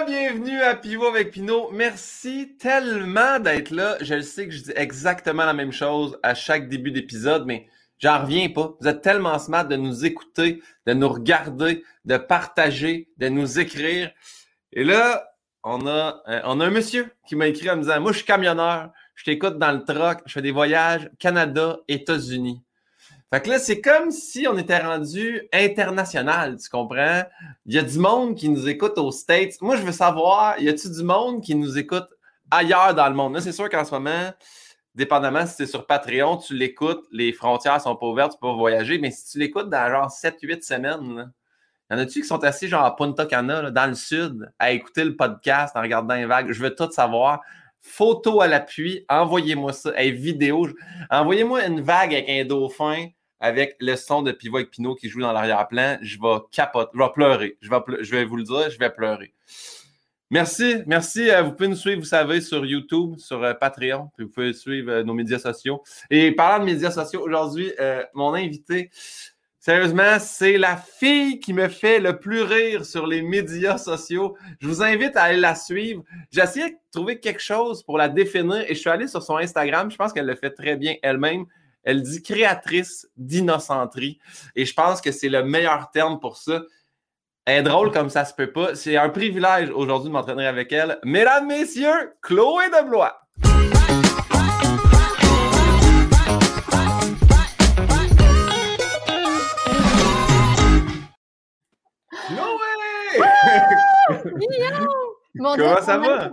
Re-bienvenue à Pivot avec Pinot. Merci tellement d'être là. Je le sais que je dis exactement la même chose à chaque début d'épisode, mais j'en reviens pas. Vous êtes tellement smart de nous écouter, de nous regarder, de partager, de nous écrire. Et là, on a, euh, on a un monsieur qui m'a écrit en me disant Moi, je suis camionneur, je t'écoute dans le truck, je fais des voyages Canada, États-Unis. Fait que là, c'est comme si on était rendu international, tu comprends? Il y a du monde qui nous écoute aux States. Moi, je veux savoir, y a-tu du monde qui nous écoute ailleurs dans le monde? Là, c'est sûr qu'en ce moment, dépendamment si c'est sur Patreon, tu l'écoutes, les frontières sont pas ouvertes, tu peux voyager, mais si tu l'écoutes dans genre 7-8 semaines, y en a-tu qui sont assis genre à Punta Cana, dans le sud, à écouter le podcast en regardant les vagues? Je veux tout savoir. Photo à l'appui, envoyez-moi ça. Hey, vidéo, envoyez-moi une vague avec un dauphin avec le son de Pivot avec Pinot qui joue dans l'arrière-plan, je vais capoter, je vais pleurer. Je vais, vous le dire, je vais pleurer. Merci, merci. Euh, vous pouvez nous suivre, vous savez, sur YouTube, sur euh, Patreon, puis vous pouvez suivre euh, nos médias sociaux. Et parlant de médias sociaux, aujourd'hui, mon invité, sérieusement, c'est la fille qui me fait le plus rire sur les médias sociaux. Je vous invite à aller la suivre. J'ai essayé de trouver quelque chose pour la définir et je suis allé sur son Instagram. Je pense qu'elle le fait très bien elle-même. Elle dit créatrice d'innocenterie. Et je pense que c'est le meilleur terme pour ça. Elle est drôle comme ça se peut pas. C'est un privilège aujourd'hui de m'entraîner avec elle. Mesdames, messieurs, Chloé de Blois. Chloé! Mon Comment ça va?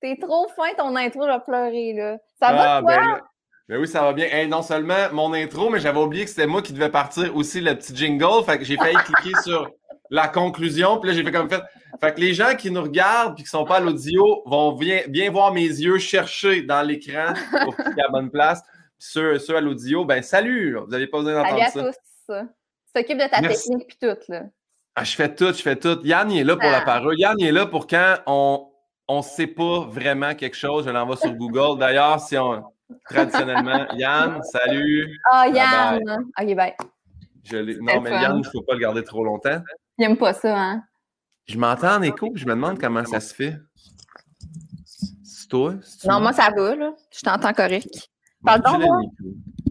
T'es trop fin ton intro, je pleurer là. Ça va ah, toi? Ben, ben oui, ça va bien. non seulement mon intro, mais j'avais oublié que c'était moi qui devais partir aussi le petit jingle. Fait que j'ai failli cliquer sur la conclusion. Puis là, j'ai fait comme fait. Fait que les gens qui nous regardent et qui ne sont pas à l'audio vont bien, bien, voir mes yeux chercher dans l'écran pour cliquer à la bonne place. Puis ceux, ceux à l'audio, ben salut, vous n'avez pas besoin d'entendre ça. Salut à tous. Tu t'occupes de ta technique puis tout. Là. Ah, je fais tout, je fais tout. Yann, il est là pour la ah. parole. Yann, il est là pour quand on ne sait pas vraiment quelque chose. Je l'envoie sur Google. D'ailleurs, si on traditionnellement. Yann, salut. Ah, Yann. OK, bye. Je non, mais Yann, il ne faut pas le garder trop longtemps. Il n'aime pas ça, hein? Je m'entends en écho, je me demande comment ça se fait. C'est toi? Non, moi, ça va, là. Je t'entends correct. Parle moi?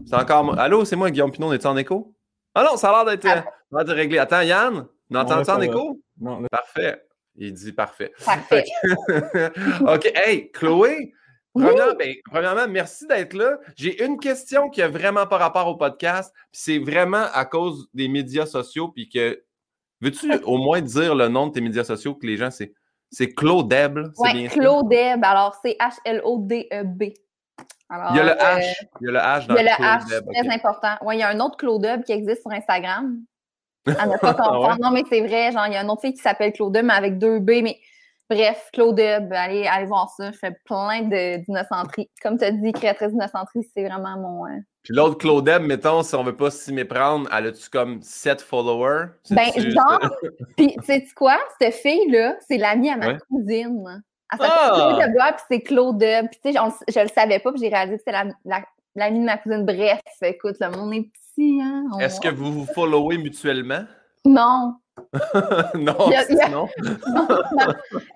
C'est encore Allô, c'est moi, Guillaume Pinot, on est en écho? Ah non, ça a l'air d'être ah. réglé. Attends, Yann, n'entends-tu en écho? Non. Parfait. Il dit parfait. Parfait. OK. Hey, Chloé, ben, premièrement, merci d'être là. J'ai une question qui a vraiment pas rapport au podcast, c'est vraiment à cause des médias sociaux, puis que veux-tu au moins dire le nom de tes médias sociaux que les gens c'est c'est Claudeb, Oui, Claudeb. Alors c'est H L O D E B. il y a le H, euh, il y a le H dans Il y a le H, très important. Oui, il y a un autre Claudeb qui existe sur Instagram. À ne pas comprendre. Non, mais c'est vrai, genre, il y a une autre fille qui s'appelle Claudeb, mais avec deux B, mais Bref, Claude allez, allez voir ça. Je fais plein d'innocenterie. Comme tu as dit, créatrice d'innocenterie, c'est vraiment mon. Euh, Puis l'autre Claude mettons, si on veut pas s'y méprendre, elle a-tu comme 7 followers? Ben, genre, puis tu sais quoi? Cette fille-là, c'est l'amie à ma cousine. Elle s'appelle ah! Claude puis c'est Claude Puis tu sais, je le savais pas, puis j'ai réalisé que c'était l'amie de ma cousine. Bref, écoute, le monde est petit, hein? Est-ce que vous vous followez mutuellement? Non. non, non.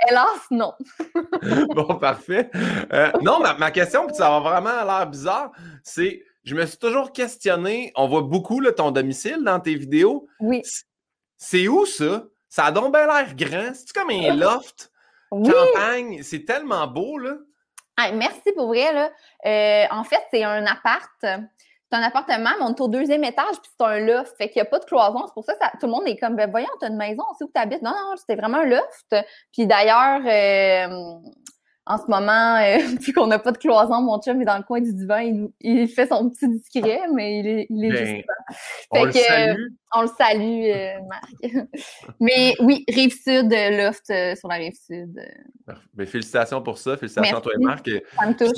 Hélas, non. bon, parfait. Euh, non, ma, question, puis ça va vraiment l'air bizarre, c'est je me suis toujours questionné, on voit beaucoup là, ton domicile dans tes vidéos. Oui. C'est où ça? Ça a donc bien l'air grand. C'est comme un loft? Campagne. C'est tellement beau, là. merci pour vrai. Là. Euh, en fait, c'est un appart c'est un appartement, mais on est au deuxième étage, puis c'est un loft. Fait qu'il n'y a pas de cloison. C'est pour ça que tout le monde est comme, ben, voyons, tu as une maison, c'est où tu habites. Non, non, c'était vraiment un loft. Puis d'ailleurs, euh, en ce moment, euh, vu qu'on n'a pas de cloison, mon chum est dans le coin du divan, il, fait son petit discret, mais il est, il est juste ben, on le salue. on le salue, euh, Marc. mais oui, rive sud, loft sur la rive sud. Mais félicitations pour ça, félicitations à toi et Marc. Ça me touche.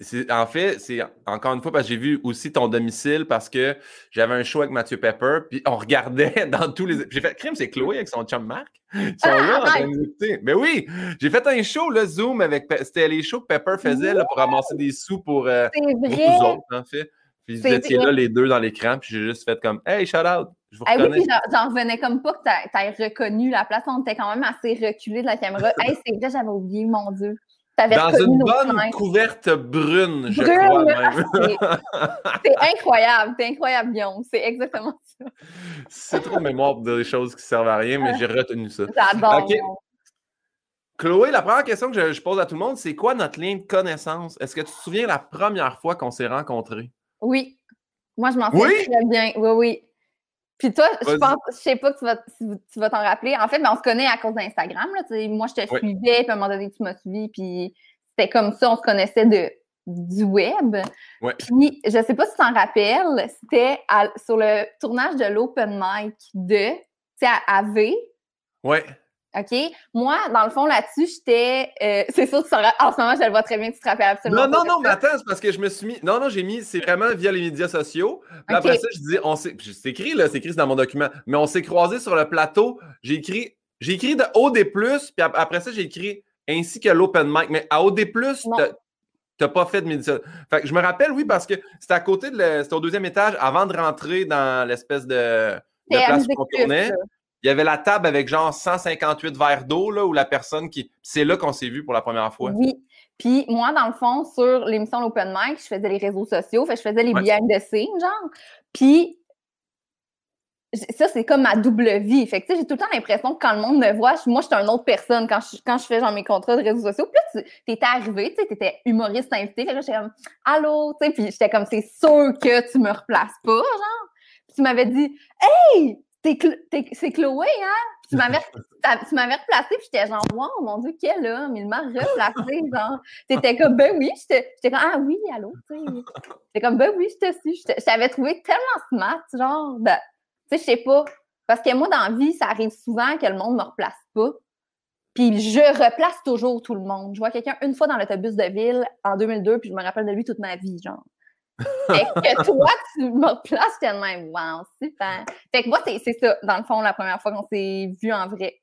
Puis, en fait, c'est encore une fois parce que j'ai vu aussi ton domicile parce que j'avais un show avec Mathieu Pepper, puis on regardait dans tous les. J'ai fait crime, c'est Chloé avec son chum Marc? Ils sont là en train de Mais oui, j'ai fait un show, le Zoom, avec. C'était les shows que Pepper faisait là, pour ramasser des sous pour, euh, pour autres, en fait. Puis vous étiez là les deux dans l'écran, puis j'ai juste fait comme Hey, shout out! Je vous Ah oui, puis j'en- revenais comme pas que t'a- t'aies reconnu la place. On était quand même assez reculé de la caméra. Hey, c'est vrai, j'avais oublié, mon Dieu. Dans une bonne couverte brune, je Brune, crois ah, c'est- incroyable, c'est incroyable, Guillaume. C'est exactement ça. C'est trop mémoire pour des choses qui servent à rien, mais j'ai retenu ça. J'adore. Chloé, la première question que je, je pose à tout le monde, c'est quoi notre lien de connaissance? Est-ce que tu te souviens la première fois qu'on s'est rencontrés? Oui. Moi, je m'en Oui? souviens très bien. Oui, oui. Puis toi, je pense, je sais pas que tu vas, si tu vas t'en rappeler. En fait, ben, on se connaît à cause d'Instagram. là. Moi, je te Oui. suivais, puis à un moment donné, tu m'as suivi, puis c'était comme ça, on se connaissait de, du web. Ouais. Puis, je sais pas si tu t'en rappelles, c'était sur le tournage de l'Open Mic de, tu sais, à, à V. Ouais. OK? Moi, dans le fond, là-dessus, j'étais. euh, c'est sûr, tu ra- en ce moment, je le vois très bien, tu te rappelles absolument Non, non, non, mais attends, c'est parce que je me suis mis. Non, non, j'ai mis. C'est vraiment via les médias sociaux. Puis après ça, je dis, on s'est. C'est écrit, là, c'est écrit dans mon document. Mais on s'est croisés sur le plateau. J'ai écrit. J'ai écrit de OD, puis ap- après ça, j'ai écrit ainsi que l'open mic. Mais à OD, t'as- t'as pas fait de médias. Fait que je me rappelle, oui, parce que c'était à côté de. le- C'était au deuxième étage avant de rentrer dans l'espèce de, place qu'on Plus, tournait. Il y avait la table avec genre 158 verres d'eau, là, où la personne qui. C'est là qu'on s'est vu pour la première fois. Oui. Puis moi, dans le fond, sur l'émission L'Open Mic, je faisais les réseaux sociaux, fait je faisais les Ouais. behind the scenes, genre. Puis ça, c'est comme ma double vie. Fait que tu sais, j'ai tout le temps l'impression que quand le monde me voit, je- moi, je suis une autre personne quand je, quand je fais genre mes contrats de réseaux sociaux. Puis là, tu t'étais arrivé, tu sais, t'étais humoriste invité. Fait que là, j'étais comme Allô, tu sais, puis j'étais comme c'est sûr que tu me replaces pas, genre. Puis tu m'avais dit Hey! C'est Chloé, hein? Tu m'avais replacé, puis j'étais genre, wow, mon Dieu, quel homme, il m'a replacé, genre. T'étais comme, ben oui, j'étais comme, ah oui, allô, tu sais. J'étais comme, ben oui, je te suis. Je t'avais trouvé tellement smart, genre, ben, tu sais, je sais pas. Parce que moi, dans la vie, ça arrive souvent que le monde me replace pas. Puis je replace toujours tout le monde. Je vois quelqu'un une fois dans l'autobus de ville en 2002, puis je me rappelle de lui toute ma vie, genre. Fait que toi, tu me de même, wow, super. Fait que moi, c'est ça, dans le fond, la première fois qu'on s'est vu en vrai.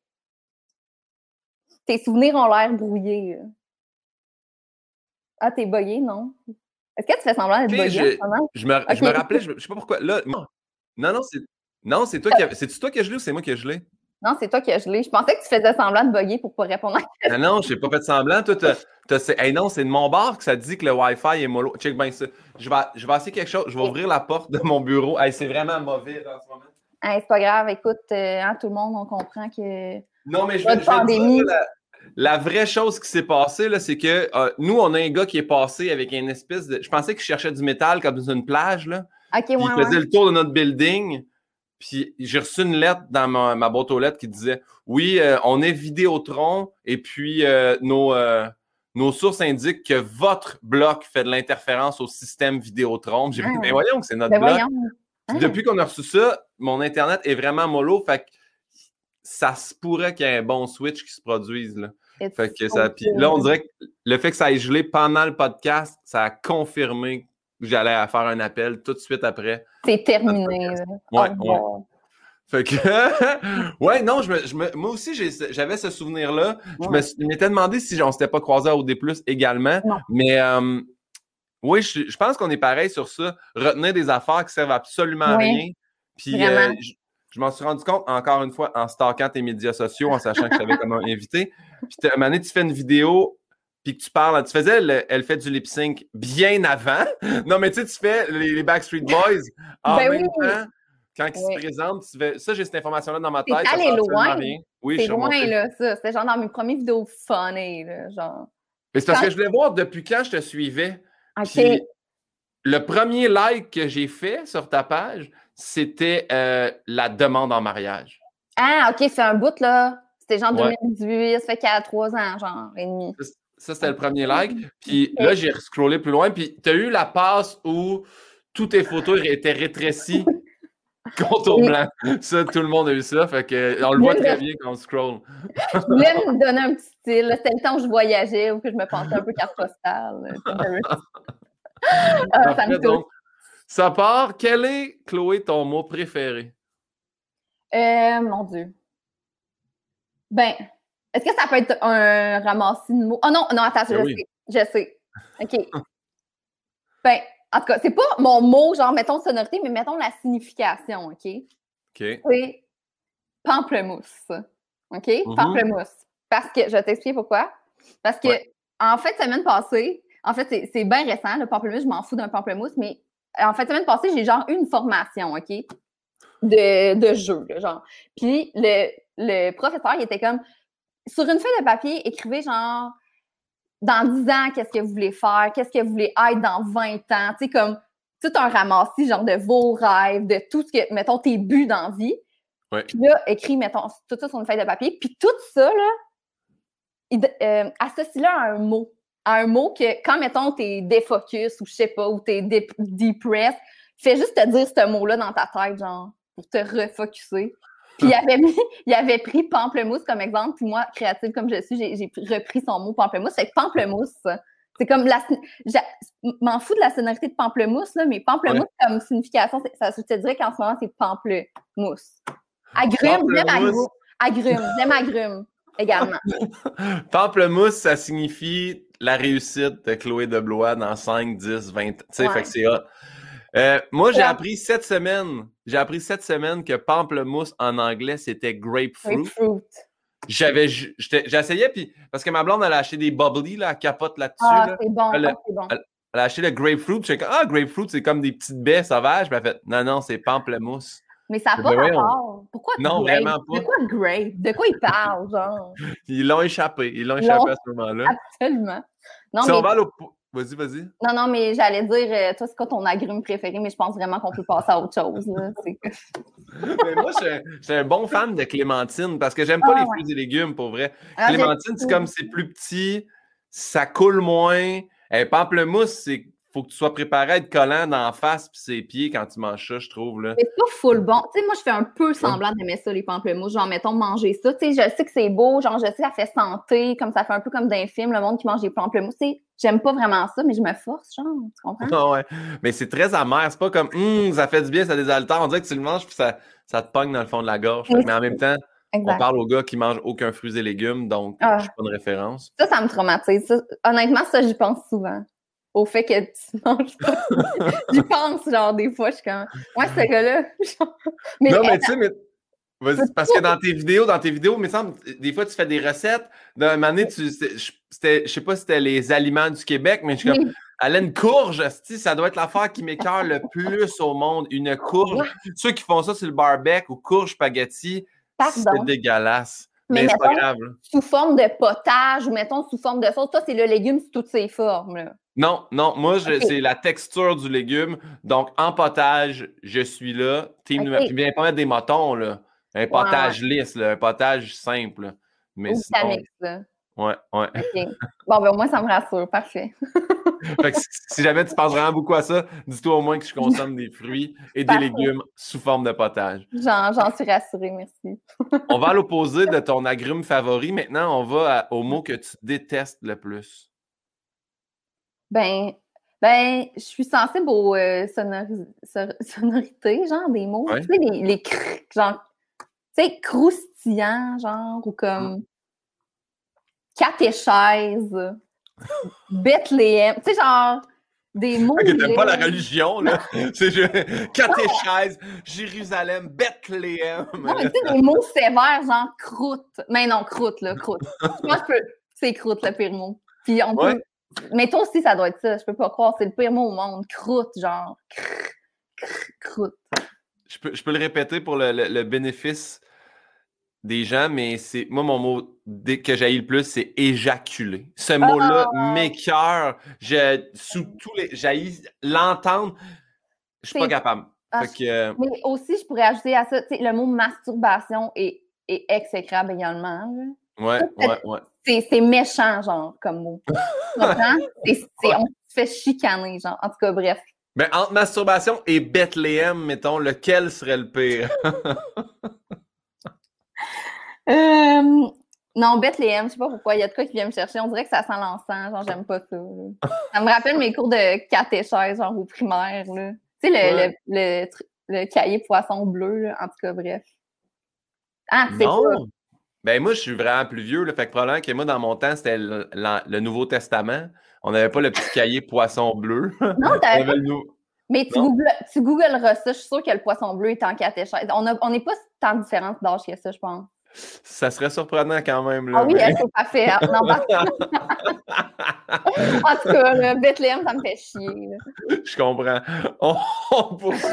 Tes souvenirs ont l'air brouillés. Ah, t'es boyé, non? Est-ce que tu fais semblant d'être boyé je- me, je me rappelais, je, je sais pas pourquoi. Là, non, non, non, c'est. Non, c'est toi qui avais- C'est-tu toi qui as gelé ou c'est moi qui ai gelé? Non, c'est toi qui as gelé. Je pensais que tu faisais semblant de boyer pour pas répondre à Ah non, je n'ai pas fait semblant. Toi, t'as- t'as- hey, non, c'est de mon bar que ça dit que le Wi-Fi est mollo. Check bien ça. Je vais, je vais essayer quelque chose. Je vais ouvrir la porte de mon bureau. Hey, c'est vraiment mauvais en ce moment. Hey, c'est pas grave, écoute, euh, hein, tout le monde, on comprend que. Non, mais je vais, pandémie. dire, la, la vraie chose qui s'est passée, là, c'est que euh, nous, on a un gars qui est passé avec une espèce de. Je pensais qu'il cherchait du métal comme sur une plage, là. Ok, Puis ouais, il faisait ouais. le tour de notre building. Puis j'ai reçu une lettre dans ma, ma boîte aux lettres qui disait Oui, euh, on est Vidéotron et puis euh, nos, euh, nos sources indiquent que votre bloc fait de l'interférence au système Vidéotron. J'ai dit Ah. Mais voyons que c'est notre Ben bloc. Puis Ah. depuis qu'on a reçu ça, mon Internet est vraiment mollo. Fait que ça se pourrait qu'il y ait un bon switch qui se produise. Là. Fait que ça, puis là, on dirait que le fait que ça ait gelé pendant le podcast, ça a confirmé j'allais faire un appel tout de suite après. C'est terminé. Ouais, ouais. Fait que, ouais, non, je me, je me- moi aussi, j'avais ce souvenir-là. Je me Ouais. je m'étais demandé si on s'était pas croisé à OD, également. Non. Mais, euh, oui, je, je pense qu'on est pareil sur ça. Retenir des affaires qui servent absolument à Oui, rien. Puis, euh, je, je m'en suis rendu compte, encore une fois, en stalkant tes médias sociaux, en sachant que je t'avais comme un invité. Puis, à un moment donné, tu fais une vidéo, puis que tu parles, tu faisais, le- elle fait du lip sync bien avant. Non, mais tu sais, tu fais les, les Backstreet Boys en Ben même oui. temps. Quand ils Oui. se présentent, tu fais- ça, j'ai cette information-là dans ma C'est tête. ça allé loin. Oui, C'est loin, remonté. là, ça. C'était genre dans mes premières vidéos funny, là, genre. Mais c'est parce Quand- que je voulais voir depuis quand je te suivais. OK. Puis le premier like que j'ai fait sur ta page, c'était euh, la demande en mariage. Ah, OK, c'est un bout, là. C'était genre Ouais. 2018, ça fait qu'il y a trois ans, genre, et demi. Ça, c'était le premier like. Puis là, j'ai scrollé plus loin. Puis tu as eu la passe où toutes tes photos étaient rétrécies. Contour blanc. Ça, tout le monde a eu ça. Fait que, on le voit très bien quand on scroll. Je voulais me donner un petit style. C'était le temps où je voyageais ou que je me pensais un peu carte postale. Ah, ça me donc, ça part. Quel est, Chloé, ton mot préféré? Euh, mon Dieu. Ben, est-ce que ça peut être un ramassis de mots? Oh non, non, attends, je Ben oui. sais. Je sais. OK. Ben, en tout cas, c'est pas mon mot, genre, mettons sonorité, mais mettons la signification, OK? OK. c'est pamplemousse. OK? Mhm. Pamplemousse. Parce que, je vais t'expliquer pourquoi. Parce que, Ouais. en fait, semaine passée, en fait, c'est- bien récent, le pamplemousse, je m'en fous d'un pamplemousse, mais en fait, semaine passée, j'ai genre eu une formation, OK? De, de jeu, là, genre. Puis le, le professeur, il était comme, sur une feuille de papier, écrivez genre, dans 10 ans, qu'est-ce que vous voulez faire, qu'est-ce que vous voulez être dans 20 ans, tu sais, comme tout un ramassis, genre de vos rêves, de tout ce que, mettons, tes buts dans la vie. Ouais. Puis là, écris, mettons, tout ça sur une feuille de papier. Puis tout ça, là, euh, associe-le à un mot. À un mot que, quand, mettons, t'es défocus ou je sais pas, ou t'es depressed, fais juste te dire ce mot-là dans ta tête, genre, pour te refocuser. Puis il avait, mis, il avait pris pamplemousse comme exemple, puis moi, créative comme je suis, j'ai- repris son mot pamplemousse. Fait que pamplemousse, c'est comme la. M'en fous de la sonorité de pamplemousse, là, mais pamplemousse comme signification, ça, je te dirais qu'en ce moment, c'est pamplemousse. Agrumes, j'aime agrumes. Agrumes, j'aime agrumes également. Pamplemousse, ça signifie la réussite de Chloé de Blois dans 5, 10, 20 Tu sais, Ouais. fait que c'est. Euh, moi, j'ai appris cette semaine, j'ai appris cette semaine que pamplemousse en anglais, c'était grapefruit. Grapefruit. J'avais, j'essayais, puis parce que ma blonde, elle a acheté des bubbly, là, elle capote là-dessus. Ah, là. c'est bon, Elle- ah, c'est bon. Elle a acheté le grapefruit, j'étais comme, ah, grapefruit, c'est comme des petites baies sauvages. Puis elle a fait, non, non, c'est pamplemousse. Mais ça n'a pas rapport. Pourquoi Non, grape? vraiment pas. De quoi grape? De quoi il parle, genre? Ils l'ont échappé, ils l'ont Ils échappé à ce moment-là. Absolument. Non, Si mais on va l'op- Vas-y, vas-y. Non, non, mais j'allais dire, euh, toi, c'est quoi ton agrume préféré, mais je pense vraiment qu'on peut passer à autre chose. là. Mais moi, je suis un- je suis un bon fan de clémentine parce que j'aime pas Ah, les ouais. fruits et légumes, pour vrai. Ah, Clémentine, c'est comme c'est plus petit, ça coule moins. Eh, pamplemousse, c'est faut que tu sois préparé à être collant dans la face puis ses pieds quand tu manges ça, je trouve. Là. Mais c'est pas full bon. Tu sais, moi, je fais un peu semblant d'aimer ça, les pamplemousses. Genre, mettons, manger ça. Tu sais, je sais que c'est beau. Genre, je sais que ça fait santé. Comme ça fait un peu comme dans un film, le monde qui mange des pamplemousses. Tu sais, j'aime pas vraiment ça, mais je me force, genre. Tu comprends? Ah ouais. Mais c'est très amer. C'est pas comme Hum, ça fait du bien, ça désaltère. On dirait que tu le manges puis ça, ça te pogne dans le fond de la gorge. Oui. mais en même temps, on parle aux gars qui mangent aucun fruits et légumes, donc Ah. je suis pas une référence. Ça, ça me traumatise. Ça, honnêtement, ça, j'y pense souvent. Au fait que tu manges pas. j'y pense, genre, des fois, je suis comme, ouais, ce gars-là. Mais, non, mais tu sais, mais. parce que dans tes vidéos, dans tes vidéos, il me semble, des fois, tu fais des recettes. D'un moment donné, tu, c'était- je sais pas si c'était les aliments du Québec, mais je suis comme, elle a une courge, ça doit être l'affaire qui m'écœure le plus au monde. Une courge. Ceux qui font ça sur le barbecue ou courge spaghetti, c'est dégueulasse. Mais Mais, c'est pas grave. Sous forme de potage ou mettons sous forme de sauce. Ça, c'est le légume sous toutes ses formes. Là. Non, non, moi, c'est la texture du légume. Donc, en potage, je suis là. Team Ok. numéro- Puis viens pas mettre des motons, là. Un potage lisse, là, un potage simple. Mais Ou sinon, Vitamix, là. ouais, ouais. Bon, ben au moins, ça me rassure. Parfait. Fait que si, si jamais tu penses vraiment beaucoup à ça, dis-toi au moins que je consomme des fruits et des Parfait. légumes sous forme de potage. J'en j'en suis rassurée, merci. On va à l'opposé de ton agrume favori. Maintenant, on va à- au mot que tu détestes le plus. Ben, ben je suis sensible aux euh, sonori- so- sonorités, genre des mots. Ouais. Tu sais, les, les crrr, genre, tu sais, croustillants, genre, ou comme catéchèse, Bethléem. Tu sais, genre, des mots. Que t'aimes pas la religion, là. C'est catéchèse, Jérusalem, Bethléem. Non, mais tu sais, des mots sévères, genre croûte. Mais non, croûte, là, croûte. Moi, je peux. C'est croûte, le pire mot. Puis on peut. Ouais. Mais toi aussi, ça doit être ça. Je peux pas croire. C'est le pire mot au monde. Croûte, genre. Crrr, crrr, Croûte. Je peux, je peux le répéter pour le, le- le bénéfice des gens, mais c'est moi, mon mot dès que j'ai le plus, c'est éjaculer. Ce mot-là m'écœure. Je, sous tous les. J'ai l'entendre. Je suis pas capable. Ah, Fait que, euh, Mais aussi, je pourrais ajouter à ça, tu sais, le mot masturbation est, est exécrable également. là. Ouais, ouais, ouais. C'est méchant, genre, comme mot. C'est- on se fait chicaner, genre. En tout cas, bref. Mais entre masturbation et Bethléem, mettons, lequel serait le pire? Euh, non, Bethléem, je sais pas pourquoi. Il y a de quoi qui vient me chercher. On dirait que ça sent l'encens. Genre, j'aime pas ça. Ça me rappelle mes cours de catéchèse, genre au primaire. là. Tu sais, le, Ouais. le, le, le cahier poisson bleu, là. en tout cas, bref. Ah, c'est pas. Ben moi, je suis vraiment plus vieux. Là, fait que probablement que moi, dans mon temps, c'était le, Nouveau Testament. On n'avait pas le petit cahier poisson bleu. Non, On t'avais nou- Mais tu, Non? googles, tu googleras ça, je suis sûre que le poisson bleu est en catéchèse. On n'est pas tant de différence d'âge que ça, je pense. Ça serait surprenant quand même. Là, Ah oui, mais- elle, c'est parfait. Ah, Non, pas- en tout cas, là, Bethléem, ça me fait chier. là. Je comprends. On, on poursuit.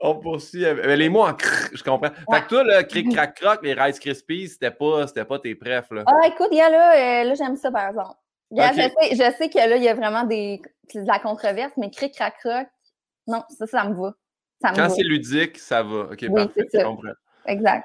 On poursuit. les mots en crrr, je comprends. Fait que toi, le cric crac croc, les Rice Krispies, c'était pas, pas tes prefs, là. Ah, écoute, y a là, euh, là j'aime ça, par exemple. Je, sais, je sais que là, il y a vraiment des, de la controverse, mais cric crac croc, non, ça, ça me va. Ça me Quand c'est ludique, ça va. OK, Oui, parfait. Je comprends. Exact.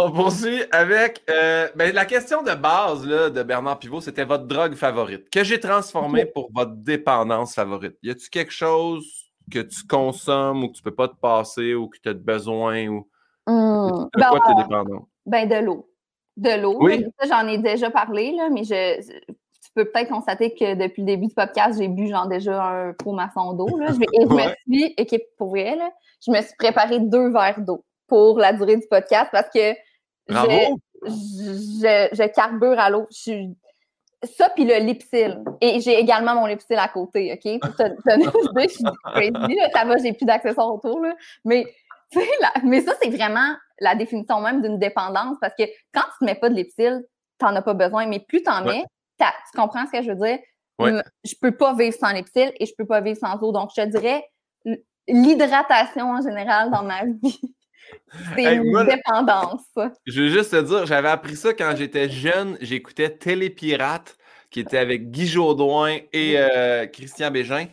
On poursuit avec euh, ben, la question de base là, de Bernard Pivot, c'était votre drogue favorite, que j'ai transformé pour votre dépendance favorite? Y a-tu quelque chose que tu consommes ou que tu peux pas te passer ou que tu as besoin ou de ben, quoi tu es dépendant? ben, de l'eau. De l'eau. Oui. Ça, j'en ai déjà parlé, là, mais je, tu peux peut-être constater que depuis le début du podcast, j'ai bu genre déjà un pot maçon d'eau. là. Je, vais- et je Ouais. me suis, qui- pour là, je me suis préparé deux verres d'eau pour la durée du podcast parce que Bravo! je, je carbure à l'eau. Je Ça, puis le lipsil. Et j'ai également mon lipsil à côté, OK? Pour te- te je suis crazy, là. Ça va, j'ai plus d'accessoires autour, là. Mais, tu la- mais ça, c'est vraiment la définition même d'une dépendance parce que quand tu ne mets pas de lipsil, t'en as pas besoin. Mais plus t'en Ouais. mets, tu comprends ce que je veux dire? Ouais. Je peux pas vivre sans lipsil et je peux pas vivre sans eau. Donc, je te dirais l'hydratation en général dans ma vie. C'est Hey, une moi, dépendance. Je veux juste te dire, j'avais appris ça quand j'étais jeune. J'écoutais Télépirate, qui était avec Guy Jodoin et euh, Christian Bégin.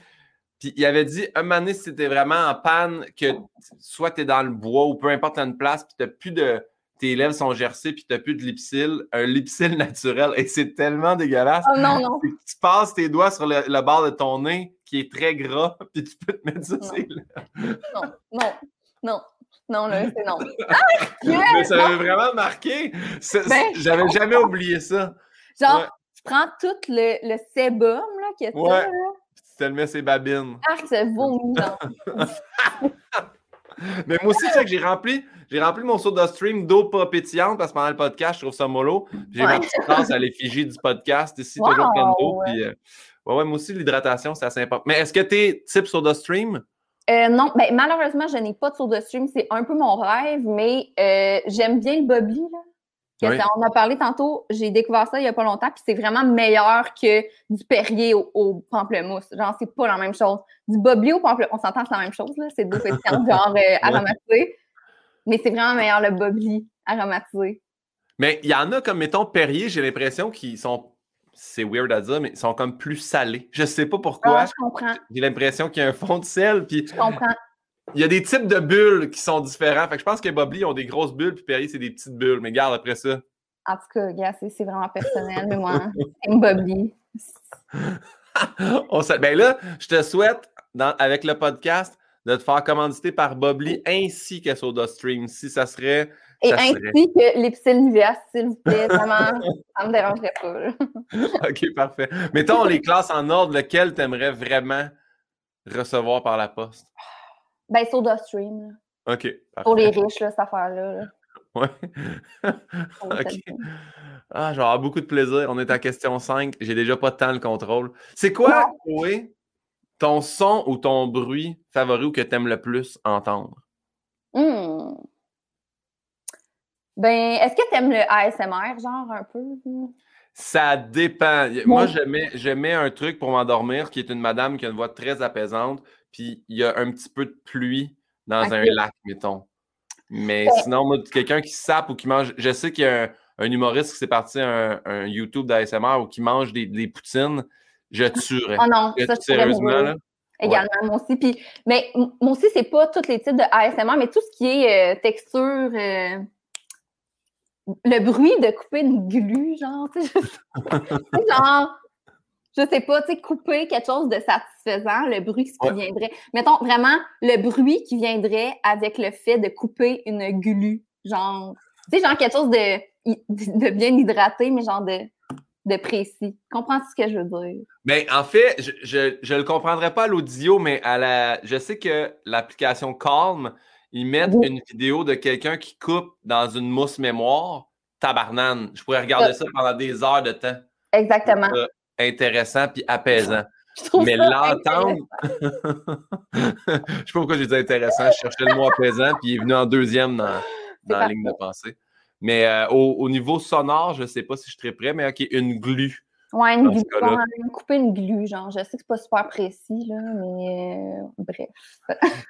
Puis il avait dit, un moment donné, si t'étais vraiment en panne, que soit tu es dans le bois ou peu importe, une place, puis t'as plus de. Tes lèvres sont gercées, puis t'as plus de lipsil, un lipsil naturel. Et c'est tellement dégueulasse. Oh non, non. Tu passes tes doigts sur le, le bord de ton nez, qui est très gras, puis tu peux te mettre ça Non. Non, non, non, non, là, c'est non. Mais ça m'avait vraiment marqué. C'est- Ben, J'avais jamais oublié ça. Genre, Ouais. tu prends tout le, le sébum, là, que tu Ouais. là, Tu te le mets ses babines. arc, se vomit. Mais moi aussi, tu sais que j'ai rempli, j'ai rempli mon soda stream d'eau pas pétillante parce que pendant le podcast, je trouve ça mollo. J'ai Ouais. ma petite tasse à l'effigie du podcast ici, Wow! toujours d'eau. Puis, euh, ouais, ouais, moi aussi, l'hydratation, c'est assez important. Mais est-ce que t'es type soda stream? Euh, non, ben, malheureusement, je n'ai pas de soda stream. C'est un peu mon rêve, mais euh, j'aime bien le Bobby. Là. Que Oui. ça- On a parlé tantôt, j'ai découvert ça il n'y a pas longtemps, puis c'est vraiment meilleur que du Perrier au, au pamplemousse. Genre, c'est pas la même chose. Du Bobby au pamplemousse, on s'entend c'est la même chose, là. C'est deux pétillantes, genre euh, aromatisées. Mais c'est vraiment meilleur le Bobby aromatisé. Mais il y en a comme, mettons, Perrier, j'ai l'impression qu'ils sont, c'est weird à dire, mais ils sont comme plus salés. Je sais pas pourquoi. Ah, je comprends, J'ai l'impression qu'il y a un fond de sel, puis je comprends. il y a des types de bulles qui sont différents. Fait que je pense que Bobby ont des grosses bulles, puis Perrier, c'est des petites bulles. Mais garde après ça. En tout cas, gars, c'est vraiment personnel, mais moi, c'est. On sa- ben là, je te souhaite, dans- avec le podcast, de te faire commanditer par Bobby ainsi que SodaStream. Si ça serait. Et Ça ainsi serait. que l'Epsil Nivea, s'il vous plaît. Vraiment, ça me dérangerait pas. OK, parfait. Mettons les classes en ordre, lequel tu aimerais vraiment recevoir par la poste? Ben, SodaStream. OK. Parfait. pour les riches, là, cette affaire-là. là. Ouais. OK. Ah, avoir beaucoup de plaisir. On est à question 5. J'ai déjà pas tant le contrôle. C'est quoi, Chloé, ton son ou ton bruit favori ou que tu aimes le plus entendre? Hmm. Ben, est-ce que tu aimes le ASMR, genre, un peu? Ça dépend. Y- Moi, Ouais. j'aimais, un truc pour m'endormir qui est une madame qui a une voix très apaisante, puis il y a un petit peu de pluie dans un lac, mettons. Mais Ouais. sinon, moi, quelqu'un qui sape ou qui mange. Je sais qu'il y a un, un humoriste qui s'est parti un, un YouTube d'ASMR ou qui mange des, des poutines. Je tuerais. Oh non, Je- ça, Sérieusement, là. Également, moi aussi. Puis, mais moi aussi, c'est pas tous les types de ASMR, mais tout ce qui est euh, texture, euh, le bruit de couper une glu, genre, tu sais, je- tu sais, genre, je sais pas, tu sais, couper quelque chose de satisfaisant, le bruit qui Ouais. viendrait. Mettons vraiment le bruit qui viendrait avec le fait de couper une glu, genre, tu sais, genre quelque chose de, de bien hydraté, mais genre de, de précis. Comprends ce que je veux dire? Ben, en fait, je, je, je le comprendrais pas à l'audio, mais à la. Je sais que l'application Calm, ils mettent Oui. une vidéo de quelqu'un qui coupe dans une mousse mémoire. Tabarnane. Je pourrais regarder ça pendant des heures de temps. Exactement. Euh, intéressant puis apaisant. mais l'entendre. je sais pas pourquoi j'ai dit intéressant. Je cherchais le mot présent, puis il est venu en deuxième dans, dans la ligne de pensée. Mais euh, au, niveau sonore, je sais pas si je serais prêt, mais OK, une glu. Ouais, une glu. couper une glu, genre. Je sais que c'est pas super précis, là, mais euh, bref.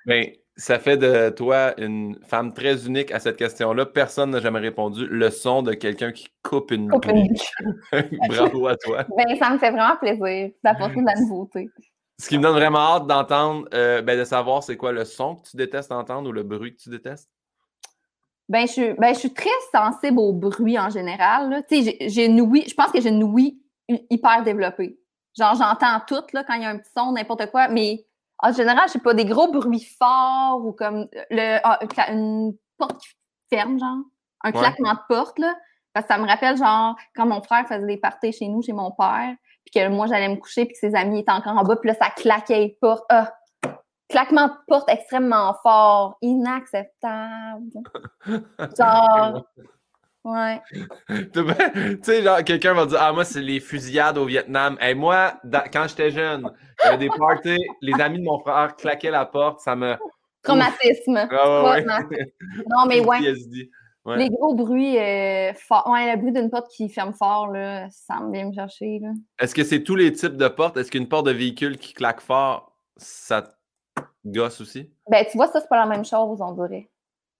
ben, ça fait de toi une femme très unique à cette question-là. Personne n'a jamais répondu. Le son de quelqu'un qui coupe une coupe Bravo à toi. Ben, ça me fait vraiment plaisir d'apporter de la nouveauté. Ce qui me donne vraiment hâte d'entendre, euh, ben, de savoir c'est quoi le son que tu détestes entendre ou le bruit que tu détestes. Ben, je, ben, je suis très sensible au bruit en général. Tu sais, j'ai une ouïe, je pense que j'ai une ouïe hyper développée. Genre, j'entends tout là, quand il y a un petit son, n'importe quoi, mais en général, je sais pas, des gros bruits forts ou comme le, ah, une porte qui ferme, genre, un claquement de porte, là. Parce que ça me rappelle, genre, quand mon frère faisait des parties chez nous, chez mon père, puis que moi, j'allais me coucher, puis que ses amis étaient encore en bas, puis là, ça claquait les portes. Ah! Claquement de porte extrêmement fort, inacceptable. Genre, Ouais. tu sais, genre, quelqu'un va dire Ah, moi, c'est les fusillades au Vietnam. Et moi, quand j'étais jeune, il y avait des parties, les amis de mon frère claquaient la porte, ça me. Traumatisme. non, mais ouais. Les gros bruits euh, forts. Ouais, le bruit d'une porte qui ferme fort, là, ça me vient me chercher. Est-ce que c'est tous les types de portes? Est-ce qu'une porte de véhicule qui claque fort, ça gosse aussi? Ben, tu vois, ça, c'est pas la même chose, on dirait.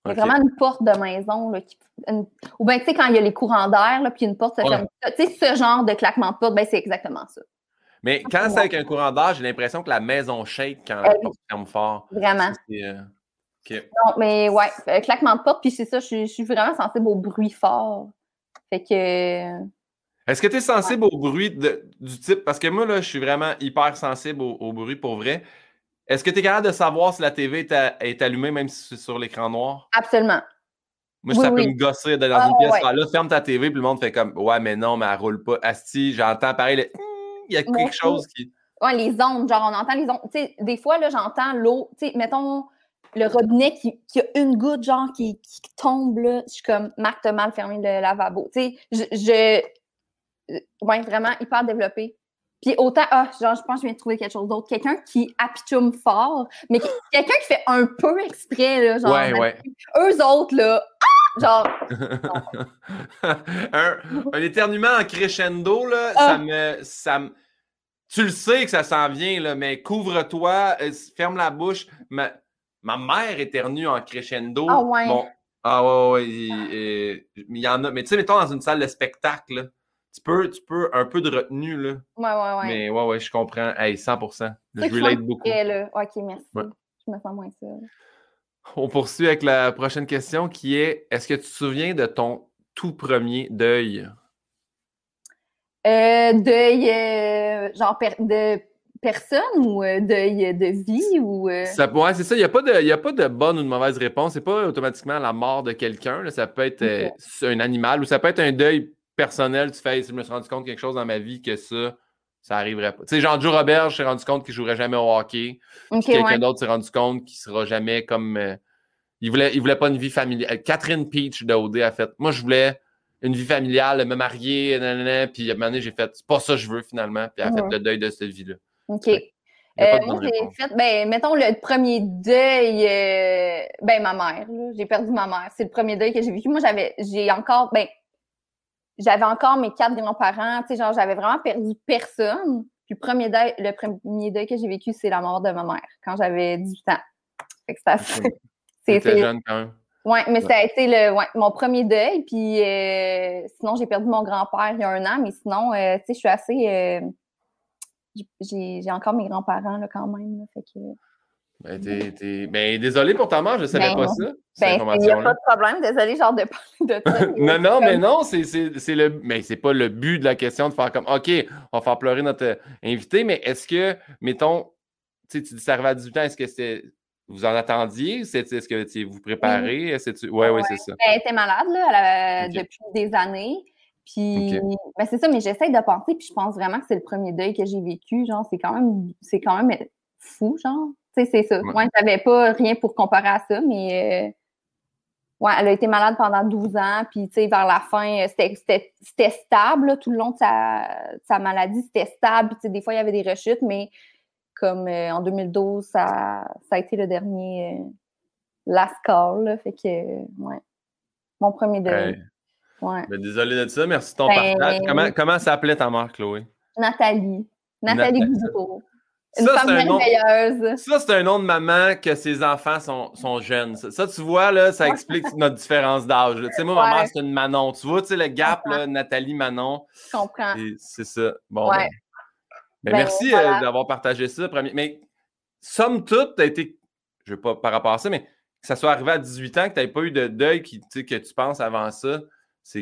Il y a vraiment une porte de maison. Là, qui, ou bien, tu sais, quand il y a les courants d'air, puis une porte se ferme. Tu sais, ce genre de claquement de porte, ben, c'est exactement ça. Mais quand c'est avec un courant d'air, j'ai l'impression que la maison shake quand la porte ferme fort. Vraiment. Euh, non, mais ouais, euh, claquement de porte, puis c'est ça, je, suis vraiment sensible au bruit fort. Fait que. Est-ce que tu es sensible au bruit du type? Parce que moi, là, je suis vraiment hyper sensible au bruit pour vrai. Est-ce que tu es capable de savoir si la TV est, allumée, même si c'est sur l'écran noir? Absolument. Moi, ça peut me gosser dans une pièce. Là, ferme ta TV, puis le monde fait comme Ouais, mais non, mais elle roule pas. Asti, j'entends pareil, il y a quelque chose qui. Ouais, les ondes, genre, on entend les ondes. Tu sais, des fois, là, j'entends l'eau, tu sais, mettons le robinet qui, qui, a une goutte, genre, qui, qui tombe, là. Je suis comme, Marc, t'as mal fermé le lavabo. Tu sais, je, je. Ouais, vraiment hyper développé. Puis autant, ah, genre, je pense que je viens de trouver quelque chose d'autre. Quelqu'un qui apitume fort, mais quelqu'un qui fait un peu exprès, là, genre. Ouais, ouais. Eux autres, là, ah! genre. un, un, éternuement en crescendo, là, ça ah! me. Ça me tu le sais que ça s'en vient, là, mais couvre-toi, euh, ferme la bouche. Ma, ma mère éternue en crescendo. Ah ouais. ah ouais, ouais. Il, il y en a. Mais tu sais, mettons dans une salle de spectacle, tu peux, tu peux un peu de retenue, là. Ouais, ouais, ouais. Mais ouais, ouais, je comprends. Hey, 100 Je relate beaucoup. Là. Ok, merci. Je me sens moins seule. On poursuit avec la prochaine question qui est est-ce que tu te souviens de ton tout premier deuil? Euh, deuil, euh, genre de personne ou euh, deuil de vie? ou ça, Ouais, c'est ça. Il n'y a, pas de, a pas de bonne ou de mauvaise réponse. C'est pas automatiquement la mort de quelqu'un. Ça peut être un animal ou ça peut être un deuil personnel, tu fais, je me suis rendu compte de quelque chose dans ma vie que ça, ça arriverait pas. Tu sais, genre Joe Robert, je suis rendu compte qu'il ne jouerait jamais au hockey. Quelqu'un d'autre s'est rendu compte qu'il ne sera jamais comme. Euh, il voulait, il voulait pas une vie familiale. Catherine Peach de OD a fait. Moi, je voulais une vie familiale, me marier, nanana, puis à un moment donné, j'ai fait, c'est pas ça que je veux finalement, puis elle a fait le deuil de cette vie-là. OK. Euh, moi, j'ai fait, ben, mettons, le premier deuil, euh, ben, ma mère, j'ai perdu ma mère. C'est le premier deuil que j'ai vécu. Moi, j'avais, j'ai encore, ben, j'avais encore mes quatre grands-parents, tu sais, genre, j'avais vraiment perdu personne. Puis le premier deuil, le premier deuil que j'ai vécu, c'est la mort de ma mère, quand j'avais 18 ans. Fait que c'était jeune quand même. Oui, mais ça a été le, ouais, mon premier deuil. Puis euh, sinon, j'ai perdu mon grand-père il y a un an, mais sinon, euh, tu sais, je suis assez. Euh, j'ai encore mes grands-parents là, quand même. fait que, ben, t'es, ben, désolé pour ta mort, je ne savais ben, pas ça. Ben, il n'y a pas de problème. Désolé, genre, de parler de ça. non, non, mais non, c'est, c'est, le. Mais c'est pas le but de la question de faire comme OK, on va faire pleurer notre invité, mais est-ce que, mettons, tu dis ça arrive à 18 ans, est-ce que c'est. Vous en attendiez? Est-ce que vous préparez? Oui, oui, ouais, c'est ça. Elle était malade là, depuis des années. Puis, ben, c'est ça, mais j'essaie de penser, puis je pense vraiment que c'est le premier deuil que j'ai vécu. Genre, c'est quand même, c'est quand même fou, genre c'est ça. Moi, je n'avais pas rien pour comparer à ça, mais. Ouais, elle a été malade pendant 12 ans, puis tu sais, vers la fin, euh, c'était stable, tout le long de sa, maladie, c'était stable, puis des fois, il y avait des rechutes, mais comme euh, en 2012, ça, ça a été le dernier, euh, last call, fait que, ouais, mon premier deuil. Ouais. Ben, désolé de ça, merci de ton ben, partage. Comment, comment s'appelait ta mère, Chloé? Nathalie. Nathalie Gouzeau. Une ça, femme merveilleuse. Ça, c'est un nom de maman que ses enfants sont, sont jeunes. Ça, tu vois, là, ça explique notre différence d'âge. Tu sais, moi, ma mère, c'est une Manon. Tu vois, tu sais, le gap, là, Nathalie Manon. Je comprends. C'est ça. Bon. Ben, ben, merci euh, d'avoir partagé ça. Mais, somme toute, tu as été, je ne vais pas par rapport à ça, mais que ça soit arrivé à 18 ans, que tu n'avais pas eu de deuil qui, que tu penses avant ça.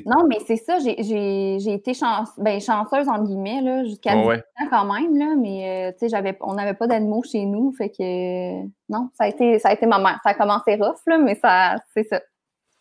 Non, mais c'est ça, j'ai été ben, chanceuse, en guillemets, jusqu'à 18 ans quand même, là, mais euh, on n'avait pas d'animaux chez nous, fait que non, ça a été, ça a été ma mère. Ça a commencé rough, là, mais ça, c'est ça.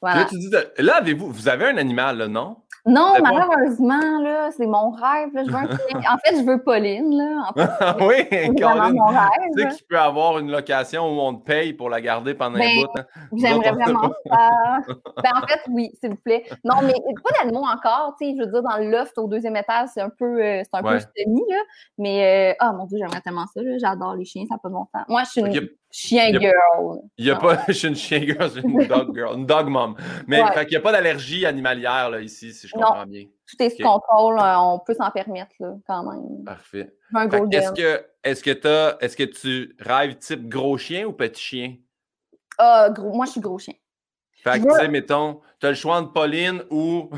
Là, tu dis, là, avez-vous, vous avez un animal, là, non? Non, malheureusement, là, c'est mon rêve. Là. Je veux un... en fait, je veux Pauline. Là. En fait, oui, c'est mon rêve. Tu sais qu'il peut avoir une location où on te paye pour la garder pendant un ben, bout. Hein? J'aimerais vraiment ça. ben, en fait, oui, s'il vous plaît. Non, mais pas d'animaux encore. Tu sais, je veux dire, dans le loft au deuxième étage, c'est un peu, euh, c'est un peu semi. Là. Mais, ah, oh, mon Dieu, j'aimerais tellement ça. J'adore les chiens, ça n'a pas mon temps. Moi, je suis une chien girl. Il y a pas, je suis une chien girl, je suis une dog girl, une dog mom. Mais il n'y a pas d'allergie animalière là, ici, si je comprends bien. Tout est sous contrôle, euh, on peut s'en permettre là, quand même. Parfait. Est-ce que, est-ce que, est-ce que tu rêves type gros chien ou petit chien? Ah, gros, moi, je suis gros chien. Fait que, tu sais, mettons, tu as le choix entre Pauline ou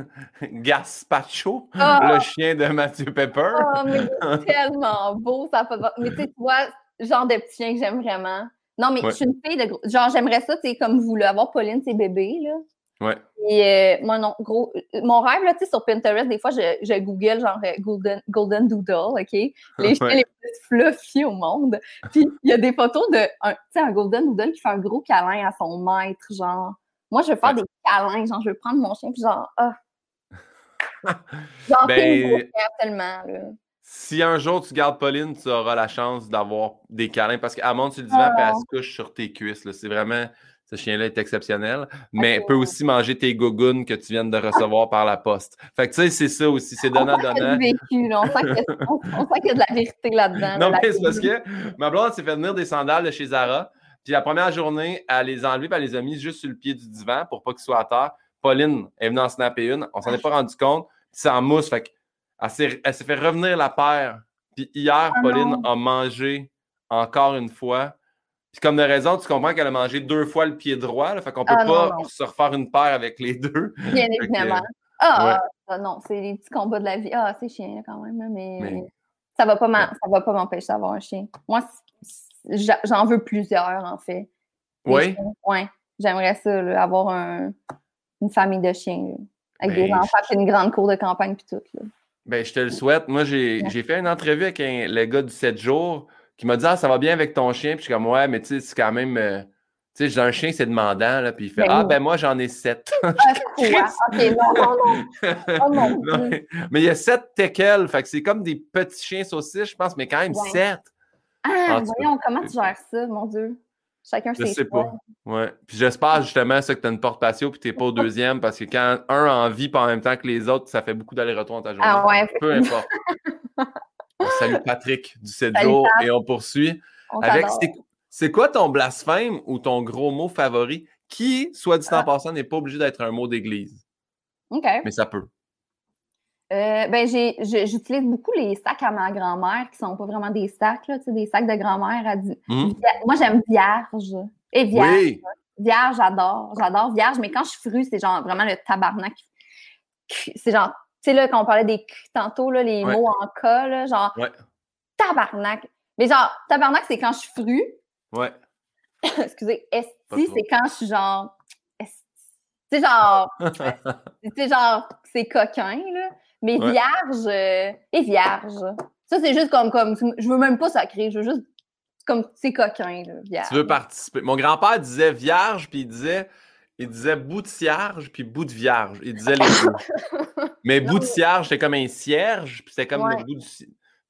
Gaspacho, ah! le chien de Mathieu Pepper. Oh, mais c'est tellement beau, ça peut... Mais tu vois, genre de petit chien que j'aime vraiment. Non, mais je suis une fille de gros. Genre, j'aimerais ça, tu sais, comme vous, là, avoir Pauline, ses bébés, là. Ouais. Et euh, moi, non, gros. Mon rêve, là, tu sais, sur Pinterest, des fois, je, je google genre euh, Golden, Golden Doodle, OK? Les chiens les plus fluffy au monde. Puis, il y a des photos de, tu sais, un Golden Doodle qui fait un gros câlin à son maître, genre. Moi, je veux faire des câlins, genre, je veux prendre mon chien, puis genre, ah. genre, ben... tellement, là si un jour tu gardes Pauline, tu auras la chance d'avoir des câlins parce qu'elle monte sur le divan et elle ah. se couche sur tes cuisses. C'est vraiment. Ce chien-là est exceptionnel, mais elle peut aussi manger tes gougounes que tu viens de recevoir par la poste. Fait que tu sais, c'est ça aussi, c'est donnant-donnant. On, sent qu'il y a de la vérité là-dedans. Non, mais c'est parce que ma blonde s'est fait venir des sandales de chez Zara, puis la première journée, elle les a enlevées, puis elle les a mises juste sur le pied du divan pour pas qu'ils soient à terre. Pauline est venue en snapper une, on s'en est pas rendu compte, c'est en mousse, fait que elle s'est fait revenir la paire. Puis hier, ah Pauline a mangé encore une fois. Puis comme de raison, tu comprends qu'elle a mangé deux fois le pied droit. Là, fait qu'on peut ah pas se refaire une paire avec les deux. Bien évidemment. ah, ah, non, c'est les petits combats de la vie. Ah, c'est chien quand même, mais, ça va pas va pas m'empêcher d'avoir un chien. Moi, j'en veux plusieurs, en fait. Oui? Oui. J'aimerais ça, avoir une famille de chiens. avec des ben, enfants, et une grande cour de campagne puis tout. Ben, je te le souhaite. Moi, j'ai fait une entrevue avec le gars du 7 jours qui m'a dit Ah, ça va bien avec ton chien? Puis je suis comme Ouais, mais tu sais, c'est quand même. Euh, tu sais, j'ai un chien, c'est demandant. Là. Puis il fait ben Ah, ben moi, j'en ai 7. Ah, ok, non, non, non. Oh, mais il y a 7 teckels. Fait que c'est comme des petits chiens saucisses, je pense, mais quand même 7. Ah, voyons, comment tu gères ça, mon Dieu? Chacun je sais pas. Ouais. Puis j'espère justement ça que tu as une porte patio puis tu n'es pas au deuxième parce que quand un en vit pas en même temps que les autres, ça fait beaucoup d'aller-retour dans ta journée. Ah ouais, Peu importe. on salue Patrick du 7 jours et on poursuit avec c'est quoi ton blasphème ou ton gros mot favori qui, soit dit en ah. passant, n'est pas obligé d'être un mot d'église? OK. Mais ça peut. Euh, ben, j'utilise beaucoup les sacs à ma grand-mère qui sont pas vraiment des sacs, là, des sacs de grand-mère. Mmh. Moi, j'aime vierge. Et vierge. Vierge, j'adore. J'adore vierge, mais quand je suis frue, c'est genre vraiment le tabarnak. C'est genre, tu sais, là, quand on parlait des tantôt, là, les mots en cas, là, genre, tabarnak. Mais genre, tabarnak, c'est quand je suis frue. Ouais. Excusez, esti, c'est quand je suis genre. C'est genre. c'est genre, c'est coquin, là. Mais vierge euh, et vierge. Ça, c'est juste comme, comme. Je veux même pas sacrer, je veux juste. Comme c'est coquin, là, vierge. Tu veux participer. Mon grand-père disait vierge, puis il disait. Il disait bout de cierge puis bout de vierge. Il disait les deux. mais bout de cierge, c'est comme un cierge, puis c'est comme le bout du.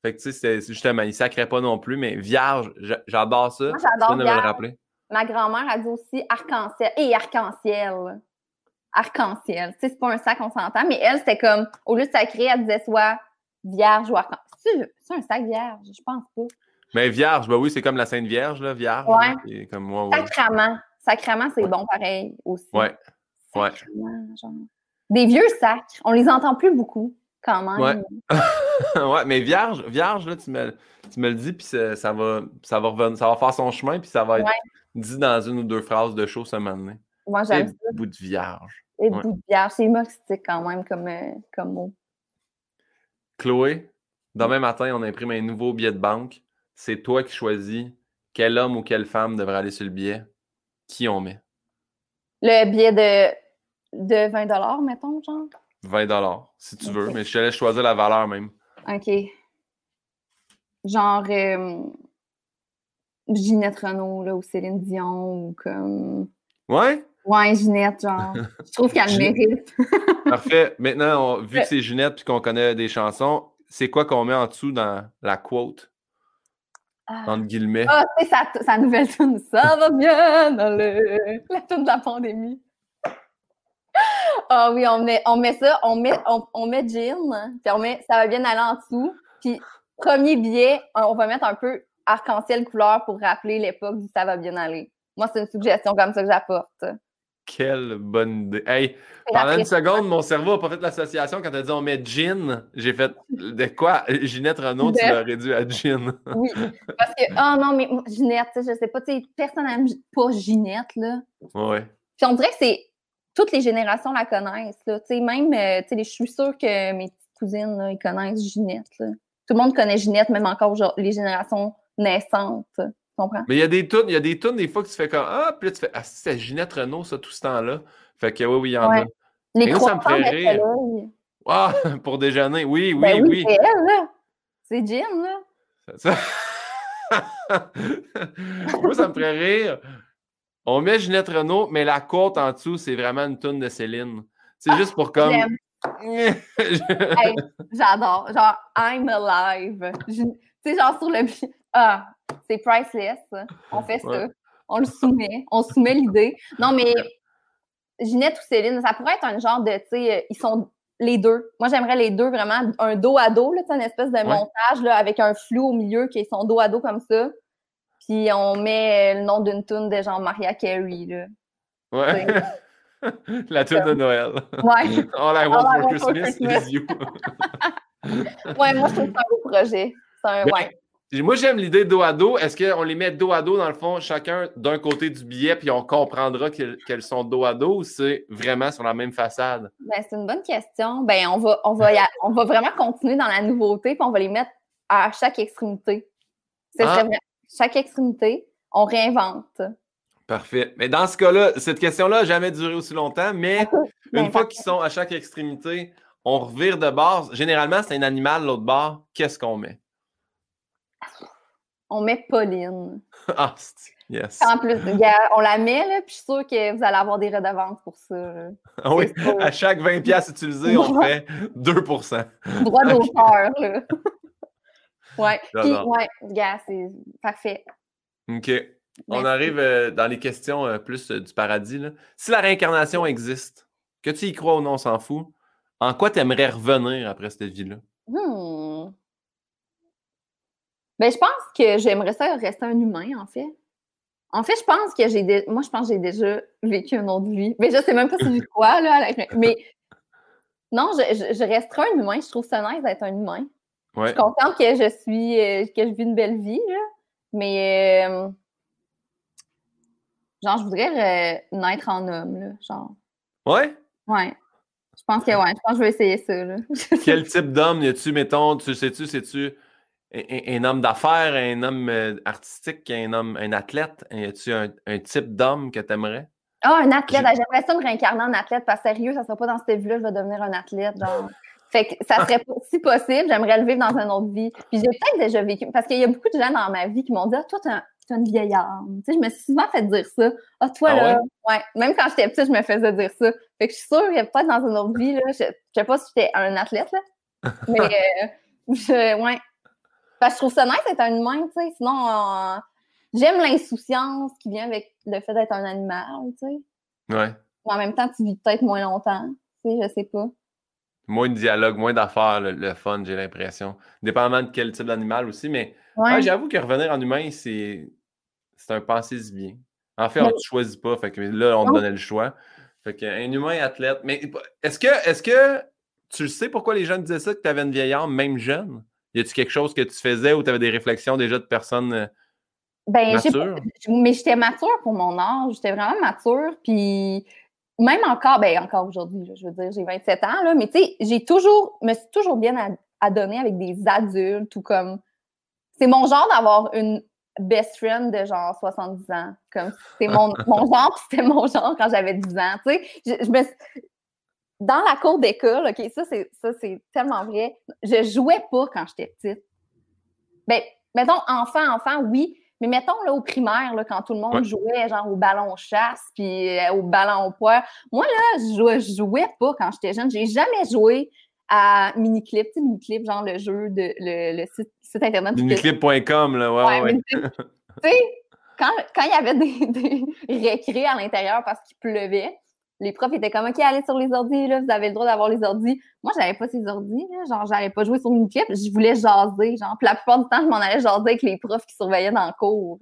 Fait que tu sais, justement, il sacrait pas non plus, mais vierge, j'adore ça. Moi, j'adore. le rappeler. ma grand-mère a dit aussi arc-en-ciel. Et arc-en-ciel. Arc-en-ciel. Tu sais, c'est pas un sac, on s'entend, mais elle, c'était comme, au lieu de sacré, elle disait soit vierge ou arc-en-ciel. C'est un sac vierge? Je pense pas. Mais vierge, ben oui, c'est comme la Sainte Vierge, là, vierge. Ouais. Et comme moi, ouais. Sacrament. Sacrament, c'est bon pareil aussi. Ouais. Ouais. Genre. Des vieux sacs. On les entend plus beaucoup, quand même. Ouais. ouais, mais vierge, vierge, là, tu me, tu me le dis, puis ça, ça va, ça, va revenir, ça va faire son chemin, puis ça va être dit dans une ou deux phrases de show ce matin. Moi, Et j'aime ça. bout de vierge. Et ouais. bout de vierge. C'est humoristique quand même comme, euh, comme mot. Chloé, demain matin, on imprime un nouveau billet de banque. C'est toi qui choisis quel homme ou quelle femme devrait aller sur le billet. Qui on met? Le billet de, de 20 mettons, genre? 20 si tu veux, mais je te laisse choisir la valeur même. OK. Genre euh, Ginette Renault là, ou Céline Dion ou comme. Ouais? Ouais, Ginette, genre. Je trouve qu'elle le mérite. Parfait. Maintenant, on- vu que c'est Ginette puis qu'on connaît des chansons, c'est quoi qu'on met en dessous dans la quote, Ah, entre guillemets? Ah, c'est sa, sa nouvelle tune. Ça va bien aller. La tune de la pandémie. Ah oui, on met, on met ça, on met, on, on met Jean, puis on met ça va bien aller en dessous. Puis premier billet, on va mettre un peu arc-en-ciel couleur pour rappeler l'époque du ça va bien aller. Moi, c'est une suggestion comme ça que j'apporte. Quelle bonne idée. Hey, pendant une seconde, mon cerveau n'a pas fait l'association quand tu as dit on met Gin. J'ai fait de quoi? Ginette Renault, tu l'as réduit à Gin. Oui, parce que, oh non, mais Ginette, je sais pas, tu sais, personne n'aime pas Ginette, là. Ouais. Puis on dirait que c'est toutes les générations la connaissent. Là. Tu sais, même, euh, tu sais, je suis sûre que mes petites cousines, là, ils connaissent Ginette. là. Tout le monde connaît Ginette, même encore genre, les générations naissantes. Comprends? Mais il y a des tunes, il y a des tunes des fois que tu fais comme Ah, puis là tu fais Ah, c'est Ginette Renault, ça, tout ce temps-là. Fait que oui, oui, il y en Ouais. a. Les moi, ça me ferait rire. Ah, pour déjeuner, oui, oui, Ben oui. c'est elle, là. C'est Jean, là. Ça- Moi, ça me ferait rire. On met Ginette Renault, mais la côte en dessous, c'est vraiment une tune de Céline. C'est juste pour comme. Hey, J'adore. Genre, I'm alive. Je- Tu sais, genre sur le. Ah, c'est priceless. On fait ça. On le soumet. On soumet l'idée. Non, mais Ginette ou Céline, ça pourrait être un genre de. Tu sais, ils sont les deux. Moi, j'aimerais les deux vraiment. Un dos à dos, là, une espèce de montage là, avec un flou au milieu qui sont dos à dos comme ça. Puis on met euh, le nom d'une tune de genre Maria Carey. Là. ouais. La tune de Noël. Ouais. All I want for Christmas is you. ouais, moi, je trouve que c'est un beau projet. C'est un. Ouais. Moi, j'aime l'idée dos à dos. Est-ce qu'on les met dos à dos, dans le fond, chacun d'un côté du billet, puis on comprendra qu'elles sont dos à dos, ou c'est vraiment sur la même façade? Ben, c'est une bonne question. Ben, on va, on va, y a- on va vraiment continuer dans la nouveauté, puis on va les mettre à chaque extrémité. Ah. Chaque extrémité, on réinvente. Parfait. Mais dans ce cas-là, cette question-là n'a jamais duré aussi longtemps, mais une Ben, fois qu'ils sont à chaque extrémité, on revire de base. Généralement, c'est un animal, l'autre bord. Qu'est-ce qu'on met? On met Pauline. Ah, c'est- yes. En plus, on la met, là, puis je suis sûre que vous allez avoir des redevances pour ça. Ah oui, sûr. à chaque 20 pièces utilisées, on fait 2% Droit d'auteur, là. Ouais. Puis, ouais, gars, c'est parfait. OK. On Merci. arrive euh, dans les questions euh, plus euh, du paradis. là. Si la réincarnation existe, que tu y crois ou non, on s'en fout, en quoi tu aimerais revenir après cette vie-là? Hmm. Ben, je pense que j'aimerais ça rester un humain, en fait. En fait, je pense que j'ai dé- moi, je pense que j'ai déjà vécu une autre vie. Mais je sais même pas si j'ai quoi, là. à la- Mais non, je, je, je resterai un humain. Je trouve ça nice d'être un humain. Je suis contente que je suis euh, que je vis une belle vie, là. Mais euh, genre, je voudrais euh, naître en homme, là. Genre. Ouais? Ouais. Je pense que ouais, je pense que je vais essayer ça, là. Quel type d'homme y a-tu, mettons, tu sais-tu, c'est-tu un, homme d'affaires, un homme euh, artistique, un homme, un athlète? Y a-tu un, un type d'homme que tu aimerais? Ah, un athlète. Ah, J'aimerais ça me réincarner en athlète, parce que sérieux, ça sera pas dans cette vie-là, je vais devenir un athlète. Genre. Fait que ça serait si possible, j'aimerais le vivre dans une autre vie. Puis j'ai peut-être déjà vécu, parce qu'il y a beaucoup de gens dans ma vie qui m'ont dit Ah, toi, t'es un, t'es une vieille âme. Tu sais, je me suis souvent fait dire ça. Ah, toi, Ah là. Ouais. Même quand j'étais petite, je me faisais dire ça. Fait que je suis sûre que peut-être dans une autre vie, là, je, je sais pas si j'étais un athlète, là. Mais, euh, je, ouais. Parce que je trouve ça nice d'être un humain, tu sais. Sinon, euh, j'aime l'insouciance qui vient avec le fait d'être un animal, tu sais. Ouais. Mais en même temps, tu vis peut-être moins longtemps, tu sais, je sais pas. Moins de dialogue, moins d'affaires, le, le fun, j'ai l'impression. Dépendamment de quel type d'animal aussi, mais Ouais. ouais, j'avoue que revenir en humain, c'est c'est un pensée bien. En fait, on ne choisit pas, fait que là, on te donnait le choix. Fait qu'un humain athlète. Mais est-ce que est-ce que tu sais pourquoi les gens disaient ça, que tu avais une vieille âme, même jeune? Y a-tu quelque chose que tu faisais ou tu avais des réflexions déjà de personnes euh, Ben, matures? mais j'étais mature pour mon âge, j'étais vraiment mature, puis même encore, ben encore aujourd'hui, je veux dire, j'ai 27 ans, là, mais tu sais, j'ai toujours, me suis toujours bien ad- adonnée avec des adultes ou comme, c'est mon genre d'avoir une best friend de genre 70 ans, comme c'est mon, mon genre, c'était mon genre quand j'avais 10 ans, tu sais, je, je me dans la cour d'école, ok, ça c'est ça c'est tellement vrai, je jouais pas quand j'étais petite. Ben, mettons enfant, enfant, oui, mais mettons là au primaire, là, quand tout le monde Ouais. jouait genre au ballon chasse puis euh, au ballon poids, moi là, je jouais, je jouais pas quand j'étais jeune. J'ai jamais joué à Miniclip, tu sais, Miniclip, genre le jeu de le, le site, site internet. Miniclip.com, là, ouais, ouais. Ouais, mais tu sais- tu sais, quand, quand il y avait des, des récrés à l'intérieur parce qu'il pleuvait, les profs étaient comme OK, allez sur les ordis, là, vous avez le droit d'avoir les ordis. Moi, j'avais pas ces ordis, là, genre, j'allais pas jouer sur une clip, je voulais jaser, genre. Puis la plupart du temps, je m'en allais jaser avec les profs qui surveillaient dans le cours.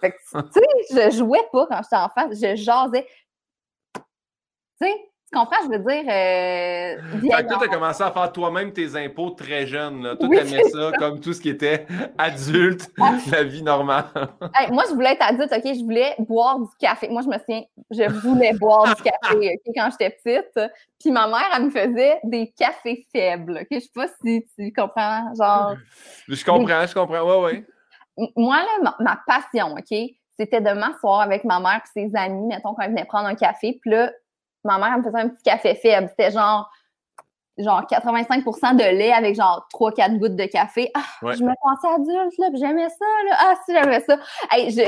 Fait que, tu sais, je jouais pas quand j'étais enfant, je jasais. Tu sais, tu comprends, je veux dire. Euh, toi, t'as commencé à faire toi-même tes impôts très jeune. Là. Toi, Oui, t'aimais ça, comme tout ce qui était adulte, la vie normale. Hey, moi, je voulais être adulte, OK? Je voulais boire du café. Moi, je me souviens, je voulais boire du café, quand j'étais petite. Puis ma mère, elle me faisait des cafés faibles, OK? Je sais pas si tu comprends, genre... Je comprends, je comprends. Ouais, ouais. Moi, là, ma, ma passion, OK? C'était de m'asseoir avec ma mère et ses amis, mettons, quand elle venait prendre un café. Puis là, ma mère, elle me faisait un petit café faible. C'était genre... Genre 85% de lait avec genre 3-4 gouttes de café. Ah, Ouais. je me pensais adulte, là, puis j'aimais ça, là. Ah, si, j'aimais ça. Hey, je,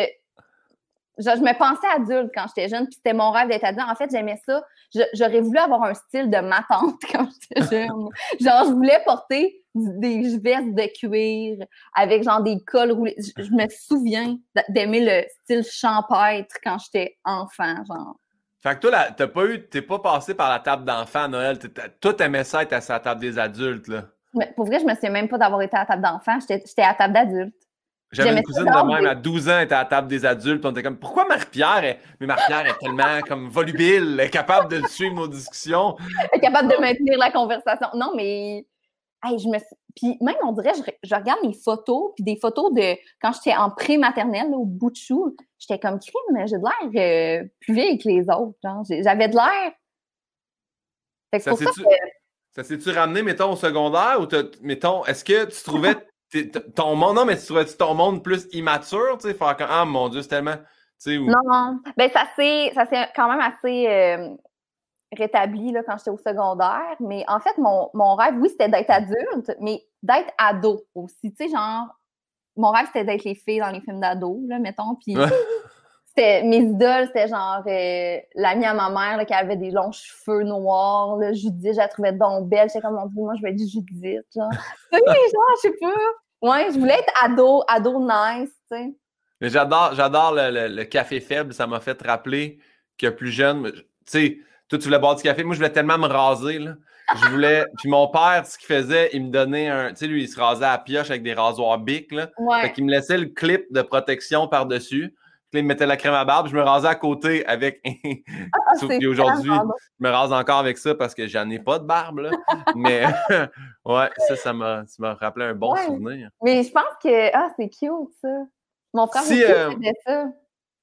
je, je me pensais adulte quand j'étais jeune, puis c'était mon rêve d'être adulte. En fait, j'aimais ça. J'aurais voulu avoir un style de ma tante quand j'étais jeune. genre, je voulais porter des vestes de cuir avec genre des cols roulés. Je, je me souviens d'aimer le style champêtre quand j'étais enfant, genre. Fait que toi, t'as pas eu, t'es pas passé par la table d'enfant à Noël. Toi, t'aimais ça être à la table des adultes, là. Mais pour vrai, je me souviens même pas d'avoir été à la table d'enfant. J'étais à la table d'adulte. J'avais une cousine de même à 12 ans, elle était à la table des adultes. On était comme, pourquoi Marie-Pierre est... Mais Marie-Pierre est tellement comme volubile, elle est capable de suivre nos discussions. être capable de maintenir la conversation. Non, mais hey, je me puis même on dirait je, je regarde mes photos puis des photos de quand j'étais en pré-maternelle au bout de chou, j'étais comme crime, j'ai de l'air euh, plus vieille que les autres, j'avais de l'air Fait que c'est Ça pour ça s'est-tu que ça s'est-tu ramené, mettons, au secondaire ou mettons, est-ce que tu trouvais ton monde, non, mais tu trouvais ton monde plus immature, tu sais, faire comme, ah mon Dieu, c'est tellement, tu ou- non, non. Ben ça s'est ça s'est quand même assez euh, rétabli là, quand j'étais au secondaire, mais en fait mon, mon rêve oui, c'était d'être adulte, mais d'être ado aussi, tu sais genre mon rêve c'était d'être les filles dans les films d'ado là, mettons, puis c'était mes idoles, c'était genre euh, l'amie à ma mère là, qui avait des longs cheveux noirs, là, Judith, je la trouvais donc belle, j'étais comme mon Dieu, moi je vais être Judith, genre. oui, genre, je sais pas. Ouais, je voulais être ado, ado nice, tu sais. Mais j'adore, j'adore le, le- le café faible. Ça m'a fait rappeler que plus jeune, tu sais, toi, tu voulais boire du café. Moi, je voulais tellement me raser, là. Je voulais. Puis mon père, ce qu'il faisait, il me donnait un. Tu sais, lui, il se rasait à la pioche avec des rasoirs bic, là. Fait Ouais. qu'il me laissait le clip de protection par-dessus. Puis là, il me mettait la crème à barbe. Je me rasais à côté avec. Ah, que aujourd'hui, je me rase encore avec ça parce que j'en ai pas de barbe, là. Mais ouais, ça, ça m'a, ça m'a rappelé un bon Ouais. souvenir. Mais je pense que ah, c'est cute ça. Mon frère Si, aussi euh, faisait ça.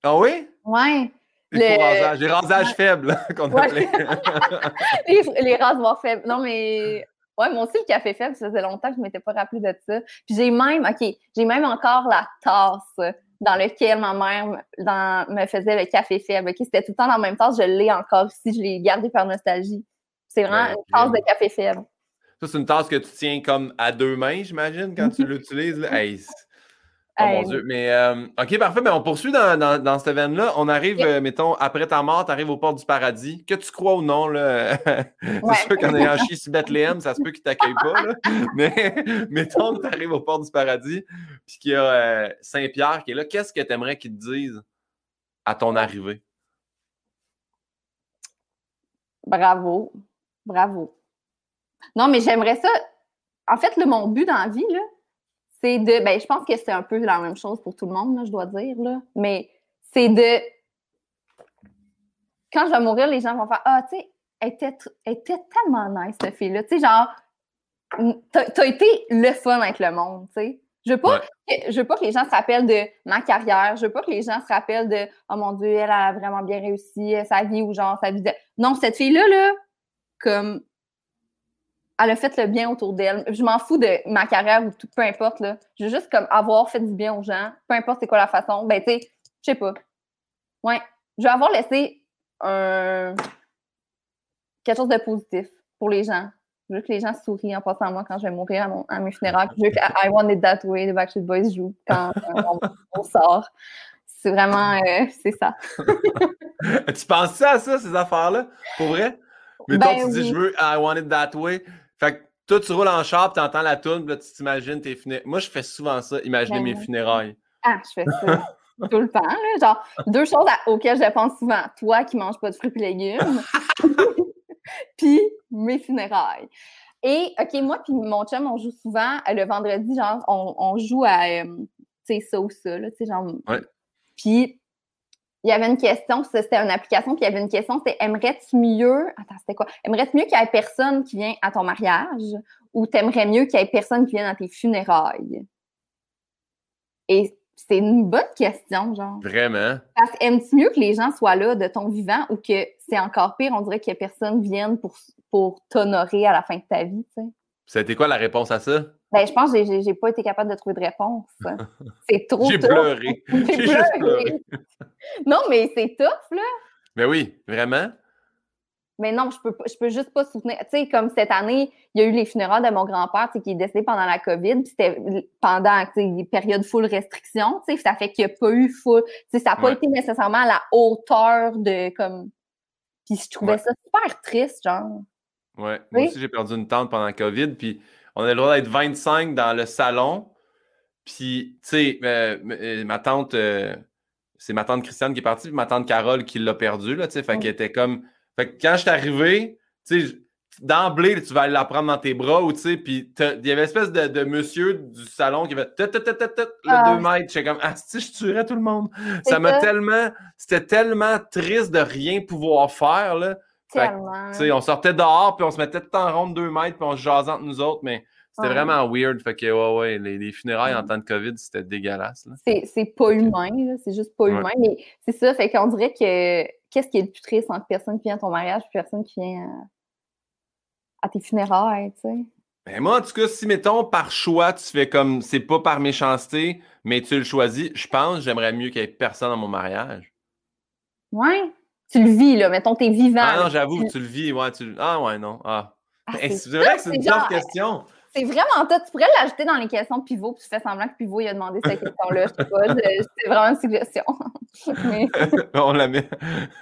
Ah oui? Ouais. Les rasages. Les rasages faibles, qu'on Ouais. appelait. les, les rasoirs faibles. Non, mais ouais, moi aussi, le café faible, ça faisait longtemps que je ne m'étais pas rappelé de ça. Puis j'ai même, OK, j'ai même encore la tasse dans laquelle ma mère me- dans- me faisait le café faible. OK, c'était tout le temps dans la même tasse, je l'ai encore ici, je l'ai gardé par nostalgie. C'est vraiment Ouais, une tasse de café faible. Ça, c'est une tasse que tu tiens comme à deux mains, j'imagine, quand tu l'utilises. là. Hey, Oh mon Dieu. Mais euh, OK, parfait. Mais on poursuit dans, dans, dans cette veine-là. On arrive, euh, mettons, après ta mort, tu arrives aux portes du paradis. Que tu crois ou non, là. c'est sûr qu'en ayant chié sur Bethléem, ça se peut qu'ils t'accueillent pas. Là. Mais mettons que tu arrives aux portes du paradis, puis qu'il y a euh, Saint-Pierre qui est là. Qu'est-ce que tu aimerais qu'il te dise à ton arrivée? Bravo. Bravo. Non, mais j'aimerais ça. En fait, le mon but dans la vie, là, c'est de. Ben, je pense que c'est un peu la même chose pour tout le monde, là, je dois dire, là. Mais c'est de. Quand je vais mourir, les gens vont faire Ah, tu sais, elle était, elle était tellement nice, cette fille-là. Tu sais, genre, t'as as été le fun avec le monde, tu sais. Je veux, pas, que, je veux pas que les gens se rappellent de ma carrière. Je veux pas que les gens se rappellent de Oh mon Dieu, elle a vraiment bien réussi sa vie ou genre sa vie de. Non, cette fille-là, là, comme elle a fait le bien autour d'elle. Je m'en fous de ma carrière ou tout, peu importe. Là. Je veux juste comme avoir fait du bien aux gens, peu importe c'est quoi la façon. Ben, tu sais, je sais pas. Ouais. Je vais avoir laissé un... quelque chose de positif pour les gens. Je veux que les gens sourient en passant à moi quand je vais mourir à, mes funérailles. Je veux que I Want It That Way de Backstreet Boys joue quand euh, on, sort. C'est vraiment... Euh, c'est ça. tu penses ça à ça, ces affaires-là? Pour vrai? Mais ben, tu dis, je veux I Want It That Way. Fait que toi, tu roules en char, tu entends la toune, là, tu t'imagines tes funérailles. Moi, je fais souvent ça, imaginer mes funérailles. Ah, je fais ça tout le temps. Là. Genre, deux choses auxquelles je pense souvent. Toi qui manges pas de fruits et légumes, puis mes funérailles. Et, OK, moi puis mon chum, on joue souvent euh, le vendredi, genre, on, joue à, euh, tu sais, ça ou ça, là, tu sais, genre... Puis il y avait une question, c'était une application, puis il y avait une question, c'était aimerais-tu mieux, attends, c'était quoi? Aimerais-tu mieux qu'il y ait personne qui vient à ton mariage ou t'aimerais mieux qu'il y ait personne qui vienne à tes funérailles? Et c'est une bonne question, genre. Vraiment? Parce que aimes-tu mieux que les gens soient là de ton vivant ou que c'est encore pire, on dirait que personne vienne pour, pour t'honorer à la fin de ta vie, tu sais? Ça a été quoi la réponse à ça? Ben, je pense que j'ai pas été capable de trouver de réponse. C'est trop J'ai pleuré. J'ai juste pleuré. non, mais c'est tough, là. Ben oui, vraiment? Mais non, je peux, je peux juste pas soutenir. Tu sais, comme cette année, il y a eu les funérailles de mon grand-père qui est décédé pendant la COVID, puis c'était pendant les périodes full restriction. Tu sais, ça fait qu'il n'y a pas eu full. Tu sais, ça n'a pas été nécessairement à la hauteur de comme. Puis je trouvais ça super triste, genre. Ouais. Moi aussi, j'ai perdu une tante pendant la COVID, puis on a le droit d'être 25 dans le salon. Puis, tu sais, euh, euh, ma tante, euh, c'est ma tante Christiane qui est partie, puis ma tante Carole qui l'a perdue, là, tu sais. Fait qu'elle était comme. Fait que quand je suis arrivé, tu sais, d'emblée, tu vas aller la prendre dans tes bras, ou tu sais, puis il y avait une espèce de, monsieur du salon qui avait le ah. 2 mètres. J'étais comme, ah, si je tuerais tout le monde. Ça m'a tellement. C'était tellement triste de rien pouvoir faire, là on sortait dehors, puis on se mettait tout en ronde deux mètres, puis on se jasait entre nous autres, mais c'était vraiment weird. Fait que, ouais, ouais, les, funérailles en temps de COVID, c'était dégueulasse. C'est pas humain, c'est juste pas humain. Mais c'est ça, fait qu'on dirait que qu'est-ce qui est le plus triste entre personne qui vient à ton mariage et personne qui vient à, tes funérailles, tu sais? Ben moi, en tout cas, si, mettons, par choix, tu fais comme, c'est pas par méchanceté, mais tu le choisis, je pense j'aimerais mieux qu'il y ait personne à mon mariage. Ouais tu le vis, là. Mettons, t'es vivant. Ah non, j'avoue tu le vis, ouais. Tu... Ah ouais, non. Ah. ah c'est vrai que c'est une genre... question. C'est vraiment toi. Tu pourrais l'ajouter dans les questions de pivot, puis tu fais semblant que pivot il a demandé cette question-là. Je sais pas. C'est vraiment une suggestion. On la met.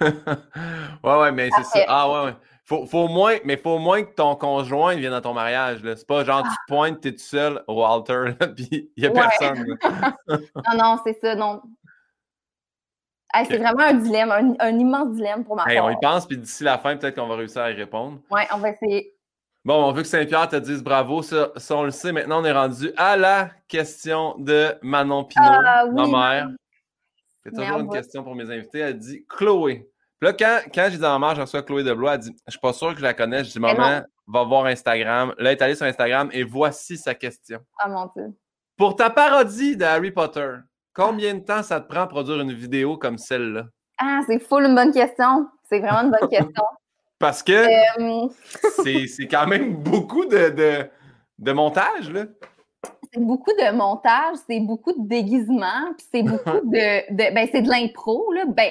ouais, ouais, mais c'est ça. Ah ouais, ouais. Faut, faut au moins, mais faut au moins que ton conjoint vienne à ton mariage. C'est pas genre tu pointes, t'es tout seul, Walter, puis il n'y a personne. non, non, c'est ça. Non c'est vraiment un dilemme, un, immense dilemme pour ma On y pense, puis d'ici la fin, peut-être qu'on va réussir à y répondre. Oui, on va essayer. Bon, on veut que Saint-Pierre te dise bravo. Ça, on le sait. Maintenant, on est rendu à la question de Manon Pinot, ah, ma mère. C'est toujours une question pour mes invités. Elle dit Chloé. Puis là, quand, quand j'ai dit à ma mère, je reçois Chloé Deblois, elle dit Je suis pas sûr que je la connais. Je dis Maman, va voir Instagram. Là, elle est allée sur Instagram et voici sa question. Ah, mon Dieu. Pour ta parodie de Harry Potter, Combien de temps ça te prend à produire une vidéo comme celle-là? Ah, c'est full une bonne question. C'est vraiment une bonne question. Parce que euh, c'est quand même beaucoup de, de, montage, là. C'est beaucoup de montage, c'est beaucoup de déguisement, puis c'est beaucoup de, ben c'est de l'impro là, ben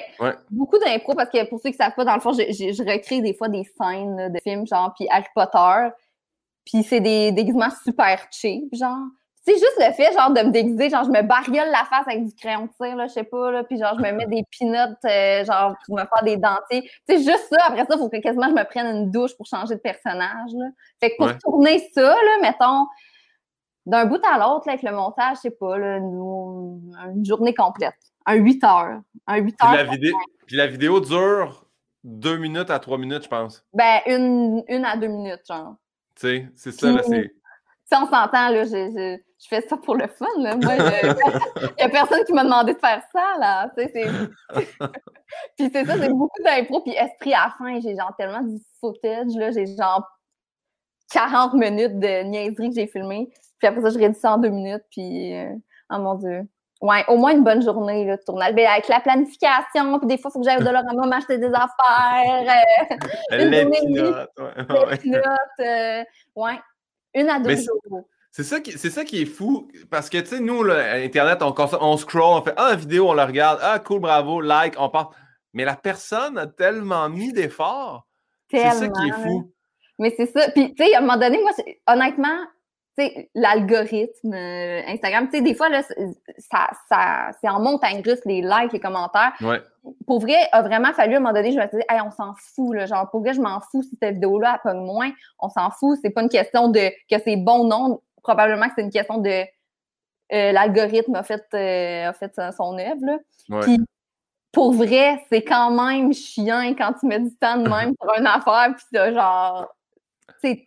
beaucoup d'impro parce que pour ceux qui savent pas dans le fond, je, je, recrée des fois des scènes de films genre puis Harry Potter, puis c'est des déguisements super cheap genre, sais, juste le fait, genre, de me déguiser, genre, je me bariole la face avec du crayon de cire, là, je sais pas, là, puis genre, je me mets des pinottes, euh, genre, pour me faire des dentiers. Tu sais, juste ça, après ça, il faut que quasiment je me prenne une douche pour changer de personnage, là. Fait que pour tourner ça, là, mettons, d'un bout à l'autre, avec le montage, je sais pas, là, une, journée complète. Un 8 heures. Un 8 heures. La vidéo, puis la vidéo dure deux minutes à trois minutes, je pense. Ben, une, une à deux minutes, genre. Tu sais, c'est ça, là, c'est. Si on s'entend, là, je, je fais ça pour le fun. Là. Moi, il n'y a personne qui m'a demandé de faire ça. Là. Tu sais, puis c'est ça, c'est beaucoup d'impro. Puis esprit à la fin, j'ai genre tellement du footage. Là. J'ai genre 40 minutes de niaiserie que j'ai filmé. Puis après ça, je réduis ça en deux minutes. Puis, euh, oh mon Dieu. Ouais, au moins une bonne journée là, de tournage. Ben, avec la planification, puis des fois, il faut que j'aille au Dolorama m'acheter des affaires. Euh, les pinottes. Ouais, les euh, ouais. Une à deux jours. C'est ça, qui, c'est ça qui est fou, parce que, tu sais, nous, là, Internet, on, on scroll, on fait « Ah, vidéo, on la regarde. Ah, cool, bravo, like, on part. » Mais la personne a tellement mis d'efforts. C'est ça qui est fou. Mais c'est ça. Puis, tu sais, à un moment donné, moi, honnêtement, l'algorithme euh, Instagram, tu sais, des fois, là, ça, ça, c'est en montagne russe, les likes, les commentaires. Ouais. Pour vrai, a vraiment fallu, à un moment donné, je me suis dit, hey, on s'en fout, là. Genre, pour vrai, je m'en fous si cette vidéo-là, elle pogne moins. On s'en fout. C'est pas une question de que c'est bon ou non probablement que c'est une question de euh, l'algorithme a fait, euh, a fait son œuvre. Là. Puis, pour vrai, c'est quand même chiant quand tu mets du temps de même pour une affaire, puis ça, genre, c'est,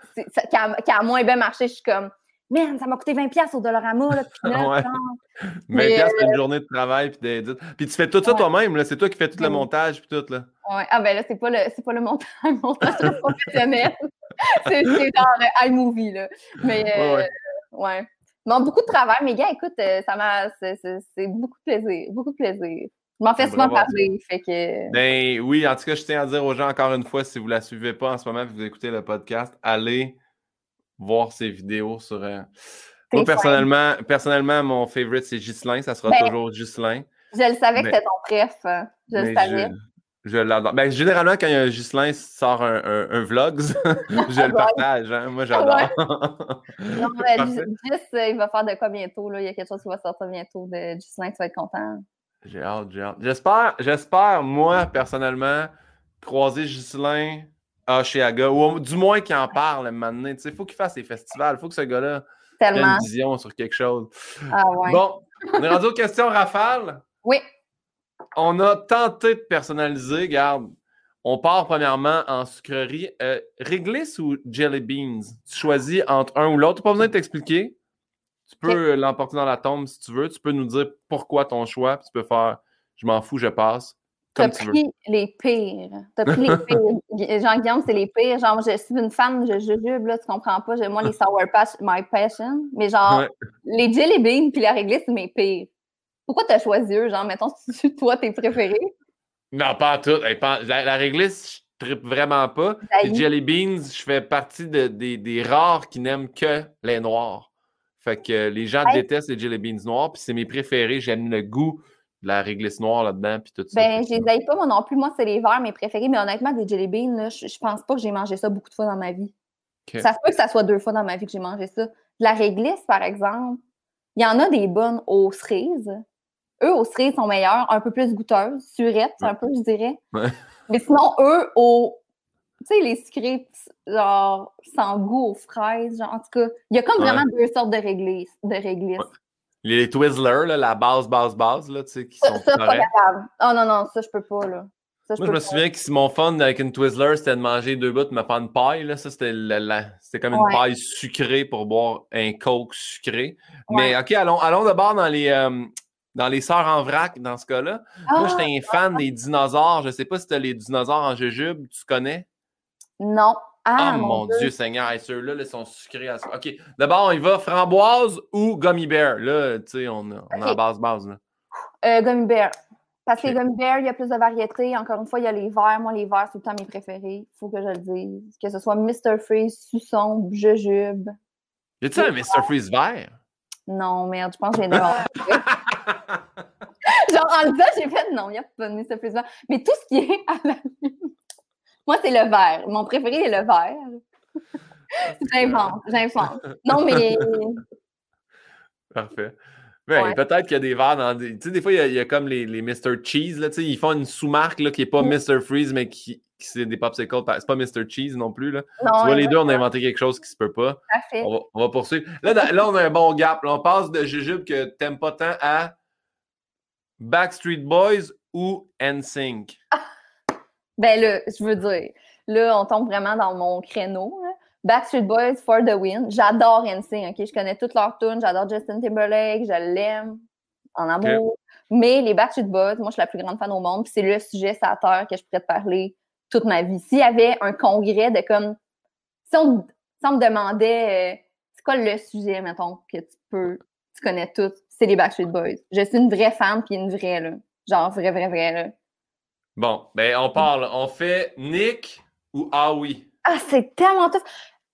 qui, a, moins bien marché, je suis comme, merde, ça m'a coûté 20$ au Dollarama, là, puis ouais. 20$ c'est une journée de travail, puis. Puis tu fais tout ça toi-même, là, c'est toi qui fais tout le montage, puis tout, là. Ouais. Ah ben là, c'est pas le, c'est pas le montage, le montage professionnel. c'est, c'est dans iMovie, là. Mais, euh, ouais. Non, beaucoup de travail, mais gars, écoute, euh, ça m'a. C'est beaucoup de plaisir. Beaucoup de plaisir. Je m'en fais souvent parler. Fait que... Ben oui, en tout cas, je tiens à dire aux gens encore une fois, si vous ne la suivez pas en ce moment, vous écoutez le podcast, allez voir ses vidéos sur. Euh, moi, personnellement, personnellement, mon favorite, c'est Ghislain. Ça sera ben, toujours Ghislain. Je le savais que c'était ton préf. Je le savais. Je l'adore. Ben, généralement, quand il y a un Ghislain sort un, un, vlog, je le partage. Hein. Moi, j'adore. non, mais Gis, il va faire de quoi bientôt? Là? Il y a quelque chose qui va sortir bientôt de Ghislain. Tu vas être content. J'ai hâte, j'ai hâte. J'espère, j'espère, moi, personnellement, croiser Ghislain à Chiaga, ou du moins qu'il en parle maintenant. Il faut qu'il fasse des festivals. Il faut que ce gars-là ait une vision sur quelque chose. Ah, ouais. Bon, on est rendu aux questions rafales. Oui on a tenté de personnaliser. Garde, on part premièrement en sucrerie. Euh, réglisse ou jelly beans? Tu choisis entre un ou l'autre. Tu pas besoin de t'expliquer. Tu peux l'emporter dans la tombe si tu veux. Tu peux nous dire pourquoi ton choix. tu peux faire je m'en fous, je passe. T'as pris les pires. T'as pris les pires. Jean-Guillaume, c'est les pires. Genre, je suis une fan de jujube, là, tu comprends pas. Moi, les Sour Patch, my passion. Mais genre, les jelly beans puis la réglisse, c'est mes pires. Pourquoi tu as choisi eux? Genre, mettons, si toi, tes préférés? Non, pas tout. La, réglisse, je tripe vraiment pas. Les jelly beans, je fais partie des, rares qui n'aiment que les noirs. Fait que les gens détestent les jelly beans noirs, puis c'est mes préférés. J'aime le goût de la réglisse noire là-dedans, puis tout ça. Ben, je les aille pas, moi non plus. Moi, c'est les verts, mes préférés. Mais honnêtement, des jelly beans, je, je pense pas que j'ai mangé ça beaucoup de fois dans ma vie. Ça se peut que ça soit deux fois dans ma vie que j'ai mangé ça. La réglisse, par exemple, il y en a des bonnes aux cerises. Eux, aux cerises, sont meilleurs, un peu plus goûteuses, surettes, un peu, je dirais. Mais sinon, eux, au. Tu sais, les sucrés, genre, sans goût aux fraises, genre, en tout cas, il y a comme vraiment deux sortes de réglisse. De réglisse. Les Twizzlers, là, la base, base, base, là, tu sais, qui sont. Ça, c'est pas capable. Oh non, non, ça, je peux pas, là. Moi, je me souviens que si mon fun avec une Twizzler, c'était de manger deux bouts de me faire une paille. Là. Ça, c'était, c'était comme une paille sucrée pour boire un coke sucré. Mais OK, allons, allons d'abord dans les, euh, dans les sœurs en vrac, dans ce cas-là. Moi, j'étais un fan ah! des dinosaures. Je ne sais pas si tu as les dinosaures en jujube, tu connais? Non. Ah, oh, mon Dieu, Seigneur, ceux-là, ils sont sucrés. À... OK. D'abord, il va framboise ou gummy bear? Là, tu sais, on, on a base base. Là. Euh, gummy bear. Parce que les gummy bear, il y a plus de variété. Encore une fois, il y a les verts. Moi, les verts, c'est tout le temps mes préférés. Il faut que je le dise. Que ce soit Mr. Freeze, Suçon, Jujube. Y a-tu un Mr. Freeze vert? Non, merde, je pense que j'ai Genre, en le disant, j'ai fait non, il n'y a pas de Mr. Freeze Mais tout ce qui est à la moi, c'est le vert. Mon préféré est le vert. j'invente, j'invente. Non, mais. Parfait. Ben, Ouais. Peut-être qu'il y a des verres dans des. Tu sais, des fois, il y a, il y a comme les, les Mr. Cheese, là, tu sais, ils font une sous-marque là, qui n'est pas Mm. Mr. Freeze, mais qui, qui c'est des popsicles. C'est pas Mr. Cheese non plus. Là. Non, tu vois, les deux, on a inventé quelque chose qui se peut pas. parfait. On va, on va poursuivre. Là, dans- là, on a un bon gap. Là, on passe de Jujube que t'aimes pas tant à Backstreet Boys ou NSYNC. Ben là, je veux dire, là, on tombe vraiment dans mon créneau. là. Backstreet Boys for the win. J'adore NSYNC, OK? Je connais toutes leurs tunes. J'adore Justin Timberlake. Je l'aime en amour. Mais les Backstreet Boys, moi, je suis la plus grande fan au monde. Puis c'est le sujet sur la terre que je pourrais te parler toute ma vie. S'il y avait un congrès de comme... Si on, si on me demandait... euh, c'est quoi le sujet, mettons, que tu peux... Tu connais tout, c'est les Backstreet Boys. Je suis une vraie fan, puis une vraie, là. Genre, vraie, vraie, vraie, là. Bon, ben, on parle. On fait Nick ou Ah oui. Ah, c'est tellement tough.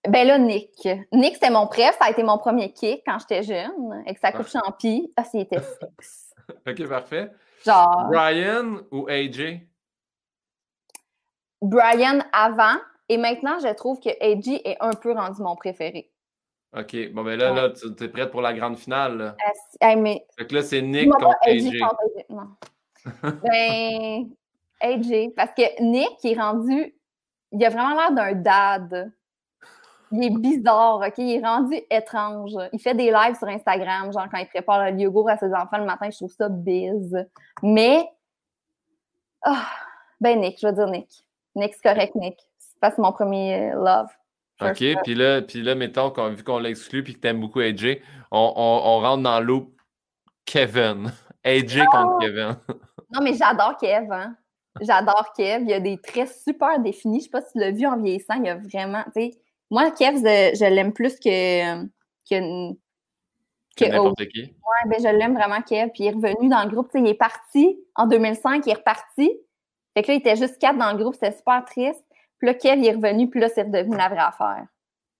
Ben là, Nick. Nick, c'était mon préf. Ça a été mon premier kick quand j'étais jeune, avec sa coupe champi. Ah, c'était sexe. Ok, parfait. Genre, Brian ou AJ? Brian avant. Et maintenant, je trouve que AJ est un peu rendu mon préféré. Ok, bon, ben là, là tu es prête pour la grande finale. Là. Ah, mais Fait que là, c'est Nick contre AJ AJ. Non. ben, AJ. Parce que Nick, il est rendu. Il a vraiment l'air d'un dad. Il est bizarre, OK? Il est rendu étrange. Il fait des lives sur Instagram, genre quand il prépare le yogourt à ses enfants le matin, je trouve ça biz. Mais, ah, ben Nick, je vais dire Nick. Nick, c'est correct, Nick. C'est pas mon premier euh, love. OK, puis là, puis là, mettons, qu'on- vu qu'on l'exclut puis que t'aimes beaucoup AJ, on, on, on rentre dans le loop Kevin. AJ Ah! contre Kevin. Non, mais j'adore Kev, hein. J'adore Kev. Il a des traits super définis. Je sais pas si tu l'as vu en vieillissant. Il a vraiment, tu sais, moi, Kev, je, je l'aime plus que, que, Que qui. Ouais, ben, je l'aime vraiment, Kev. Puis il est revenu dans le groupe. Tu sais, il est parti en 2005, il est reparti. Fait que là, il était juste quatre dans le groupe, c'était super triste. Puis là, Kev, il est revenu, puis là, c'est redevenu la vraie affaire.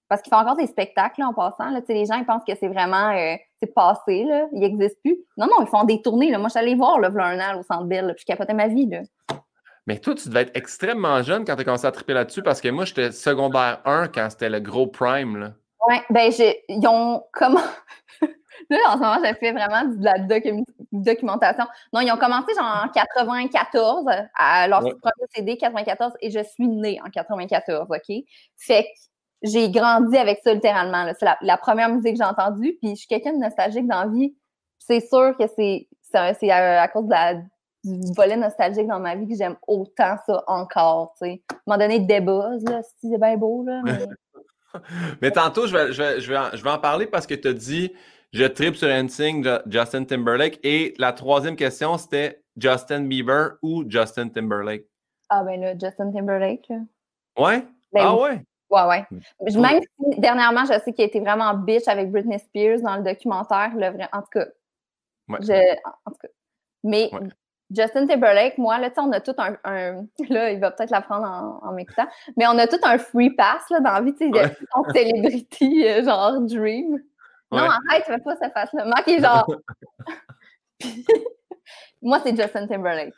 Parce qu'il fait encore des spectacles, là, en passant. Là. Les gens, ils pensent que c'est vraiment euh, c'est passé, là. Il n'existe plus. Non, non, ils font des tournées. Là. Moi, je suis allée voir, là, v'là un an, au Centre là, puis je capotais ma vie, là. Mais toi, tu devais être extrêmement jeune quand tu as commencé à triper là-dessus parce que moi, j'étais secondaire 1 quand c'était le gros prime. Là. Ouais, ben, j'ai- ils ont comment. là, en ce moment, j'ai fait vraiment de la docu- documentation. Non, ils ont commencé genre en 94, à leur Ouais. premier CD 94, et je suis née en 94, OK? Fait que j'ai grandi avec ça littéralement. C'est la, la première musique que j'ai entendue, puis je suis quelqu'un de nostalgique dans la vie. C'est sûr que c'est c'est à, à cause de la, du volet nostalgique dans ma vie que j'aime autant ça encore, tu sais. À un moment donné, débuzz, là, si c'est bien beau, là, mais... Mais tantôt, je vais, je vais, je vais, en, je vais en parler parce que tu as dit je tripe sur Ju- Justin Timberlake. Et la troisième question, c'était Justin Bieber ou Justin Timberlake? Ah ben là, Justin Timberlake, là. Ouais? Ben ah oui. ouais? Ouais, ouais. Mm. Même si dernièrement, je sais qu'il a été vraiment bitch avec Britney Spears dans le documentaire, le vrai. En tout cas. Ouais. Je... En tout cas. Mais Ouais. Justin Timberlake, moi, là, tu sais, on a tout un, un- Là, il va peut-être l'apprendre en, en m'écoutant. Mais on a tout un free pass là, dans la vie, tu sais, de Ouais. celebrity, euh, genre Dream. Non, Ouais. arrête, fais pas cette face-là. Marc est genre. moi, c'est Justin Timberlake.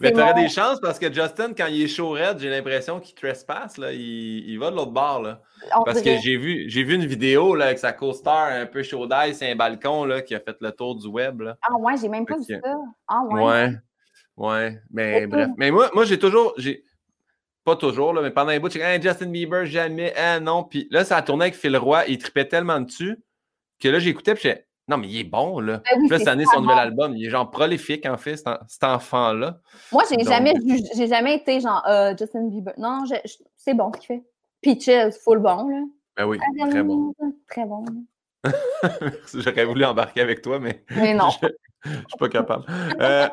Mais C'est tu aurais mon- des chances parce que Justin, quand il est chaud raide, j'ai l'impression qu'il trespasse. Là, il, il va de l'autre bord. Là. on Parce dirait- que j'ai vu, j'ai vu une vidéo là, avec sa co-star un peu chaud d'ail, c'est un balcon là, qui a fait le tour du web. Là. Ah ouais, j'ai même pas vu ça. Ah ouais. Ouais. Ouais. Mais bref. Mais moi, moi j'ai toujours. j'ai Pas toujours, là, mais pendant un bout, j'ai dit Hey, Justin Bieber, jamais. Ah non. Puis là, ça a tourné avec Phil Roy. Il tripait tellement dessus que là, j'écoutais. Puis j'ai Non, mais il est bon, là. Ben oui, là, cette année, son nouvel album, il est genre prolifique, en fait, cet, en- cet enfant-là. Moi, j'ai Donc- jamais j'ai jamais été genre euh, Justin Bieber. Non, c'est bon ce qu'il fait. Peaches, full bon, là. Ben oui, très bon. Très bon. J'aurais voulu embarquer avec toi, mais Mais non. je ne suis pas capable. Euh,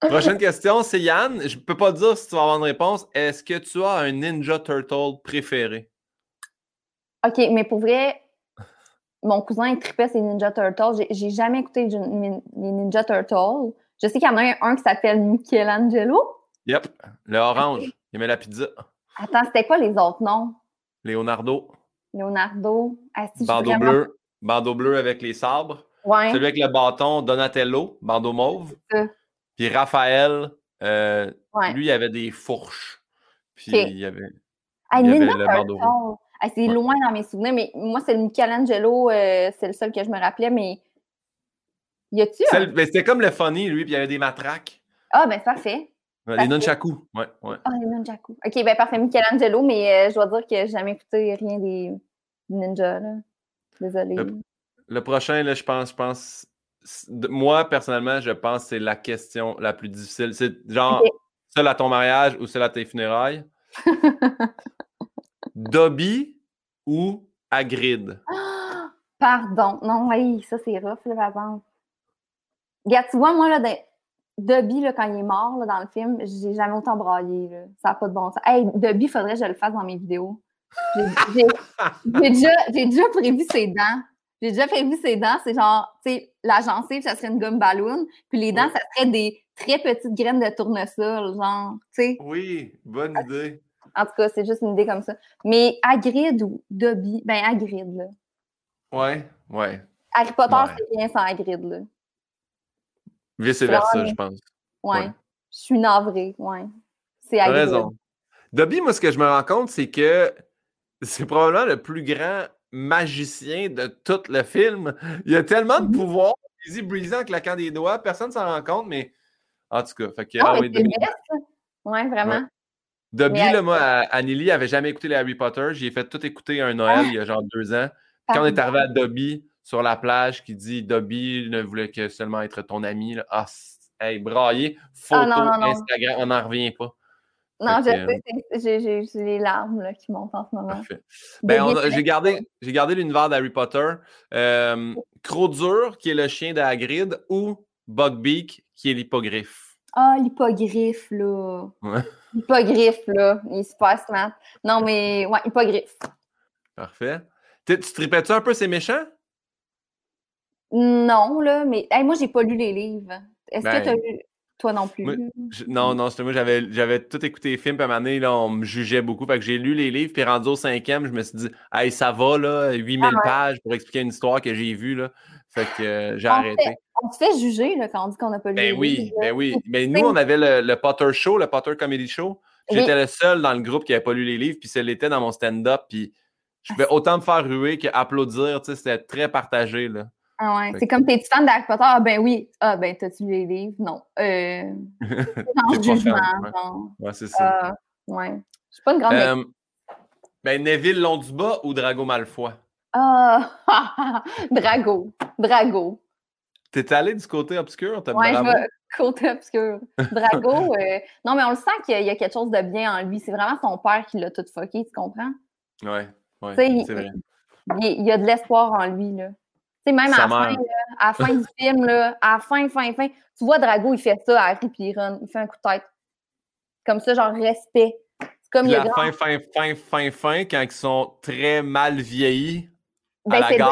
prochaine question, c'est Yann. Je ne peux pas dire si tu vas avoir une réponse. Est-ce que tu as un Ninja Turtle préféré? OK, mais pour vrai, mon cousin, il tripait ses Ninja Turtles. J'ai- jamais écouté les Ninja Turtles. Je sais qu'il y en a un, un qui s'appelle Michelangelo. Yep, le orange. Il met la pizza. Attends, c'était quoi les autres noms? Leonardo, Leonardo. Ah, si, bandeau vraiment- bleu, bandeau bleu avec les sabres. Ouais. Celui avec le bâton, Donatello, bandeau mauve. Puis Raphaël, euh, ouais. lui, il avait des fourches. Puis il y avait. Ah, il y avait Ninja le bandeau Turtles. Ah, c'est Ouais. loin dans mes souvenirs, mais moi, c'est le Michelangelo, euh, c'est le seul que je me rappelais, mais Y a-tu un... C'était comme le funny, lui, puis il y avait des matraques. Ah, ben parfait. Ouais, que- nunchakus. Ouais, ouais. Ah, les nunchakus. OK, ben parfait, Michelangelo, mais euh, je dois dire que j'ai jamais écouté rien des ninjas, là. Désolée. Hop. Le prochain, là, je pense, je pense. Moi, personnellement, je pense que c'est la question la plus difficile. C'est genre celle à ton mariage ou celle à tes funérailles. Dobby ou Hagrid? Ah, Pardon. Non, oui, ça c'est rough, là, par exemple. Regarde, tu vois, moi, là, de- Dobby, là, quand il est mort, là, dans le film, j'ai jamais autant braillé, là. Ça n'a pas de bon sens. Hey, Dobby, faudrait que je le fasse dans mes vidéos. J'ai déjà, prévu ses dents. J'ai déjà prévu ses dents. C'est genre, tu sais, la gencive, ça serait une gomme ballon. Puis les dents, ça serait des très petites graines de tournesol, genre, tu sais. Oui, bonne idée. En tout cas, c'est juste une idée comme ça. Mais Hagrid ou Dobby, ben Hagrid, là. Ouais, ouais. Harry Potter, Ouais. c'est bien sans Hagrid, là. Vice-versa, je pense. Ouais. Ouais. Je suis navrée, ouais. C'est Hagrid. raison. Dobby, moi, ce que je me rends compte, c'est que c'est probablement le plus grand magicien de tout le film. Il a tellement de Mhm. pouvoir, easy breezy en claquant des doigts, personne ne s'en rend compte, mais en tout cas, fait que, Ah, ah oui, c'est. Ouais, vraiment. Dobby, là, moi, à- Anneli avait jamais écouté les Harry Potter. J'ai fait tout écouter un Noël Ah. il y a genre deux ans. Quand on est arrivé à Dobby sur la plage, qui dit Dobby ne voulait que seulement être ton ami, là, ah, hey, braillé, photo, Ah, non, non, non. Instagram, on n'en revient pas. Non, je que, sais, j'ai- les larmes là, qui montent en ce moment. Ben, j'ai gardé, l'univers d'Harry Potter. Euh, Crodur, qui est le chien de Hagrid, ou Bugbeak, qui est l'hippogriffe. Ah, l'hippogriffe, là. Ouais. L'hippogriffe, là. Il est super smart. Non, mais, ouais, hippogriffe. Parfait. Tu tu tripais-tu un peu ces méchants? Non, là, mais, hey, moi, j'ai pas lu les livres. Est-ce Ben, que tu as lu? Toi non plus. moi, Je- non, non, c'était moi, j'avais, j'avais tout écouté les films, puis à un moment donné, là, on me jugeait beaucoup. Fait que j'ai lu les livres, puis rendu au cinquième, je me suis dit, hey, ça va, là, 8000 Ah ouais. pages pour expliquer une histoire que j'ai vue, là. Fait que euh, j'ai arrêté. On se fait juger là, quand on dit qu'on n'a pas lu les Ben oui, ben oui. Mais nous, on avait le, le Potter Show, le Potter Comedy Show. Oui. J'étais le seul dans le groupe qui n'avait pas lu les livres, puis ça l'était dans mon stand-up. Puis je Ah, pouvais autant me faire ruer qu'applaudir. Tu sais, c'était très partagé, là. Ah ouais. C'est comme t'es fan d'Harry Potter? Ah ben oui. Ah ben t'as-tu lu les livres? Non. Euh, pas jugement. ouais. c'est ça. Ah, ouais. Je suis pas une grande. Euh, ben, Neville Londubat ou Drago Malfoy? Ah! Drago. Drago. T'es allé du côté obscur? T'as Ouais, je bravo. vais côté obscur. Drago, euh, non, mais on le sent qu'il y, a- il y a quelque chose de bien en lui. C'est vraiment son père qui l'a tout fucké, tu comprends? Ouais, ouais, sais, il- c'est vrai. Il, il y a de l'espoir en lui, là. Tu sais, même à la, fin, là, à la fin du film, là, à la fin, fin, fin, tu vois Drago, il fait ça à Harry puis il run. Il fait un coup de tête. Comme ça, genre respect. C'est comme Puis il y a la grand- fin, fin, fin, fin, fin, quand ils sont très mal vieillis Ben, c'est de-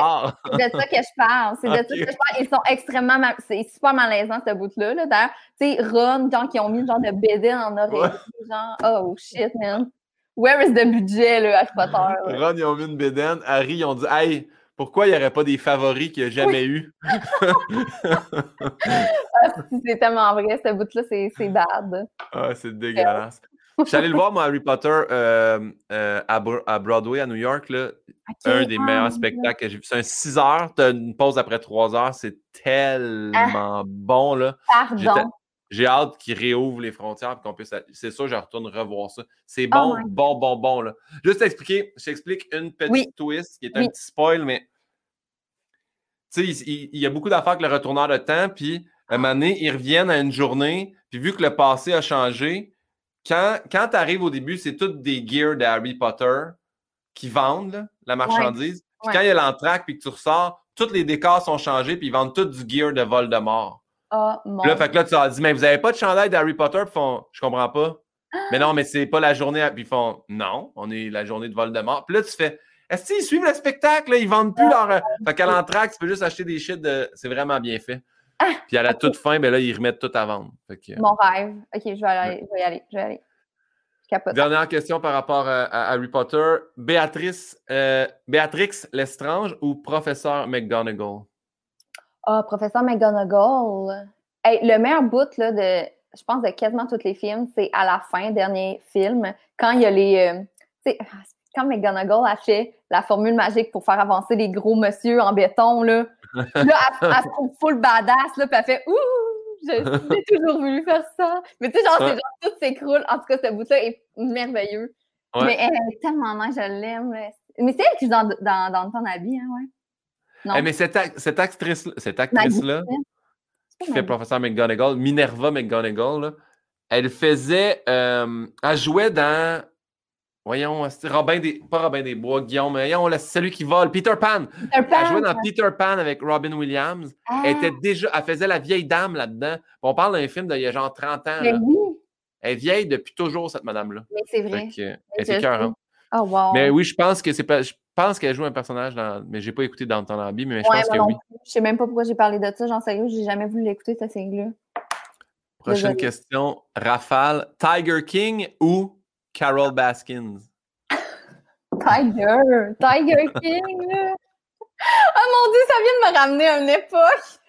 ça que je parle. C'est de ça que je parle. Ils sont extrêmement mal... C'est super malaisant, ce bout-là. Là. D'ailleurs, tu sais, Ron, genre, qui ont mis le genre de BD en oreille. Genre, oh shit, man. Where is the budget, là, Harry Potter? Ron, ils ont mis une bédaine. Harry, ils ont dit Hey, pourquoi il n'y aurait pas des favoris qu'il n'y a jamais eu? Ah, c'est tellement vrai, ce bout-là, c'est c'est bad. Ah, c'est dégueulasse. Je suis allé le voir, moi, Harry Potter, euh, euh, à, Bro- à Broadway, à New York. Là, un des ah, meilleurs spectacles que j'ai vu. C'est un 6 heures, tu as une pause après 3 heures. C'est tellement bon. là. Pardon. J'ai hâte qu'ils réouvrent les frontières qu'on puisse. C'est sûr, je retourne revoir ça. C'est Oh bon, bon, bon, bon. Là. Juste t'expliquer, je t'explique une petite Oui. twist qui est un Oui. petit spoil, mais tu sais, il, il- il y a beaucoup d'affaires avec le retourneur de temps, puis à un moment donné, ils reviennent à une journée, puis vu que le passé a changé, quand, quand tu arrives au début, c'est toutes des gears de Harry Potter qui vendent là, la marchandise. Puis Ouais. quand il y a l'entraque, puis que tu ressors, tous les décors sont changés, puis ils vendent tout du gear de Voldemort. Oh mon là, fait que là, tu leur dis, mais vous n'avez pas de chandail d'Harry Potter? Puis ils font, je comprends pas. Mais non, mais c'est pas la journée. Puis ils font, non, on est la journée de Voldemort. Puis là, tu fais, est-ce qu'ils suivent le spectacle? Là? Ils vendent plus leur. euh, Fait qu'à l'entraque, tu peux juste acheter des shit de. C'est vraiment bien fait. Ah, Puis à la toute fin, ben là, ils remettent tout à vendre. Que, euh, Mon rêve. Ok, je vais aller, je vais y aller, je vais y aller. Capote. Dernière question par rapport à, à Harry Potter. Béatrice, euh, Béatrix Lestrange ou Professeur McGonagall? Ah, professeur McGonagall. Hey, le meilleur bout là, de, je pense, de quasiment tous les films, c'est à la fin, dernier film, quand il y a les. euh, sais, quand McGonagall a fait la formule magique pour faire avancer les gros monsieur en béton, là. Là, elle, elle se trouve full badass, là, puis elle fait Ouh, j'ai toujours voulu faire ça. Mais tu sais, genre, c'est genre, tout s'écroule. En tout cas, ce bout-là est merveilleux. Mais elle est tellement nice, je l'aime. Mais c'est elle qui est dans, dans, dans ton habit, hein, ouais. Non. Eh, mais cette, cette actrice-là, cette actrice-là qui fait professeur McGonagall, Minerva McGonagall, là, elle faisait. Euh, elle jouait dans. Voyons, Robin des. Pas Robin des Bois, Guillaume, voyons, là, celui qui vole, Peter Pan. Peter Pan elle jouait dans Peter Pan avec Robin Williams. Elle était ah. déjà. Elle faisait la vieille dame là-dedans. On parle d'un film d'il y a genre 30 ans. Là. Elle est vieille depuis toujours, cette madame-là. Mais c'est vrai. elle est cœur, Oh, wow. Mais oui, je pense que c'est pas. Je pense qu'elle joue un personnage dans. Mais j'ai pas écouté dans ton Abbey, mais je pense que oui. Je sais même pas pourquoi j'ai parlé de ça. J'en sais j'ai jamais voulu l'écouter, cette série-là. Prochaine question. Rafale, Tiger King ou Carol Baskins? Tiger! Tiger King! oh mon Dieu, ça vient de me ramener à une époque!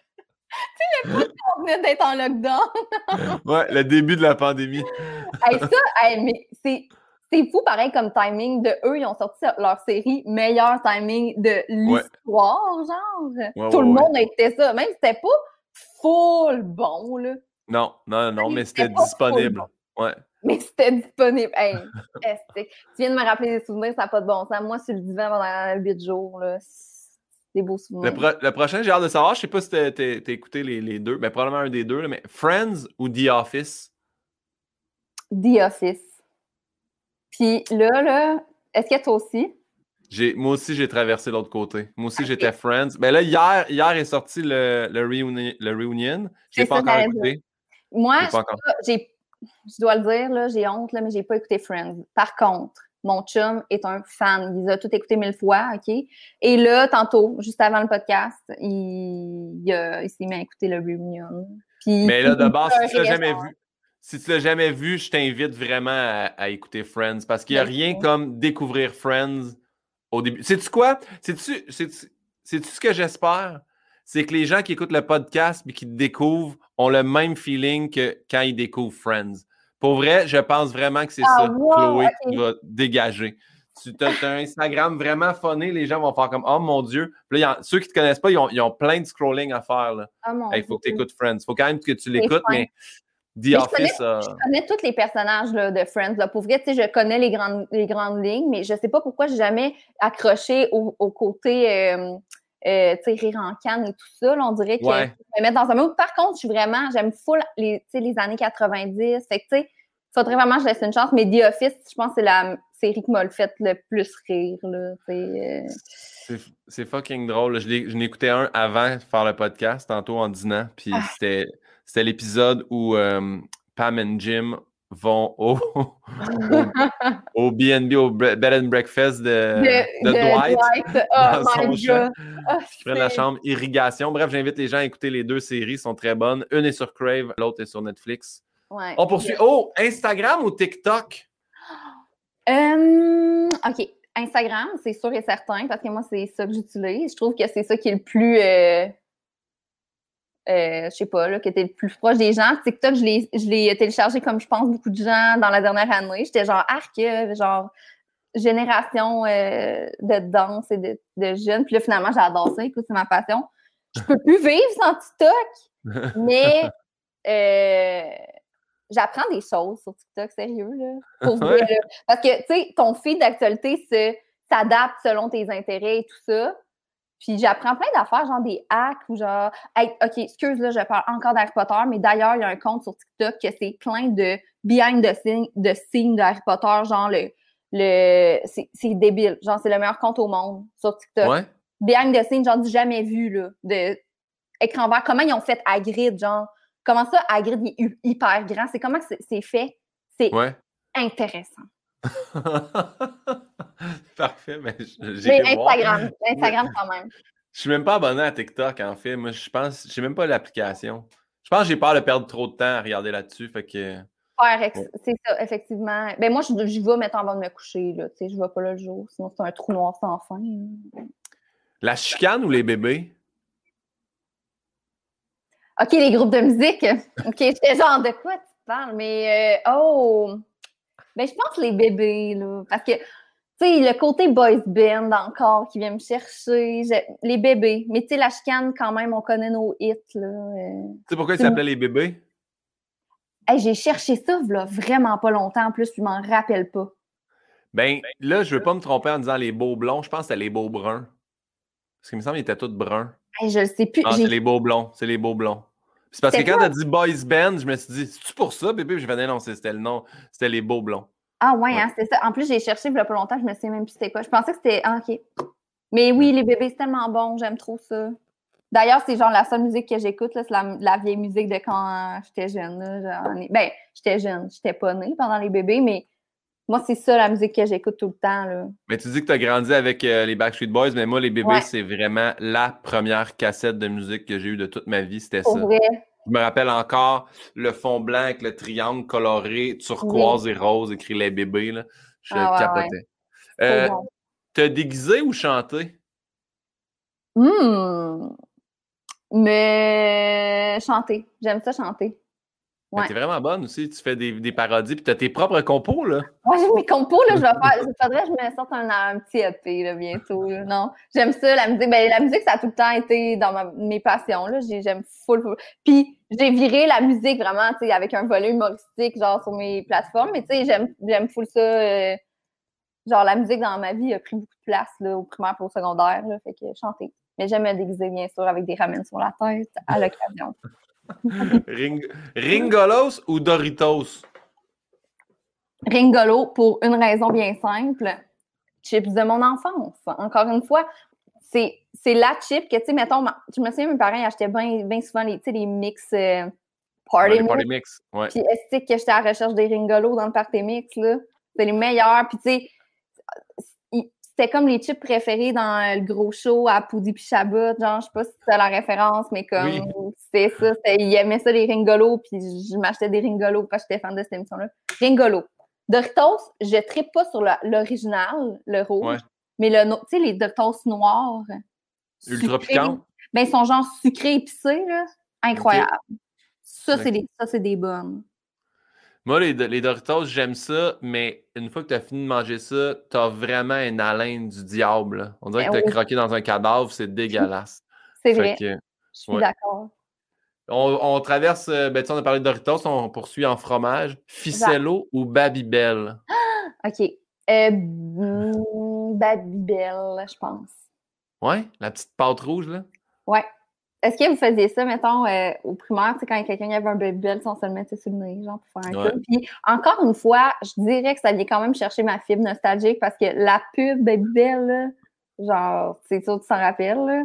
tu sais, l'époque où on venait d'être en lockdown. ouais, le début de la pandémie. ça, mais c'est c'est fou, pareil, comme timing de eux, ils ont sorti leur série meilleur timing de l'histoire, genre. Tout le monde été ça. Même si c'était pas full bon, là. Non, non, non, mais c'était disponible. Ouais. Mais c'était disponible. Hey, tu viens de me rappeler des souvenirs, ça n'a pas de bon sens. Moi, sur le divan pendant 8 jours, là, des beaux souvenirs. Le, prochain, j'ai hâte de savoir, je sais pas si t'as écouté les, les, deux, mais probablement un des deux, mais Friends ou The Office? The Office. Puis là, là, est-ce que toi aussi? moi aussi, j'ai traversé l'autre côté. Moi aussi, j'étais Friends. Mais là, hier, hier est sorti le, le, reunion. Le reunion. Je pas encore écouté. Moi, j'ai, je dois le dire, là, j'ai honte, là, mais j'ai pas écouté Friends. Par contre, mon chum est un fan. Il a tout écouté mille fois, OK? Et là, tantôt, juste avant le podcast, il, il, s'est mis à écouter le reunion. mais là, de base, si tu l'as jamais vu, si tu l'as jamais vu, je t'invite vraiment à, écouter Friends parce qu'il n'y a rien comme découvrir Friends au début. Sais-tu quoi? Sais-tu ce que j'espère? C'est que les gens qui écoutent le podcast et qui te découvrent ont le même feeling que quand ils découvrent Friends. Pour vrai, je pense vraiment que c'est ah, ça, Chloé, qui va dégager. Tu as, un Instagram vraiment funné, les gens vont faire comme Oh mon Dieu. ceux qui ne te connaissent pas, ils ont, plein de scrolling à faire. Il faut que tu écoutes Friends. Il faut quand même que tu l'écoutes, mais The Office. Euh, je connais, tous les personnages de Friends. Là. Pour vrai, je connais les grandes, les grandes lignes, mais je ne sais pas pourquoi j'ai jamais accroché au, côté euh, euh, rire en canne et tout ça. on dirait que ouais. je me mettre dans un mot. Par contre, je suis vraiment, j'aime full les, les années 90. Fait que, tu sais, faudrait vraiment que je laisse une chance. Mais The Office, je pense que c'est la série qui m'a le fait le plus rire. C'est fucking drôle. Je écouté un avant de faire le podcast, tantôt en dînant. Puis ah. c'était c'était l'épisode où euh, Pam et Jim vont au, au, BNB, au Bed and Breakfast de, de, Dwight. Oh my God. Oh, prennent la chambre irrigation. Bref, j'invite les gens à écouter les deux séries, sont très bonnes. Une est sur Crave, l'autre est sur Netflix. On poursuit. Oh, Instagram ou TikTok? OK. Instagram, c'est sûr et certain, parce que moi, c'est ça que j'utilise. Je trouve que c'est ça qui est le plus. Euh, euh, je sais pas, là, qui était le plus proche des gens. TikTok, je l'ai téléchargé comme je pense beaucoup de gens dans la dernière année. J'étais genre arc, euh, genre génération euh, de danse et de, de, jeunes. Puis là, finalement, j'adore ça. Écoute, c'est ma passion. Je peux plus vivre sans TikTok, mais j'apprends des choses sur TikTok, sérieux, là. Parce que, tu sais, ton feed d'actualité s'adapte selon tes intérêts et tout ça. Puis j'apprends plein d'affaires, genre des hacks ou genre, OK, excuse, là, je parle encore d'Harry Potter, mais d'ailleurs, il y a un compte sur TikTok que c'est plein de behind the scenes de, signes de Harry Potter, genre le, le c'est débile. Genre, c'est le meilleur compte au monde sur TikTok. Ouais. Behind the scenes, genre du jamais vu, là, de écran vert. Comment ils ont fait Hagrid, genre, comment ça, Hagrid est hyper grand? C'est comment c'est fait? C'est intéressant. Parfait, mais j'ai. Instagram, Instagram quand même. Je suis même pas abonné à TikTok, en fait. Moi, je pense, je sais même pas l'application. Je pense que j'ai peur de perdre trop de temps à regarder là-dessus, fait que. c'est ça, effectivement. Ben moi, je, vais mettre avant de me coucher, là. Tu sais, je vais pas là le jour, sinon c'est un trou noir sans fin. La chicane ou les bébés? OK, les groupes de musique. OK, c'est genre de quoi tu parles? Mais, euh, oh! Ben, je pense les bébés, là. Parce que Tu sais, le côté boys band encore qui vient me chercher, les bébés. Mais tu sais, la chicane, quand même, on connaît nos hits, là. euh. Tu sais pourquoi ils C'est- s'appelaient les bébés? Hey, j'ai cherché ça, là, vraiment pas longtemps, en plus, je m'en rappelle pas. Ben, là, je veux pas me tromper en disant les beaux blonds. Je pense que c'était les beaux bruns. Parce qu'il me semble qu'ils étaient tous bruns. Hey, je le sais plus. Non, j'ai- c'est les beaux blonds. C'est les beaux blonds. C'est parce que quand t'as dit boys band, je me suis dit, c'est-tu pour ça, bébé? Fait, non, c'est- c'était le nom. C'était les beaux blonds. Ah ouais, Ouais. hein, c'était ça. En plus, j'ai cherché il y a pas longtemps, je me souviens même plus c'était quoi. Je pensais que c'était. Ah, OK. Mais oui, les bébés, c'est tellement bon, j'aime trop ça. D'ailleurs, c'est genre la seule musique que j'écoute, c'est la, la vieille musique de quand j'étais jeune. Là, Ben, j'étais jeune, j'étais pas née pendant les bébés, mais moi, c'est ça la musique que j'écoute tout le temps. Là. Mais tu dis que tu as grandi avec euh, les Backstreet Boys, mais moi, les bébés, Ouais. c'est vraiment la première cassette de musique que j'ai eue de toute ma vie. C'était ça. Vrai. Je me rappelle encore le fond blanc avec le triangle coloré, turquoise et rose, écrit les bébés. Là. Je Ah ouais, capotais. Euh, bon. T'as déguisé ou chanté? Hmm. Mais chanter. J'aime ça chanter. Mais Ouais. T'es vraiment bonne aussi. Tu fais des, des parodies, puis t'as tes propres compos, là. Moi, j'ai mes compos, là, je vais faire. Il faudrait que je me sorte un, un petit EP là, bientôt. là. Non, j'aime ça, la musique. Ben, la musique, ça a tout le temps été dans ma- mes passions. Là. J'ai- J'aime full, full. Puis, j'ai viré la musique vraiment, tu sais, avec un volet humoristique, genre sur mes plateformes. Mais, tu sais, j'aime, j'aime full ça. euh, genre, la musique dans ma vie a pris beaucoup de place, là, au primaire et au secondaire. Là, fait que chanter. Mais j'aime me déguiser, bien sûr, avec des ramènes sur la tête à l'occasion. Ring- Ringolos ou Doritos? Ringolo pour une raison bien simple. Chips de mon enfance. Encore une fois, c'est, c'est la chip que, tu sais, mettons, je me souviens, mes parents achetaient bien bien souvent les, mix euh, Party Ouais, Mix. party mix. Ouais. Puis est-ce que j'étais à la recherche des Ringolo dans le Party Mix, là? C'est les meilleurs. Puis, tu sais, c'était comme les chips préférés dans le gros show à Poudi puis Chabot. Genre, je sais pas si c'était la référence, mais comme Oui. c'était ça. Ils aimaient ça, les Ringolo. Puis je m'achetais des Ringolo parce que j'étais fan de cette émission-là. Ringolo. Doritos, je tripe pas sur l'original, le rouge, Ouais. mais le, tu sais, les Doritos noirs. Ultra sucrés, piquant. Ben, ils sont genre sucrés épicés, là. Incroyable. Ça, c'est des, ça, c'est des bonnes. Moi, les, les Doritos, j'aime ça, mais une fois que tu as fini de manger ça, tu as vraiment une haleine du diable. là. On dirait Ben que tu as oui. croqué dans un cadavre, c'est dégueulasse. C'est vrai. que, Je suis ouais. d'accord. on, on traverse, euh, ben, tu sais, on a parlé de Doritos, on poursuit en fromage. Ficello ou Babybel? OK. Euh, mm, Babybel, je pense. Ouais, la petite pâte rouge, là? Ouais. Est-ce que vous faisiez ça, mettons, euh, au primaire, quand quelqu'un avait un Babybel, on se le mettait sur le nez, genre, pour faire un Ouais. Puis, encore une fois, je dirais que ça vient quand même chercher ma fibre nostalgique parce que la pub Babybel, là, genre, c'est sûr que tu t'en rappelles, là.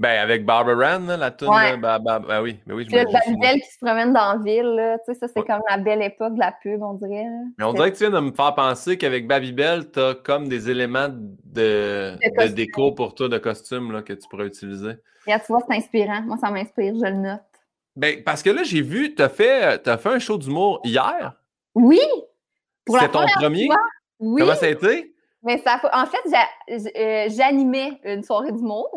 Ben, avec Barbara Ann, la tune, Ouais. bah, bah, bah oui, ben oui, je me. Babybel qui se promène dans la ville, là, tu sais, ça, c'est Ouais. comme la belle époque de la pub, on dirait. là. Mais on dirait que tu viens de me faire penser qu'avec Babybel, tu as comme des éléments de, De déco pour toi, de costume, là, que tu pourrais utiliser. Regarde, tu vois, c'est inspirant. Moi, ça m'inspire, je le note. Ben, parce que là, j'ai vu, tu as fait, t'as fait un show d'humour hier. Oui! Pour la C'est ton premier? fois, Oui! Comment ça a été? Mais ça, en fait, euh, j'animais une soirée d'humour.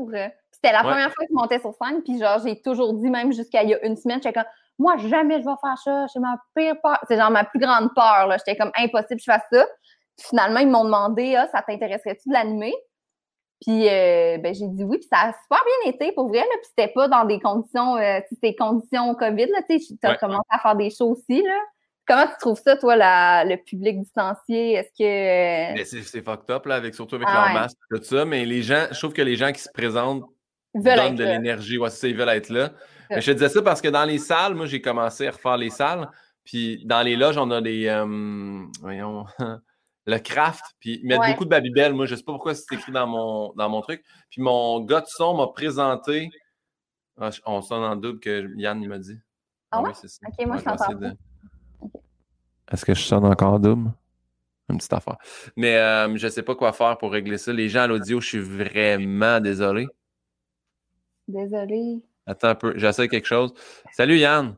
C'était la Ouais. première fois que je montais sur scène, puis genre, j'ai toujours dit, même jusqu'à il y a une semaine, j'étais comme, moi, jamais je vais faire ça, c'est ma pire peur. C'est genre ma plus grande peur, là. J'étais comme, impossible que je fasse ça. Puis finalement, ils m'ont demandé, ah, ça t'intéresserait-tu de l'animer? Puis euh, ben, j'ai dit oui, puis ça a super bien été pour vrai, là. Puis c'était pas dans des conditions, euh, tu sais, c'était conditions COVID, là, tu Ouais. commencé à faire des shows aussi, là. Comment tu trouves ça, toi, la- le public distancié? Est-ce que. euh, Mais c'est fucked up, là, avec, surtout avec Ah leur ouais. masque et tout ça. Mais les gens, je trouve que les gens qui se présentent donnent être de là? l'énergie. Ouais, ça, ils veulent être là. Mais je te disais ça parce que dans les salles, moi, j'ai commencé à refaire les salles. Puis dans les loges, on a des. euh, voyons. le craft. Puis ils mettent Ouais. beaucoup de Babybel. Moi, je sais pas pourquoi c'est écrit dans mon, dans mon truc. Puis mon gars de son m'a présenté. Ah, on sonne en double que Yann il m'a dit. Ah ouais? c'est ça. Ok, moi, je t'entends Est-ce que je sonne encore double? Une petite affaire. Mais euh, je sais pas quoi faire pour régler ça. Les gens à l'audio, je suis vraiment désolé. Désolée. Attends un peu, j'essaie quelque chose. Salut Yann.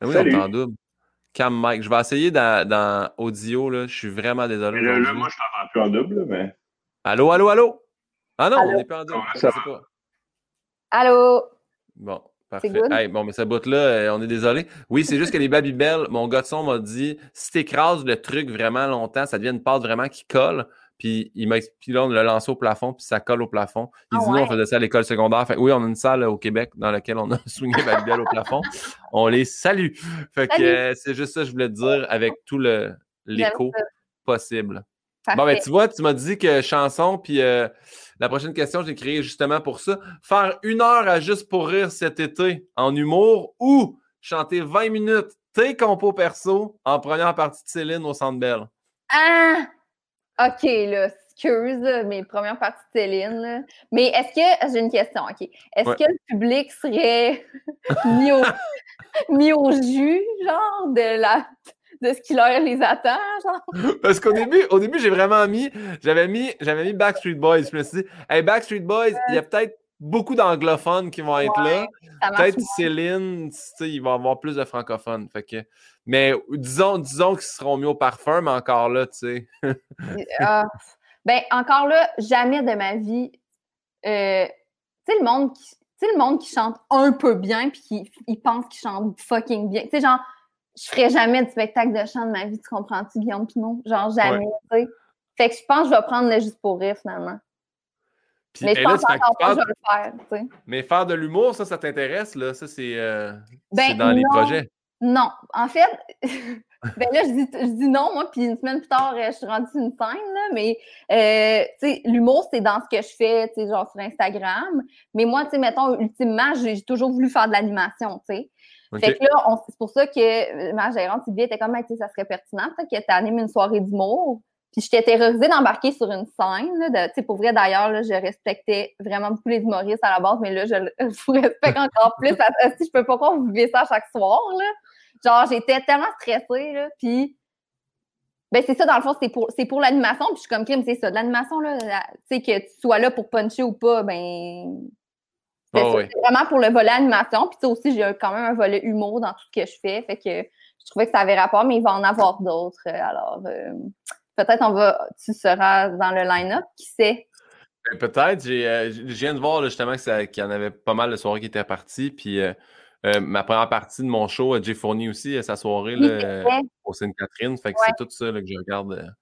Ben oui, Salut. on t'en double. Cam Mike. Je vais essayer dans, dans audio, là. Je suis vraiment désolé. Mais là, moi, je t'entends plus en double, mais. Allô, allô, allô? Ah non, Allô? on n'est pas en double. Ça pas. Allô? Bon, parfait. Hey, bon, mais ce bout-là, euh, on est désolé. Oui, c'est juste que les Babybel, mon gars de son m'a dit si t'écrases le truc vraiment longtemps, ça devient une pâte vraiment qui colle. Puis il m'a expliqué, là, on l'a lancé au plafond, puis ça colle au plafond. Il Ah dit, nous, on faisait ça à l'école secondaire. Fait, oui, on a une salle au Québec dans laquelle on a swingé Babybel au plafond. On les salue. Fait que Salut. euh, c'est juste ça que je voulais te dire avec tout le l'écho possible. Bon, ben, tu vois, tu m'as dit que chanson, puis euh, la prochaine question, j'ai créé justement pour ça. Faire une heure à juste pour rire cet été en humour ou chanter 20 minutes tes compos perso en première partie de Céline au Centre Bell. Ah! OK, là, excuse, mes premières parties de Céline. là. Mais est-ce que. J'ai une question, OK. Est-ce Ouais. que le public serait mis, au, mis au jus, genre, de, la, de ce qui leur les attend, genre? Parce qu'au début, au début, j'ai vraiment mis, j'avais mis, j'avais mis Backstreet Boys. Je me suis dit, hey, Backstreet Boys, il y a peut-être beaucoup d'anglophones qui vont être là. Peut-être. Céline, tu sais, il va y avoir plus de francophones. Fait que, mais disons, disons qu'ils seront mis au parfum, mais encore là, tu sais. Ah, ben, encore là, jamais de ma vie. euh, tu sais, le monde qui. Le monde qui chante un peu bien puis qui il pense qu'il chante fucking bien. Tu sais, genre, je ferais jamais de spectacle de chant de ma vie, tu comprends-tu, Guillaume Pinot? Genre, jamais, tu sais. Fait que je pense que je vais prendre le juste pour rire, finalement. Puis, Mais je pense que encore tu pas que parles- je vais le faire, mais faire de l'humour, ça, ça t'intéresse, là? Ça, c'est euh, Ben, dans les projets. Non, en fait, ben là, je dis, je dis non, moi, puis une semaine plus tard, euh, je suis rendue sur une scène, là, mais, euh, tu sais, l'humour, c'est dans ce que je fais, tu sais, genre sur Instagram. Mais moi, tu sais, mettons, ultimement, j'ai toujours voulu faire de l'animation, tu sais. Fait que là, c'est pour ça que ma gérante, Sylvie, était comme, Hey, tu sais, ça serait pertinent, peut-être que tu animes une soirée d'humour. Puis j'étais terrorisée d'embarquer sur une scène. Là, de- tu sais, pour vrai, d'ailleurs, je respectais vraiment beaucoup les humoristes à la base, mais là, je, vous respecte encore plus. si je peux pas croire que vous vivez ça chaque soir. Là. Genre, j'étais tellement stressée. Là, puis, ben, c'est ça, dans le fond, c'est pour, c'est pour l'animation. Puis je suis comme, crime, c'est ça, de l'animation, là, tu sais, que tu sois là pour puncher ou pas, ben. c'est Oh, oui. c'est vraiment pour le volet animation. Puis aussi, j'ai quand même un volet humour dans tout ce que je fais. Fait que je trouvais que ça avait rapport, mais il va en avoir d'autres. euh, Alors, euh, peut-être on va, tu seras dans le line-up, qui sait? Ben, Peut-être. J'ai, euh, je viens de voir là, justement qu'il y en avait pas mal de soirées qui étaient parties. Puis euh, euh, ma première partie de mon show, Jay Fournier aussi, sa soirée là, au Sainte-Catherine. Fait que Ouais. c'est tout ça là, que je regarde.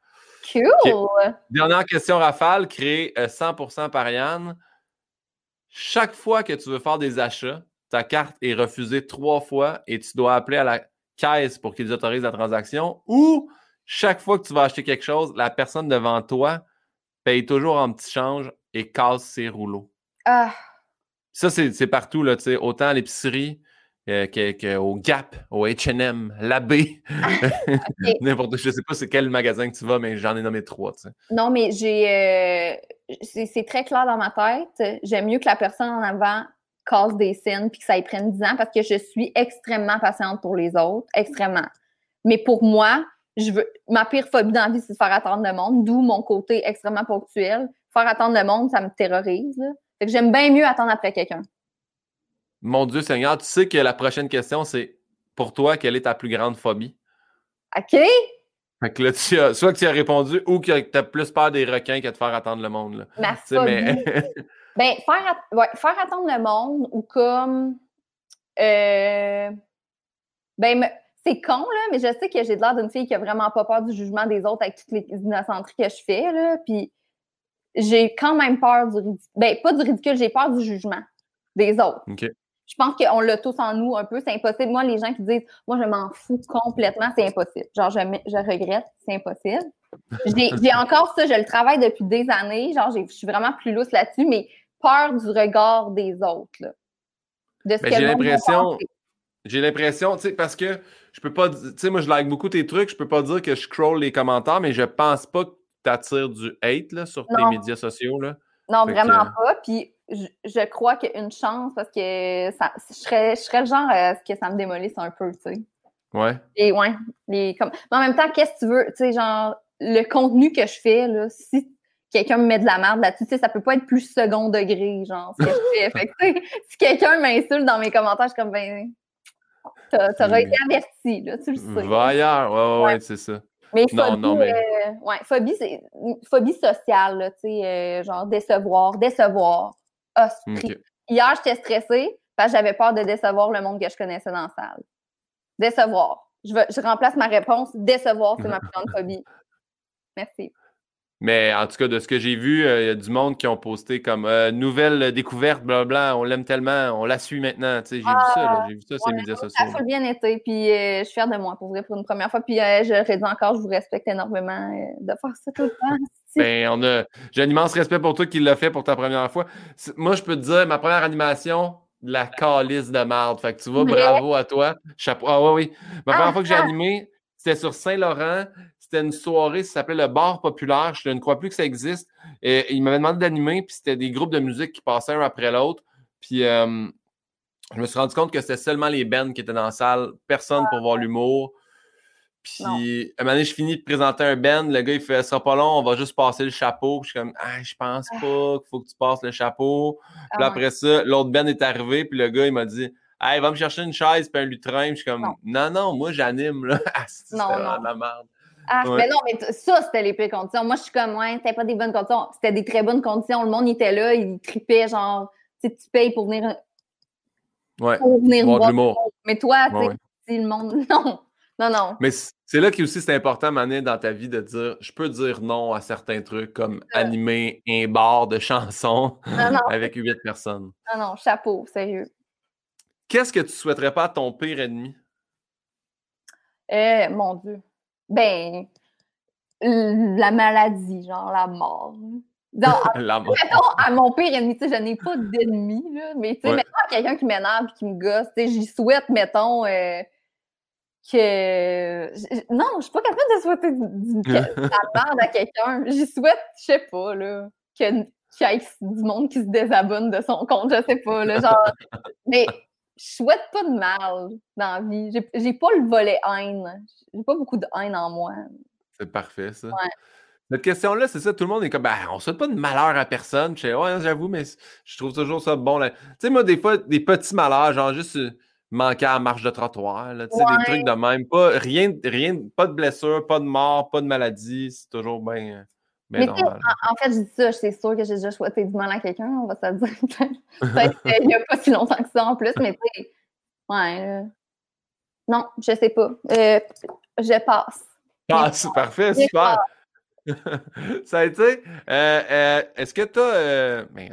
Cool! Dernière question, Rafale, créée euh, 100% par Yann. Chaque fois que tu veux faire des achats, ta carte est refusée trois fois et tu dois appeler à la caisse pour qu'ils autorisent la transaction ou chaque fois que tu vas acheter quelque chose, la personne devant toi paye toujours en petit change et casse ses rouleaux. Ah, Ça, c'est partout, là, tu sais, autant à l'épicerie euh, que- que au Gap, au H&M, l'Abbé, n'importe Je sais pas c'est quel magasin que tu vas, mais j'en ai nommé trois, non, mais j'ai. euh, c'est c'est très clair dans ma tête. J'aime mieux que la personne en avant casse des scènes puis que ça y prenne 10 ans parce que je suis extrêmement patiente pour les autres. Extrêmement. Mais pour moi, je veux. Ma pire phobie dans la vie, c'est de faire attendre le monde, d'où mon côté extrêmement ponctuel. Faire attendre le monde, ça me terrorise. là. Fait que j'aime bien mieux attendre après quelqu'un. Mon Dieu Seigneur, tu sais que la prochaine question, c'est pour toi, quelle est ta plus grande phobie? OK? Fait que là, tu as, soit que tu as répondu ou que tu as plus peur des requins que de faire attendre le monde. Là. Ma sais, mais... phobie. Ben, faire, at- ouais, faire attendre le monde ou comme. euh, ben, me- c'est con, là, mais je sais que j'ai de l'air d'une fille qui a vraiment pas peur du jugement des autres avec toutes les innocenteries que je fais, là. Puis j'ai quand même peur du ridicule. Ben, pas du ridicule, j'ai peur du jugement des autres. OK. Je pense qu'on l'a tous en nous un peu. C'est impossible. Moi, les gens qui disent, moi, je m'en fous complètement, c'est impossible. Genre, je, je regrette, c'est impossible. J'ai encore ça, je le travaille depuis des années. Genre, je suis vraiment plus lousse là-dessus, mais peur du regard des autres. Là. De ce Ben, que j'ai l'impression-. J'ai l'impression, tu sais, parce que je peux pas, tu sais, moi, je like beaucoup tes trucs, je peux pas dire que je scroll les commentaires, mais je pense pas que tu attires du hate là, sur tes médias sociaux. Là. Non, Fait vraiment que- pas. Puis je, je crois qu'une chance, parce que ça, je, serais, je serais le genre à ce que ça me démolisse un peu, tu sais. Ouais. Et ouais, les, comme... Mais en même temps, qu'est-ce que tu veux? Tu sais, genre, le contenu que je fais, là, si quelqu'un me met de la merde là-dessus, tu sais, ça peut pas être plus second degré, genre, ce que je fais. Fait que, si quelqu'un m'insulte dans mes commentaires, je suis comme, ben, t'auras été averti, là, tu le sais. Va ailleurs. Ouais, ouais, c'est ça. Mais Non, phobie, non, mais- euh, ouais, phobie, c'est phobie sociale, là, tu sais, euh, genre décevoir, décevoir. Ah, c'est Ok. Hier, j'étais stressée parce que j'avais peur de décevoir le monde que je connaissais dans la salle. Décevoir. Je, veux- je remplace ma réponse. Décevoir, c'est ma plus grande phobie. Merci. Mais en tout cas, de ce que j'ai vu, euh, il y a du monde qui ont posté comme euh, nouvelle découverte, blablabla, on l'aime tellement, on la suit maintenant. J'ai vu ça, j'ai vu ça sur les médias sociaux. Ça a bien été, puis je suis fière de moi pour vrai pour une première fois. Puis je redis encore, je vous respecte énormément de faire ça tout le temps. Ben, on a, j'ai un immense respect pour toi qui l'a fait pour ta première fois. Moi, je peux te dire, ma première animation, la calice de marde. Fait que tu vois, bravo à toi. Chapeau. Ah oui, oui. Ma première fois que j'ai ah! animé, c'était sur Saint-Laurent. C'était une soirée, ça s'appelait le Bar Populaire. Je ne crois plus que ça existe. Et, il m'avait demandé d'animer, puis c'était des groupes de musique qui passaient un après l'autre. Puis euh, je me suis rendu compte que c'était seulement les bands qui étaient dans la salle, personne pour voir l'humour. Puis, à un moment donné, je finis de présenter un band. Le gars, il fait Ça sera pas long, on va juste passer le chapeau. Puis, je suis comme Ah, je pense ah. pas qu'il faut que tu passes le chapeau. Puis, ah après ça, l'autre band est arrivé. Puis, le gars, il m'a dit Hey, va me chercher une chaise puis un lutrin. Puis, je suis comme Non, non, moi, j'anime. là. non, non. la merde. Ah, mais non, mais ça, c'était les pires conditions. Moi, je suis comme, ouais, c'était pas des bonnes conditions. C'était des très bonnes conditions. Le monde était là, il tripait, genre, tu sais, tu payes pour venir. Ouais. Pour venir voir. Mais toi, tu sais, le monde. Non. Non, non. Mais c'est là que aussi c'est important, Mané, dans ta vie de dire je peux dire non à certains trucs comme animer un bar de chansons avec huit personnes. Non, non, chapeau, sérieux. Qu'est-ce que tu souhaiterais pas à ton pire ennemi? Eh, mon Dieu. Ben, la maladie, genre la mort. la mort. à mon pire ennemi, tu sais, je n'ai pas d'ennemi, mais tu sais, mettons quelqu'un qui m'énerve et qui me gosse, tu sais, j'y souhaite, mettons, euh, que. Non, je suis pas capable de souhaiter la merde à quelqu'un. J'y souhaite, je sais pas, là, qu'il y ait du monde qui se désabonne de son compte, je sais pas, là. Genre. Mais je souhaite pas de mal dans la vie. J'ai pas le volet haine. J'ai pas beaucoup de haine en moi. C'est parfait, ça. Cette question-là, c'est ça, tout le monde est comme, ben, on souhaite pas de malheur à personne. Je sais, ouais, j'avoue, mais je trouve toujours ça bon. Tu sais, moi, des fois, des petits malheurs, genre juste manquer à la marche de trottoir, là, des trucs de même. Pas, rien, rien, pas de blessure, pas de mort, pas de maladie. C'est toujours bien. Mais. En, fait, je dis ça, c'est sûr que j'ai déjà souhaité du mal à quelqu'un, on va se dire. Peut-être qu'il n'y a pas si longtemps que ça en plus, mais tu sais, ouais. non, je sais pas. Euh, je passe. Passe, parfait, super. ça a été. Euh, euh, est-ce que tu as. mais,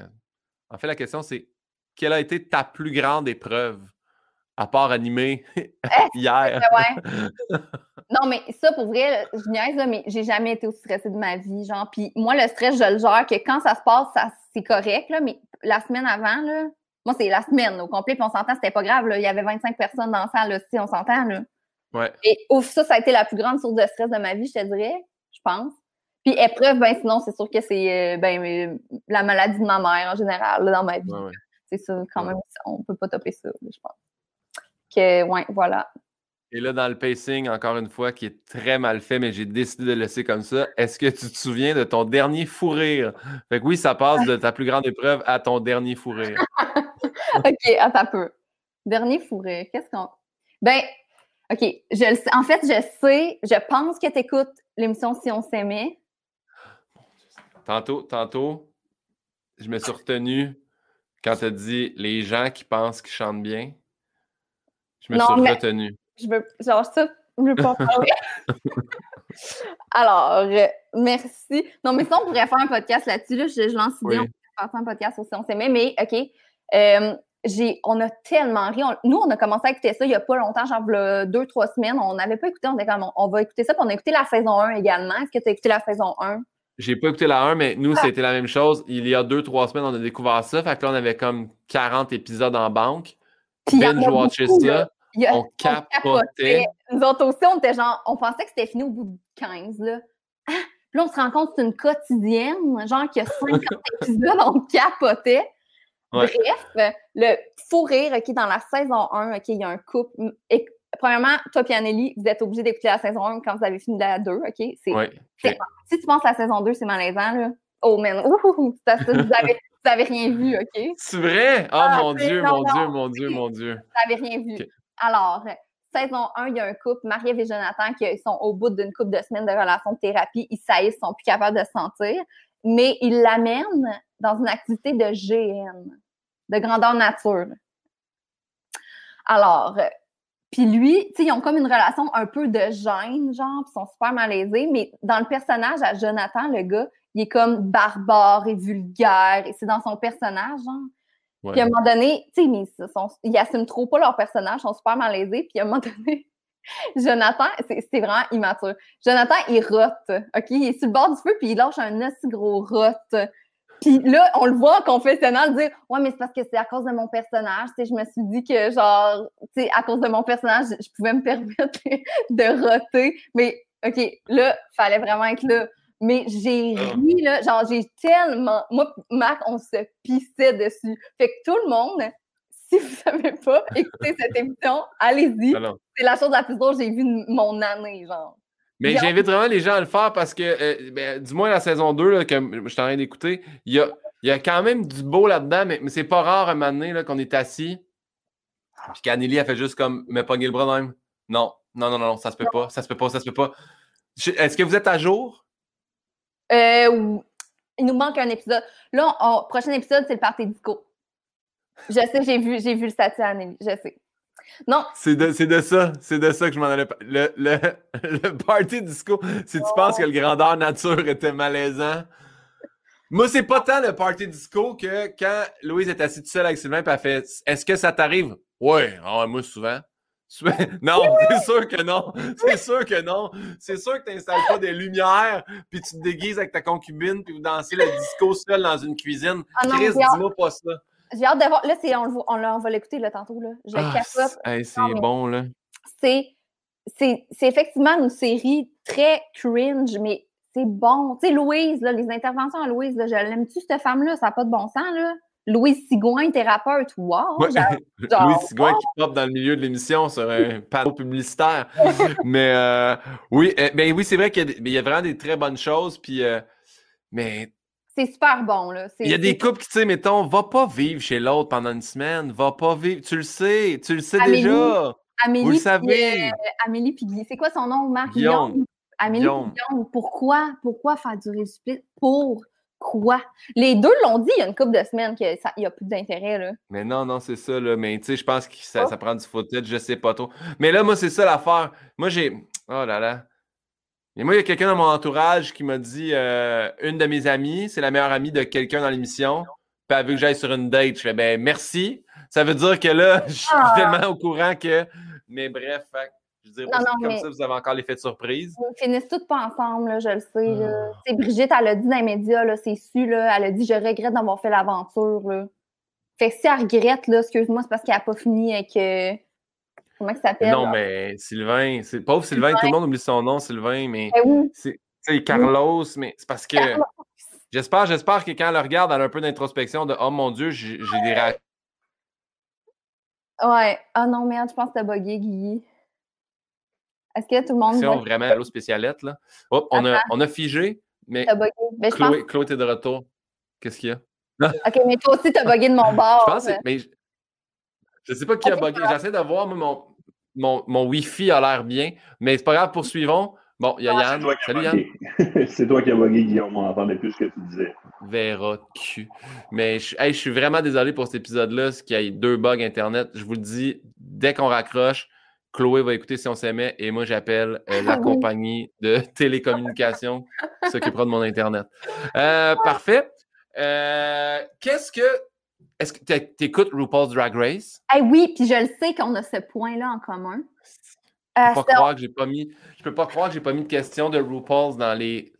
en fait, la question, c'est quelle a été ta plus grande épreuve? à part animé eh, hier? Non, mais ça, pour vrai, je niaise, là, mais j'ai jamais été aussi stressée de ma vie. Genre, puis moi, le stress, je le gère que quand ça se passe, ça, c'est correct, là, mais la semaine avant, là, moi, c'est la semaine au complet, puis on s'entend, c'était pas grave. Là, il y avait 25 personnes dans la salle, là, si on s'entend. Là. Ouais. Et ouf, ça, ça a été la plus grande source de stress de ma vie, je te dirais, je pense. Puis épreuve, ben sinon, c'est sûr que c'est euh, ben, euh, la maladie de ma mère en général, là, dans ma vie. C'est ça, quand même, on peut pas topper ça, je pense que, ouais, voilà. Et là, dans le pacing, encore une fois, qui est très mal fait, mais j'ai décidé de le laisser comme ça. Est-ce que tu te souviens de ton dernier fou rire? Fait que oui, ça passe de ta plus grande épreuve à ton dernier fou rire. OK, attends un peu. Dernier fou rire, qu'est-ce qu'on. Ben, OK, je le sais. En fait, je sais, je pense que tu écoutes l'émission Si on s'aimait. Tantôt, tantôt, je me suis retenu quand tu as dit les gens qui pensent qu'ils chantent bien. Je me suis retenu. Je veux, genre, ça, je veux pas parler. Alors, euh, merci. Non, mais ça, on pourrait faire un podcast là-dessus. Là. Je, lance l'idée, on pourrait faire un podcast aussi, on s'aimait, mais OK. Euh, j'ai, on a tellement ri. nous, on a commencé à écouter ça il n'y a pas longtemps, genre deux, trois semaines. On n'avait pas écouté, on était comme, on, va écouter ça. Puis on a écouté la saison 1 également. Est-ce que tu as écouté la saison 1? J'ai pas écouté la 1, mais nous, ah. c'était la même chose. Il y a deux, trois semaines, on a découvert ça. Fait que là, on avait comme 40 épisodes en banque. Binge-watcher ça on capotait. Nous autres aussi, on était genre, on pensait que c'était fini au bout de 15, là. Ah! Puis là, on se rend compte que c'est une quotidienne, genre qu'il y a 50 épisodes, on capotait. Bref, le fou rire, OK, dans la saison 1, OK, il y a un couple. Et, premièrement, toi et Anneli, vous êtes obligés d'écouter la saison 1 quand vous avez fini la 2, OK? C'est, Si tu penses à la saison 2, c'est malaisant, là. Oh man, ouh, ça, vous avez, vous avez rien vu, OK? C'est vrai? Oh ah, mon Dieu, mon Dieu, mon Dieu, mon Dieu. Vous n'avez rien vu. Alors, saison 1, il y a un couple, Marie-Ève et Jonathan, qui sont au bout d'une couple de semaines de relation de thérapie. Ils saillissent, ils sont plus capables de se sentir, mais ils l'amènent dans une activité de GN, de grandeur nature. Alors, Puis lui, tu ils ont comme une relation un peu de gêne, genre, ils sont super malaisés. Mais dans le personnage à Jonathan, le gars, il est comme barbare et vulgaire. Et c'est dans son personnage, genre. Puis à un moment donné, tu sais, mais ils, assument trop pas leur personnage, ils sont super malaisés. Puis à un moment donné, Jonathan, c'est vraiment immature. Jonathan, il rote, OK? Il est sur le bord du feu, puis il lâche un aussi gros rote. Puis là, on le voit en confessionnal dire Ouais, mais c'est parce que c'est à cause de mon personnage. Tu sais, je me suis dit que, genre, tu sais, à cause de mon personnage, je pouvais me permettre de roter. Mais, OK, là, fallait vraiment être là. Mais j'ai ah. ri, là. Genre, j'ai tellement. Moi, Marc, on se pissait dessus. Fait que tout le monde, si vous ne savez pas écouter cette émission, allez-y. C'est la chose la plus drôle que j'ai vue de mon année, genre. Mais j'invite vraiment les gens à le faire parce que, euh, ben, du moins la saison 2 là, que je suis en train d'écouter, il y a, y a, quand même du beau là-dedans, mais, mais c'est pas rare un moment donné qu'on est assis. Puis qu'Anneli a fait juste comme me pogner le bras même. Non, non, non, non, ça se peut pas, ça se peut pas, ça se peut pas. Est-ce que vous êtes à jour? Euh, il nous manque un épisode. Là, prochain épisode, c'est le party disco. Je sais, j'ai vu, j'ai vu le Anneli, je sais. Non. C'est de, de, ça, c'est de ça que je m'en allais le, le, le, party disco, si tu penses que le grandeur nature était malaisant? Moi, c'est pas tant le party disco que quand Louise est assise toute seule avec Sylvain et elle fait Est-ce que ça t'arrive? Ouais, ah moi souvent. Non, c'est sûr que non. C'est sûr que non. C'est sûr que tu n'installes pas des lumières, puis tu te déguises avec ta concubine, puis vous dansez le disco seul dans une cuisine. Ah Chris, dis-moi pas ça. J'ai hâte de voir. Là, on, on, on, va l'écouter tantôt. Là. Je ah, c'est bon, là. C'est, c'est, effectivement une série très cringe, mais c'est bon. Tu sais, Louise, là, les interventions à Louise, là, je l'aime-tu, cette femme-là? Ça n'a pas de bon sens, là. Louise Sigouin, thérapeute, wow! Louise Sigouin qui pop dans le milieu de l'émission sur un panneau publicitaire. mais euh, oui, eh, ben oui, c'est vrai qu'il y, a vraiment des très bonnes choses. Puis, euh, mais c'est super bon, là. Il y a des couples qui, tu sais, mettons, va pas vivre chez l'autre pendant une semaine. Va pas vivre. Tu le sais. Tu le sais déjà. Amélie, Vous le savez. Euh, Amélie puis C'est quoi son nom, Marc? Guillaume. Amélie Guillaume. Pourquoi? Pourquoi faire du split? Pourquoi? Les deux l'ont dit il y a une couple de semaines qu'il n'y a plus d'intérêt. Là. Mais non, non, c'est ça. Là. Mais tu sais, je pense que ça, oh. ça, prend du footage, je sais pas trop. Mais là, moi, c'est ça l'affaire. Moi, j'ai. Oh là là. Et moi, il y a quelqu'un dans mon entourage qui m'a dit euh, une de mes amies, c'est la meilleure amie de quelqu'un dans l'émission. Puis elle veut que j'aille sur une date. Je fais ben merci. Ça veut dire que là, je suis ah. tellement au courant que. Mais bref, je dirais pas comme ça, vous avez encore l'effet de surprise. On finissent toutes pas ensemble, là, je le sais. Ah. Brigitte, elle a dit dans les médias, c'est su, là, elle a dit Je regrette d'avoir fait l'aventure. Fait que si elle regrette, là, excuse-moi, c'est parce qu'elle n'a pas fini avec. Euh, Comment il s'appelle? Non, mais Sylvain, c'est pauvre Sylvain, tout le monde oublie son nom, Sylvain, mais ben c'est Carlos, mais c'est parce que j'espère, j'espère que quand elle regarde, elle a un peu d'introspection de Oh mon Dieu, j'ai des. Ouais. Ah non, merde, je pense que t'as bugué, Guy. Est-ce que tout le monde. Si on vraiment l'eau spécialette, là. Oh, on, a, on a figé, mais. Chloé, Chloé, t'es de retour. Qu'est-ce qu'il y a? OK, mais toi aussi, t'as bugué de mon bord. Je pense, mais je sais pas qui a bugué. J'essaie de voir, mon, mon, mon Wi-Fi a l'air bien, mais c'est pas grave, poursuivons. Bon, il y a Yann. Salut Yann. c'est toi qui as bugué, Guillaume. On n'entendait plus ce que tu disais. Vera cul. Mais je, je suis vraiment désolé pour cet épisode-là, ce qu'il y a deux bugs Internet. Je vous le dis, dès qu'on raccroche, Chloé va écouter si on s'aimait et moi j'appelle euh, la compagnie de télécommunication qui s'occupera de mon Internet. Euh, parfait. Euh, qu'est-ce que est-ce que tu écoutes RuPaul's Drag Race? Eh oui, puis je le sais qu'on a ce point-là en commun. Je peux, pas croire que j'ai pas mis, je peux pas croire que j'ai pas mis de question de RuPaul's dans les,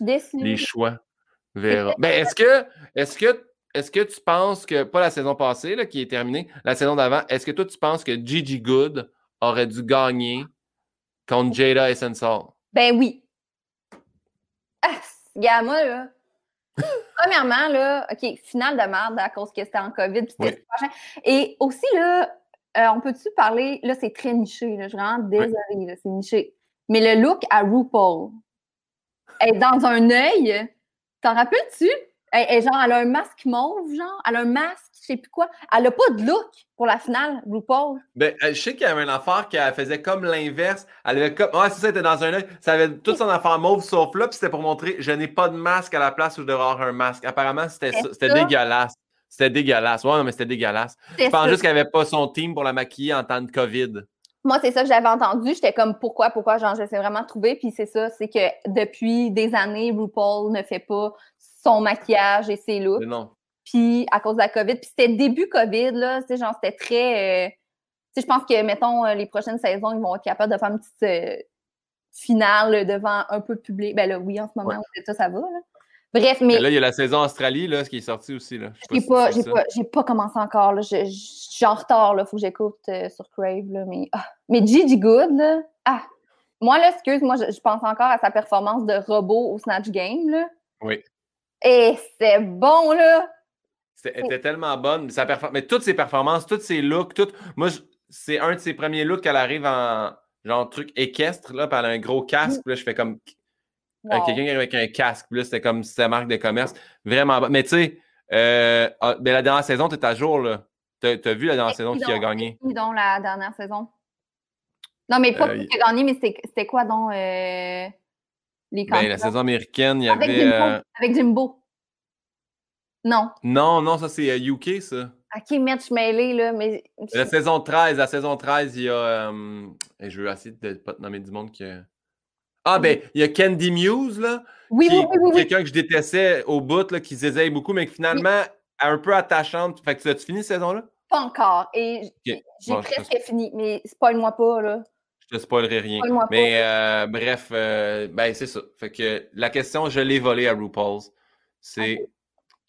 les choix. Verra. Ben, est-ce que, est-ce que, est-ce que tu penses que, pas la saison passée là, qui est terminée, la saison d'avant, est-ce que toi tu penses que Gigi Good aurait dû gagner contre Jada Essential? Ben oui. Ah, gars, moi, là, Premièrement, là, OK, finale de merde à cause que c'était en COVID. Et aussi, là, euh, on peut-tu parler, là, c'est très niché, là, je suis vraiment désolée, c'est niché. Mais le look à RuPaul est dans un œil, t'en rappelles-tu? Elle, genre, elle a un masque mauve, genre, elle a un masque sais plus quoi. Elle n'a pas de look pour la finale, RuPaul. Ben, je sais qu'il y avait une affaire qui faisait comme l'inverse. Elle avait comme. Ouais, c'est ça, était dans un œil. Ça avait toute son affaire mauve sauf là, puis c'était pour montrer je n'ai pas de masque à la place où je devrais avoir un masque. Apparemment, c'était C'était dégueulasse. C'était dégueulasse. Ouais, non, mais c'était dégueulasse. Je pense juste qu'elle n'avait pas son team pour la maquiller en temps de COVID. moi, c'est ça que j'avais entendu. J'étais comme, pourquoi, pourquoi? Genre, j'essaie vraiment de trouver. Puis c'est ça, c'est que depuis des années, RuPaul ne fait pas son maquillage et ses looks. Mais non. Puis à cause de la COVID. Puis c'était début COVID, là. Tu sais, genre, c'était très. euh, tu sais, je pense que, mettons, euh, les prochaines saisons, ils vont être capables de faire une petite euh, finale devant un peu de public. Ben là, oui, en ce moment, Ouais. ça, ça va, là. Bref, mais. Là, il y a la saison Australie, là, ce qui est sorti aussi. Là. J'ai pas, j'ai pas, pas commencé encore. Là. Je, je- je suis en retard. Là. Faut que j'écoute euh, sur Crave. Là. Mais, ah. mais Gigi Good, là, ah. Moi, là, excuse, moi, je, je pense encore à sa performance de robot au Snatch Game. Là. Oui. Et c'est bon, là. C'était- Elle était tellement bonne. Sa Mais toutes ses performances, tous ses looks, tout. Moi, c'est un de ses premiers looks qu'elle arrive en genre truc équestre, là, puis elle a un gros casque. puis là, je fais comme euh, Wow. quelqu'un qui arrive avec un casque. Là, c'était comme si c'était marque de commerce. Vraiment bon. Mais tu sais, euh, ah, la dernière saison, tu es à jour, là. T'as as vu la dernière saison qui a gagné? Qui donc la dernière saison? Non, mais pas Euh, qui a gagné, mais c'était c'était quoi donc euh, les Ben, la saison américaine, il y Avec avait. Jimbo. euh, Avec Jimbo. Non. Non, non, ça c'est euh, UK, ça. OK, suis mêlée, là, mais... La saison 13, la saison 13, il y a. euh, et je veux essayer de ne pas te nommer du monde que. Ah, ben, il y a Candy Muse, là. Oui, qui oui, oui, oui. Quelqu'un que je détestais au bout, là, qui zézaye beaucoup, mais que finalement, un peu attachante. Fait que tu as fini cette saison-là? Pas encore. Et j'ai Bon, presque fini, mais spoil-moi pas, là. Je te spoilerai rien. Mais euh, bref, euh, ben c'est ça. Fait que la question, je l'ai volée à RuPaul's. C'est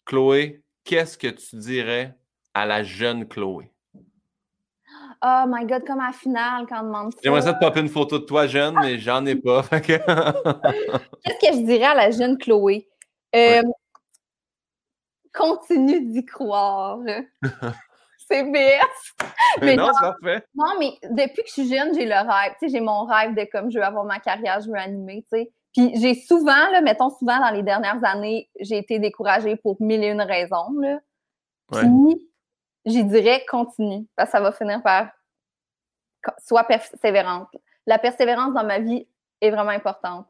Chloé, qu'est-ce que tu dirais à la jeune Chloé? Oh my God, comme à la finale, quand on demande ça. J'aimerais ça te popper une photo de toi jeune, mais j'en ai pas. Que- Qu'est-ce que je dirais à la jeune Chloé? Euh, Continue d'y croire. C'est BS. Mais non, c'est parfait. Non, mais depuis que je suis jeune, j'ai le rêve. Tu sais, j'ai mon rêve de comme je veux avoir ma carrière, je veux animer, tu sais. Puis j'ai souvent, là, mettons souvent dans les dernières années, j'ai été découragée pour mille et une raisons, là. Ouais. Puis, j'y dirais continue, parce que ça va finir par sois persévérante. La persévérance dans ma vie est vraiment importante.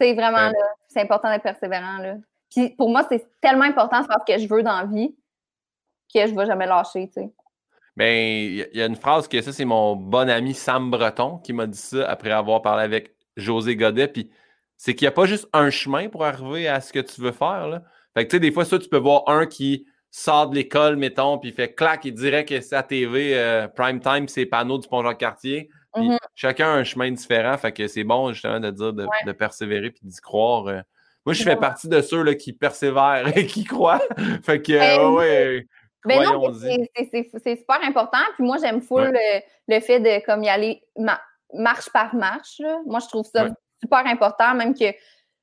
C'est vraiment, Ouais. là, c'est important d'être persévérant, là. Puis pour moi, c'est tellement important de faire ce que je veux dans la vie que je ne vais jamais lâcher, tu sais. Ben, il y, a- une phrase que ça, c'est mon bon ami Sam Breton qui m'a dit ça après avoir parlé avec José Godet. Puis c'est qu'il n'y a pas juste un chemin pour arriver à ce que tu veux faire. Là. Fait que tu sais, des fois, ça, tu peux voir un qui sort de l'école, mettons, puis il fait clac, il dirait que c'est à TV, euh, prime time, c'est panneaux du pont Jean-Cartier. Puis Mhm. chacun a un chemin différent. Fait que c'est bon, justement, de dire de, Ouais. de persévérer puis d'y croire. euh. Moi, je fais partie de ceux là, qui persévèrent et qui croient. fait que, Ben, euh, ouais, Ben non, c'est- super important. Puis moi, j'aime full le, le fait de comme y aller ma- marche par marche. là. Moi, je trouve ça Ouais. super important, même que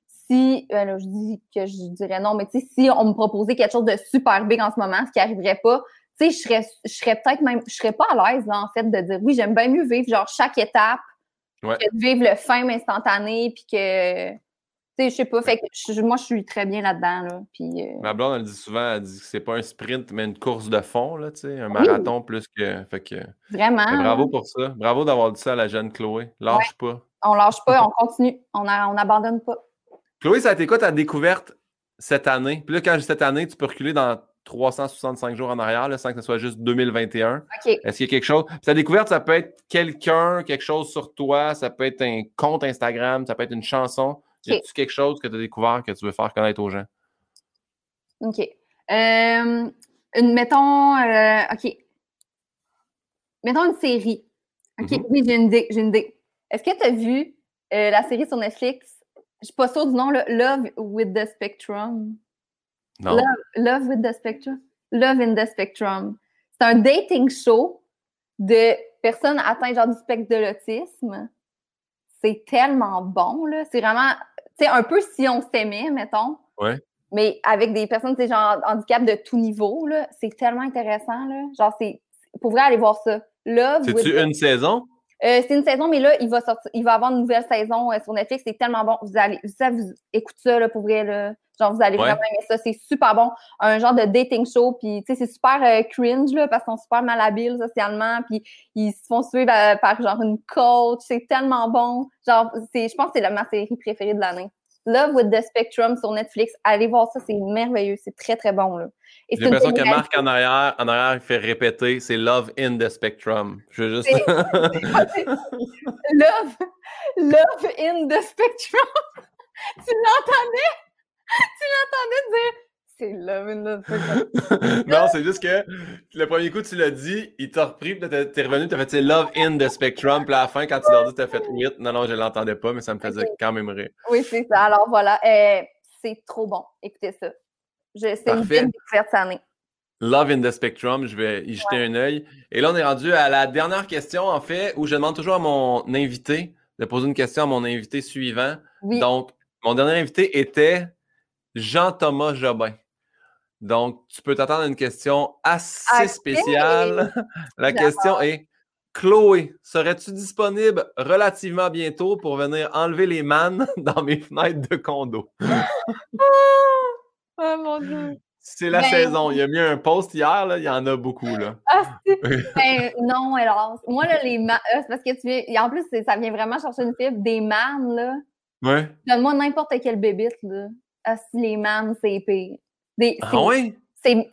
si, euh, là, je dis que je dirais non, mais tu sais, si on me proposait quelque chose de super big en ce moment, ce qui n'arriverait pas, tu sais, je serais, je serais peut-être même, je serais pas à l'aise, en fait, de dire oui, j'aime bien mieux vivre, genre, chaque étape, Ouais. que de vivre le fame instantané, puis que, sais, je sais pas, fait que je- moi, je suis très bien là-dedans, là, puis... euh, Ma blonde, elle dit souvent, elle dit que c'est pas un sprint, mais une course de fond, là, tu sais, un marathon plus que. Fait que. vraiment. mais bravo là. pour ça. Bravo d'avoir dit ça à la jeune Chloé. Lâche pas. On lâche pas, on continue, on a- on n'abandonne pas. Chloé, ça a été quoi ta découverte cette année? Puis là, quand dis cette année, tu peux reculer dans 365 jours en arrière, là, sans que ce soit juste 2021. OK. Est-ce qu'il y a quelque chose? Puis ta découverte, ça peut être quelqu'un, quelque chose sur toi, ça peut être un compte Instagram, ça peut être une chanson. Y a-tu quelque chose que tu as découvert que tu veux faire connaître aux gens? OK. Euh, une, mettons, euh, OK. Mettons une série. OK, Mhm. oui, j'ai une idée, j'ai une idée. Est-ce que tu as vu euh, la série sur Netflix? Je suis pas sûre du nom, là, Love with the Spectrum. Non. Love, Love with the Spectrum? Love in the Spectrum. C'est un dating show de personnes atteintes genre du spectre de l'autisme. C'est tellement bon, là. C'est vraiment, sais, un peu si on s'aimait, mettons. Ouais. Mais avec des personnes, tu sais, genre handicap de tout niveau, là. C'est tellement intéressant, là. Genre, c'est, pour vrai, aller voir ça. Love C'est-tu une saison? Euh, c'est une saison, mais là, il va sortir, il va avoir une nouvelle saison euh, sur Netflix. C'est tellement bon. Vous allez, ça, vous écoutez ça, là, pour vrai, là. Genre, vous allez Ouais. vraiment aimer ça. C'est super bon. Un genre de dating show, puis, tu sais, c'est super euh, cringe, là, parce qu'ils sont super malhabiles socialement, puis ils se font suivre euh, par, genre, une coach. C'est tellement bon. Genre, c'est, je pense que c'est la, ma série préférée de l'année. Love with the Spectrum sur Netflix. Allez voir ça, c'est merveilleux. C'est très, très bon. Là. J'ai l'impression que Marc en arrière, en arrière, il fait répéter c'est Love in the Spectrum. Je veux juste. love, love in the Spectrum. tu l'entendais? Tu l'entendais dire c'est Love in the Spectrum. non, c'est juste que le premier coup, tu l'as dit, il t'a repris, puis t'es revenu, t'as fait Love in the Spectrum, puis à la fin, quand tu l'as dit, t'as fait 8. Non, non, je l'entendais pas, mais ça me faisait quand même rire. Oui, c'est ça. Alors voilà, euh, c'est trop bon. Écoutez ça. C'est une belle découverte cette année. Love in the Spectrum, je vais y jeter un œil. Et là, on est rendu à la dernière question, en fait, où je demande toujours à mon invité de poser une question à mon invité suivant. Donc, mon dernier invité était Jean-Thomas Jobin. Donc, tu peux t'attendre à une question assez spéciale. La question est Chloé, serais-tu disponible relativement bientôt pour venir enlever les mannes dans mes fenêtres de condo? oh mon Dieu! C'est la ben saison. Il y a mis un post hier, là, il y en a beaucoup. Là. Ah, ben, non, alors, moi, là, les mannes, euh, c'est parce que tu viens, en plus, ça vient vraiment chercher une fibre, des mannes, là. Ouais. Donne-moi n'importe quelle bébite, là. Ah, si les mannes, c'est pire. Des, ah?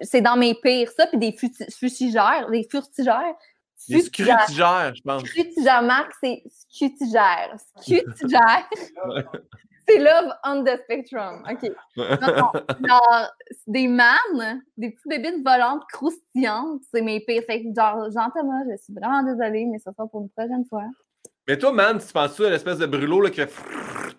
C'est dans mes pires, ça, puis des fustigères, des furtigères. Des scrutigères, je pense. Scrutigères, Marc, c'est scutigères. Scutigères. c'est Love on the Spectrum. OK. genre, des mannes, des petites bébites volantes croustillantes, c'est mes pires. Fait que, genre, Jean-Thomas, je suis vraiment désolée, mais ça sera pour une prochaine fois. Mais toi, man, tu penses-tu à l'espèce de brûlot là, qui fait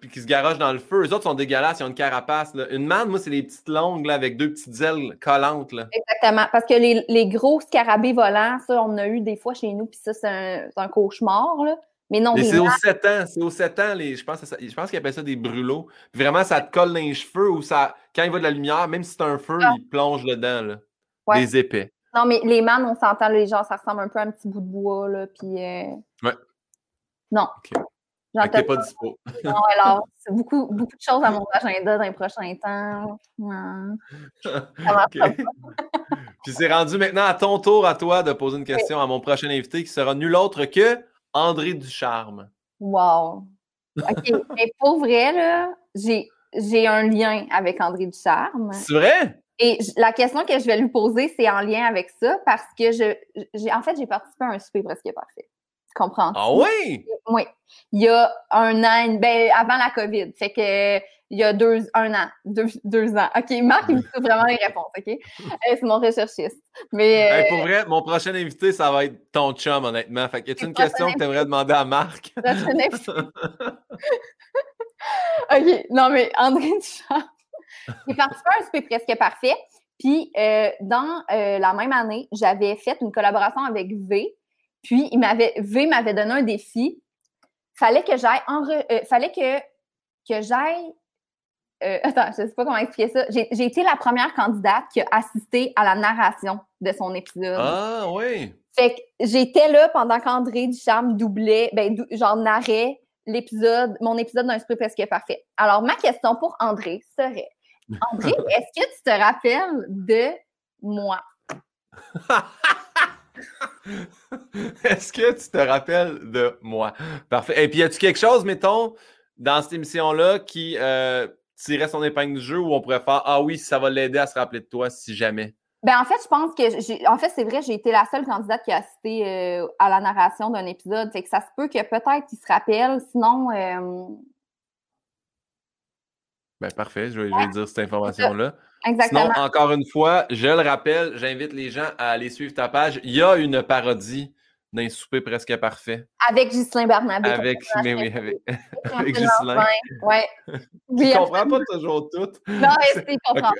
puis qui se garoche dans le feu? Les autres sont dégueulasses, ils ont une carapace. Là. Une manne, moi, c'est les petites longues là, avec deux petites ailes collantes. Là. Exactement. Parce que les, les, gros scarabées volants, ça, on a eu des fois chez nous, puis ça, c'est un, un, cauchemar. Là. Mais non, c'est aux 7 ans. C'est aux 7 ans, les, je pense, je pense qu'ils appellent ça des brûlots. Vraiment, ça te colle dans les cheveux ou ça, quand il va de la lumière, même si c'est un feu, ah. il plonge dedans. Là. Des épais. Non, mais les mannes, on s'entend, les gens, ça ressemble un peu à un petit bout de bois. Là, puis, euh... Non. Okay. T'es pas dispo. Non, alors, c'est beaucoup, beaucoup de choses à mon agenda dans les prochains temps. Non. Puis c'est rendu maintenant à ton tour à toi de poser une question à mon prochain invité qui sera nul autre que André Ducharme. Wow. OK. Mais pour vrai, là, j'ai, j'ai un lien avec André Ducharme. C'est vrai? Et la question que je vais lui poser, c'est en lien avec ça parce que je, j'ai, en fait, j'ai participé à un souper presque parfait. Tu comprends? Ah oui? Oui. Il y a un an, ben, avant la COVID. Fait que il y a deux, un an, deux, deux ans. OK, Marc, il me trouve vraiment les réponses, OK? Euh, c'est mon recherchiste. Mais, pour euh, vrai, mon prochain invité, ça va être ton chum, honnêtement. Fait que, y a une question que tu aimerais demander à Marc? OK, non, mais André Duchamp, j'ai participé à un souper presque parfait. Puis, euh, dans la même année, j'avais fait une collaboration avec V, puis, il m'avait, V m'avait donné un défi. Fallait que j'aille euh, fallait que, que j'aille. Euh, attends, je ne sais pas comment expliquer ça. J'ai, été la première candidate qui a assisté à la narration de son épisode. Ah oui! Fait que j'étais là pendant qu'André Ducharme doublait, ben, genre narrait l'épisode, mon épisode d'un esprit presque parfait. Alors, ma question pour André serait André, est-ce que tu te rappelles de moi? Est-ce que tu te rappelles de moi? Parfait. Et puis, y a-tu quelque chose, mettons, dans cette émission-là qui euh, tirait son épingle du jeu où on pourrait faire Ah oui, ça va l'aider à se rappeler de toi si jamais? Ben, en fait, je pense que j'ai. En fait, c'est vrai, j'ai été la seule candidate qui a assisté euh, à la narration d'un épisode. Fait que ça se peut que peut-être qu'il se rappelle. Sinon. Euh, ben, parfait, je vais, je vais dire cette information-là. Exactement. Sinon, encore une fois, je le rappelle, j'invite les gens à aller suivre ta page. Il y a une parodie d'un souper presque parfait. Avec Ghislain Barnabé. Avec, mais oui, avec, avec Ghislain. Ouais. Je comprends pas toujours tout. Non, mais c'est comprends.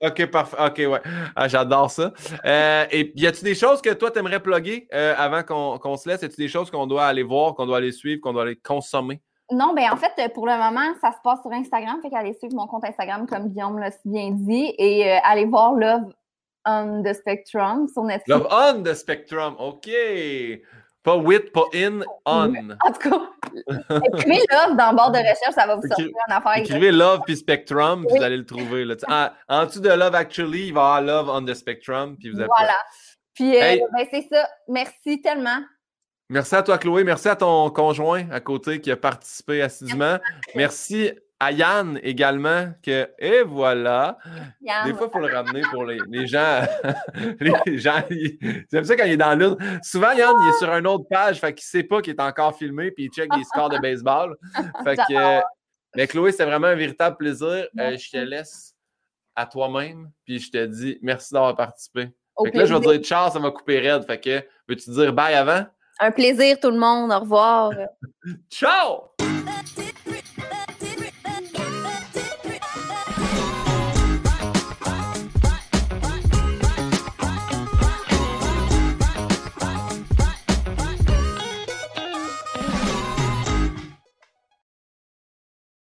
OK, parfait. OK, ouais. Ah, J'adore ça. Euh, et y a-tu des choses que toi, tu aimerais plugger euh, avant qu'on se laisse? Y a-tu des choses qu'on doit aller voir, qu'on doit aller suivre, qu'on doit aller consommer? Non, ben en fait, pour le moment, ça se passe sur Instagram. Fait qu'allez suivre mon compte Instagram, comme Guillaume l'a si bien dit, et euh, allez voir Love on the Spectrum sur Netflix. Love on the Spectrum, OK. Pas with, pas in, on. En tout cas, écrivez Love dans le bord de recherche, ça va vous sortir en affaire. Écrivez Love puis Spectrum, puis vous allez le trouver. Là. En, en, dessous de Love Actually, il va y avoir Love on the Spectrum, puis vous avez Voilà. Puis, euh, ben, c'est ça. Merci tellement. Merci à toi, Chloé. Merci à ton conjoint à côté qui a participé assidûment. Merci à Yann également, que, et voilà. Yann. Des fois, il faut le ramener pour les, les gens. les gens, j'aime ça quand il est dans l'une. Souvent, Yann, il est sur une autre page, fait qu'il sait pas qu'il est encore filmé, puis il check les scores de baseball. Fait que, mais Chloé, c'était vraiment un véritable plaisir. Euh, je te laisse à toi-même, puis je te dis merci d'avoir participé. Fait que là, je vais dire ciao, ça m'a coupé raide. Fait que, veux-tu dire bye avant? Un plaisir, tout le monde. Au revoir. Ciao!